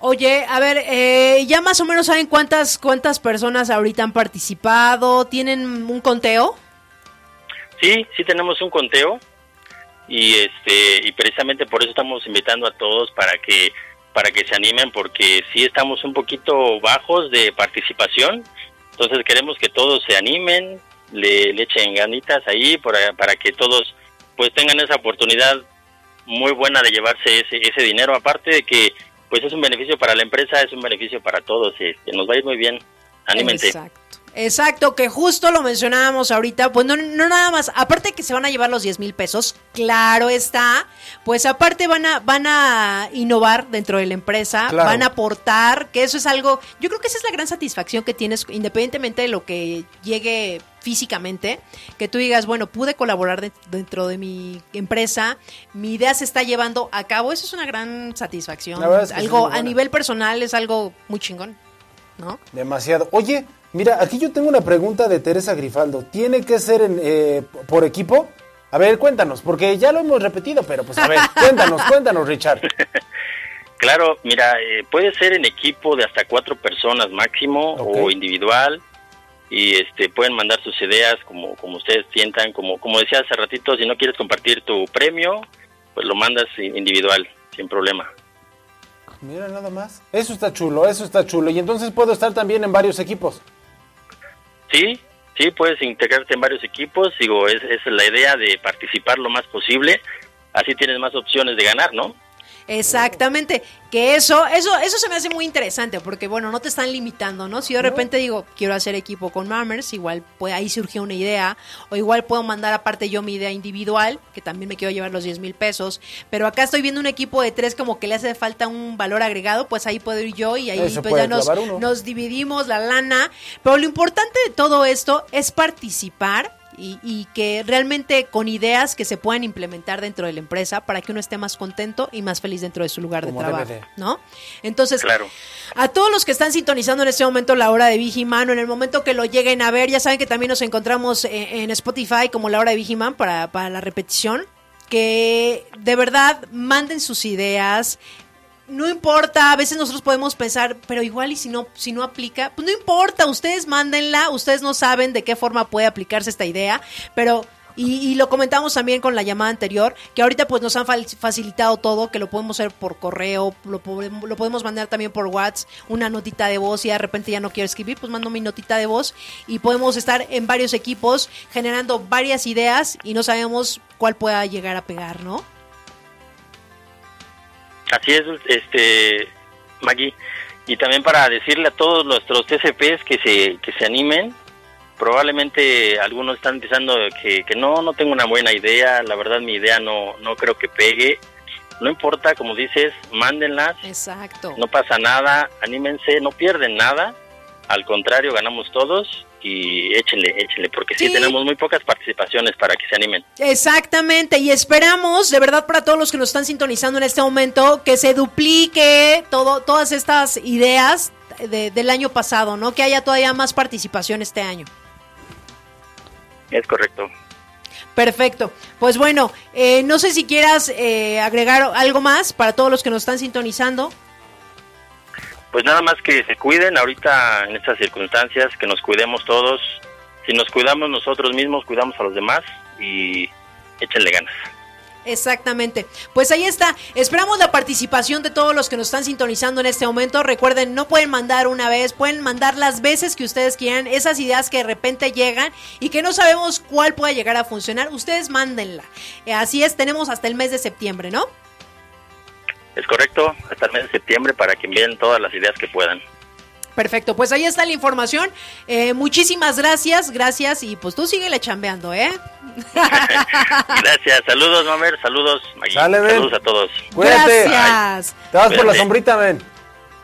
Oye, a ver, eh, ya más o menos saben cuántas cuántas personas ahorita han participado, ¿tienen un conteo? Sí, sí tenemos un conteo. Y este y precisamente por eso estamos invitando a todos para que para que se animen porque sí estamos un poquito bajos de participación, entonces queremos que todos se animen, le, echen ganitas ahí para, para que todos pues tengan esa oportunidad muy buena de llevarse ese, ese dinero, aparte de que pues es un beneficio para la empresa, es un beneficio para todos, y este, nos va a ir muy bien. Anímense. Exacto. Exacto, que justo lo mencionábamos ahorita, pues no, no nada más, aparte que se van a llevar los 10 mil pesos, claro está, pues aparte van a, van a innovar dentro de la empresa, van a aportar, que eso es algo, yo creo que esa es la gran satisfacción que tienes, independientemente de lo que llegue físicamente, que tú digas, bueno, pude colaborar dentro de mi empresa, mi idea se está llevando a cabo, eso es una gran satisfacción. algo a nivel personal es algo muy chingón, ¿no? Demasiado. Oye, mira, aquí yo tengo una pregunta de Teresa Grifaldo. ¿Tiene que ser en, eh, por equipo? A ver, cuéntanos, porque ya lo hemos repetido, pero pues a ver, *laughs* cuéntanos, cuéntanos, Richard. *laughs* Claro, mira, eh, puede ser en equipo de hasta cuatro personas máximo o individual y este pueden mandar sus ideas como como ustedes sientan como como decía hace ratito si no quieres compartir tu premio pues lo mandas individual sin problema. Mira nada más. Eso está chulo eso está chulo. Y entonces puedo estar también en varios equipos. Sí sí puedes integrarte en varios equipos. Digo es, es la idea de participar lo más posible. Así tienes más opciones de ganar no Exactamente, que eso, eso, eso se me hace muy interesante, porque bueno, no te están limitando, ¿no? Si yo de repente digo, quiero hacer equipo con Mammers, igual pues ahí surgió una idea, o igual puedo mandar aparte yo mi idea individual, que también me quiero llevar los 10 mil pesos, pero acá estoy viendo un equipo de tres como que le hace falta un valor agregado, pues ahí puedo ir yo y ahí Eso pues puede ya nos, clavar uno. nos dividimos la lana, pero lo importante de todo esto es participar y, y que realmente con ideas que se puedan implementar dentro de la empresa para que uno esté más contento y más feliz dentro de su lugar Como de trabajo, de. ¿no? Entonces, Claro. a todos los que están sintonizando en este momento la hora de Vigiman o en el momento que lo lleguen a ver, ya saben que también nos encontramos eh, en Spotify como la hora de Vigiman para, para la repetición. Que de verdad manden sus ideas. No importa, a veces nosotros podemos pensar, pero igual y si no, si no aplica, pues no importa, ustedes mándenla, ustedes no saben de qué forma puede aplicarse esta idea, pero y, y lo comentamos también con la llamada anterior, que ahorita pues nos han facilitado todo, que lo podemos hacer por correo, lo, podemos- lo podemos mandar también por WhatsApp, una notita de voz y de repente ya no quiero escribir, pues mando mi notita de voz y podemos estar en varios equipos generando varias ideas y no sabemos cuál pueda llegar a pegar, ¿no? Así es, este, Maggie. Y también para decirle a todos nuestros TCPs que se, que se animen, probablemente algunos están pensando que, que no, no tengo una buena idea, la verdad mi idea no, no creo que pegue. No importa, como dices, mándenlas, Exacto. no pasa nada, anímense, no pierden nada, al contrario, ganamos todos y échenle, échenle, porque sí, Sí. tenemos muy pocas participaciones para que se animen. Exactamente, y esperamos, de verdad, para todos los que nos están sintonizando en este momento, que se duplique todo, todas estas ideas de- del año pasado, ¿no? Que haya todavía más participación este año. Es correcto. Perfecto. Pues bueno, eh, no sé si quieras eh, agregar algo más para todos los que nos están sintonizando. Pues nada más que se cuiden ahorita en estas circunstancias, que nos cuidemos todos. Si nos cuidamos nosotros mismos, cuidamos a los demás y échenle ganas. Exactamente. Pues ahí está. Esperamos la participación de todos los que nos están sintonizando en este momento. Recuerden, no pueden mandar una vez, pueden mandar las veces que ustedes quieran. Esas ideas que de repente llegan y que no sabemos cuál pueda llegar a funcionar, ustedes mándenla. Eh, Así es, tenemos hasta el mes de septiembre, ¿no? Es correcto, hasta el mes de septiembre para que envíen todas las ideas que puedan. Perfecto, pues ahí está la información. Eh, muchísimas gracias, gracias y pues tú síguele chambeando, ¿eh? *laughs* Gracias, saludos Mamer, saludos Maggie, saludos a todos. Cuídate. Gracias. Te vas por la sombrita, ven.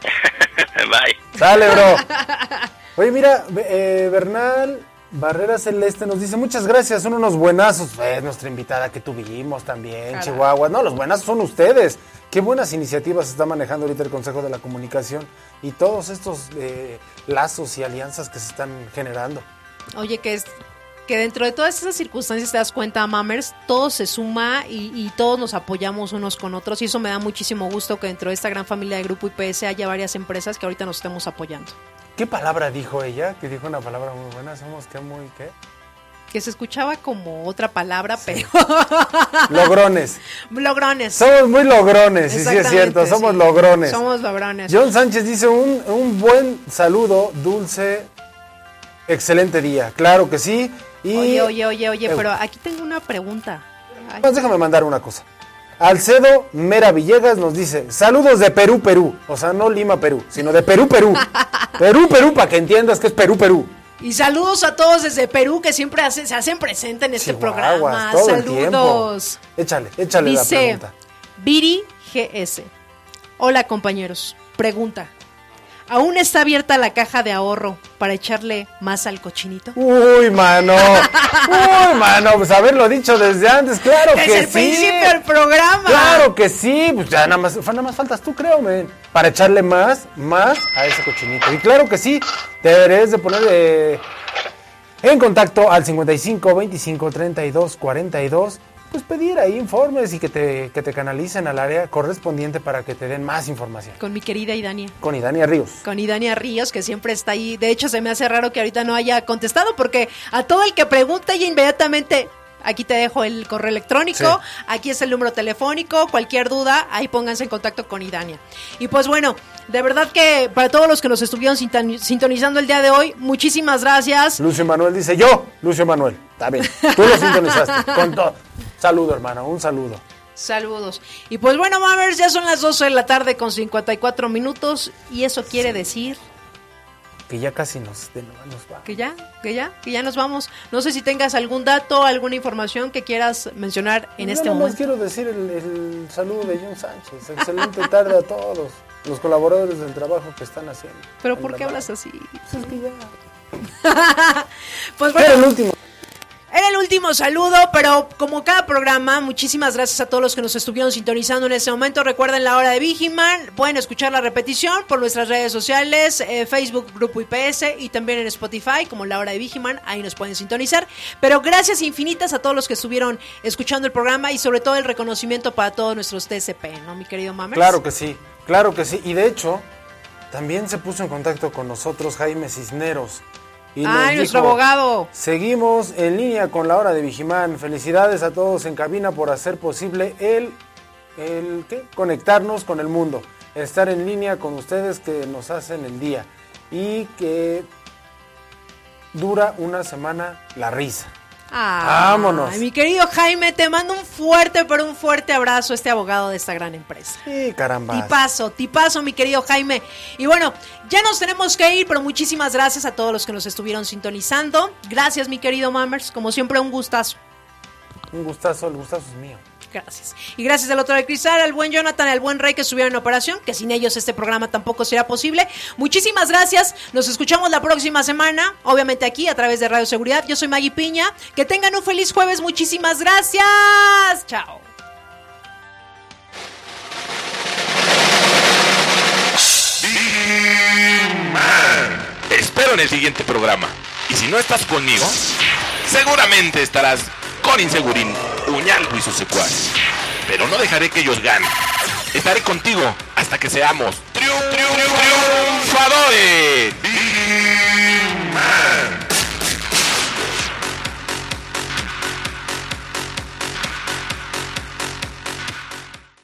*laughs* Bye. Sale, bro. *laughs* Oye, mira, eh, Bernal Barrera Celeste nos dice, muchas gracias, son unos buenazos. Es nuestra invitada que tuvimos también. Chihuahua. No, los buenazos son ustedes. Qué buenas iniciativas está manejando ahorita el Consejo de la Comunicación y todos estos eh, lazos y alianzas que se están generando. Oye, que es que dentro de todas esas circunstancias te das cuenta, Mammers, todo se suma y, y todos nos apoyamos unos con otros y eso me da muchísimo gusto que dentro de esta gran familia de Grupo IPS haya varias empresas que ahorita nos estemos apoyando. ¿Qué palabra dijo ella? Que dijo una palabra muy buena. Somos que muy, ¿qué? Que se escuchaba como otra palabra, pero... *laughs* Logrones. Logrones. Somos muy logrones, sí, sí es cierto, somos sí. logrones. Somos logrones. John Sánchez dice un, un buen saludo, dulce, excelente día. Claro que sí. Y Oye, oye, oye, oye, Eh, pero aquí tengo una pregunta. Ay, Pues déjame mandar una cosa. Alcedo Mera Villegas nos dice, saludos de Perú, Perú. O sea, no Lima, Perú, sino de Perú, Perú. *laughs* Perú, Perú, para que entiendas que es Perú, Perú. Y saludos a todos desde Perú que siempre hace- se hacen presente en este Chihuahuas, programa. todo Saludos. Échale, échale la Dice pregunta. Viri GS. Hola compañeros. Pregunta. ¿Aún está abierta la caja de ahorro para echarle más al cochinito? Uy, mano. *laughs* Uy, mano, pues haberlo dicho desde antes, claro Desde que el sí. principio del programa. Claro que sí, pues ya nada más, nada más faltas tú, creo, men, para echarle más, más a ese cochinito. Y claro que sí, te deberías de poner eh, en contacto al 55 25 32 42, pues pedir ahí informes y que te, que te canalicen al área correspondiente para que te den más información. Con mi querida Idania. Con Idania Ríos. Con Idania Ríos, que siempre está ahí. De hecho, se me hace raro que ahorita no haya contestado, porque a todo el que pregunta, ella inmediatamente. Aquí te dejo el correo electrónico, Sí. aquí es el número telefónico, cualquier duda, ahí pónganse en contacto con Idania. Y pues bueno, de verdad que para todos los que nos estuvieron sinton- sintonizando el día de hoy, muchísimas gracias. Lucio Manuel dice, yo, Lucio Manuel, está bien, tú lo sintonizaste, *laughs* con todo. Saludo, hermano, un saludo. Saludos. Y pues bueno, Mammers, ya son las 12 de la tarde con 54 minutos y eso quiere decir Que ya casi nos, de- nos va. que ya, que ya, que ya nos vamos. No sé si tengas algún dato, alguna información que quieras mencionar en Yo este nada más momento. quiero decir el, el saludo de John Sánchez. Excelente tarde a todos los colaboradores del trabajo que están haciendo. Pero ¿por qué hablas así? Pues es que ya. *laughs* Pues Era el bueno, último. Era el último saludo, pero como cada programa, muchísimas gracias a todos los que nos estuvieron sintonizando en este momento. Recuerden la hora de Vigiman, pueden escuchar la repetición por nuestras redes sociales, eh, Facebook, Grupo IPS y también en Spotify, como la hora de Vigiman, ahí nos pueden sintonizar. Pero gracias infinitas a todos los que estuvieron escuchando el programa y sobre todo el reconocimiento para todos nuestros TCP, ¿no, mi querido Mamers? Claro que sí, claro que sí. Y de hecho, también se puso en contacto con nosotros Jaime Cisneros. Y Ay, nuestro dijo, abogado. Seguimos en línea con la hora de Vigimán. Felicidades a todos en cabina por hacer posible el, el ¿qué? conectarnos con el mundo. Estar en línea con ustedes que nos hacen el día. Y que dura una semana la risa. Ay, Vámonos. Mi querido Jaime, te mando un fuerte, pero un fuerte abrazo a este abogado de esta gran empresa. Sí, caramba. Tipazo, tipazo, mi querido Jaime. Y bueno, ya nos tenemos que ir, pero muchísimas gracias a todos los que nos estuvieron sintonizando. Gracias, mi querido Mammers. Como siempre, un gustazo. Un gustazo, el gustazo es mío. Gracias. Y gracias al otro de Cristal, al buen Jonathan, al buen Rey que estuvieron en operación, que sin ellos este programa tampoco será posible. Muchísimas gracias. Nos escuchamos la próxima semana, obviamente aquí a través de Radio Seguridad. Yo soy Maggie Piña. Que tengan un feliz jueves. Muchísimas gracias. Chao. Te espero en el siguiente programa. Y si no estás conmigo, seguramente estarás con Insegurín, Uñalco y sus secuaces. Pero no dejaré que ellos ganen. Estaré contigo hasta que seamos triunfadores.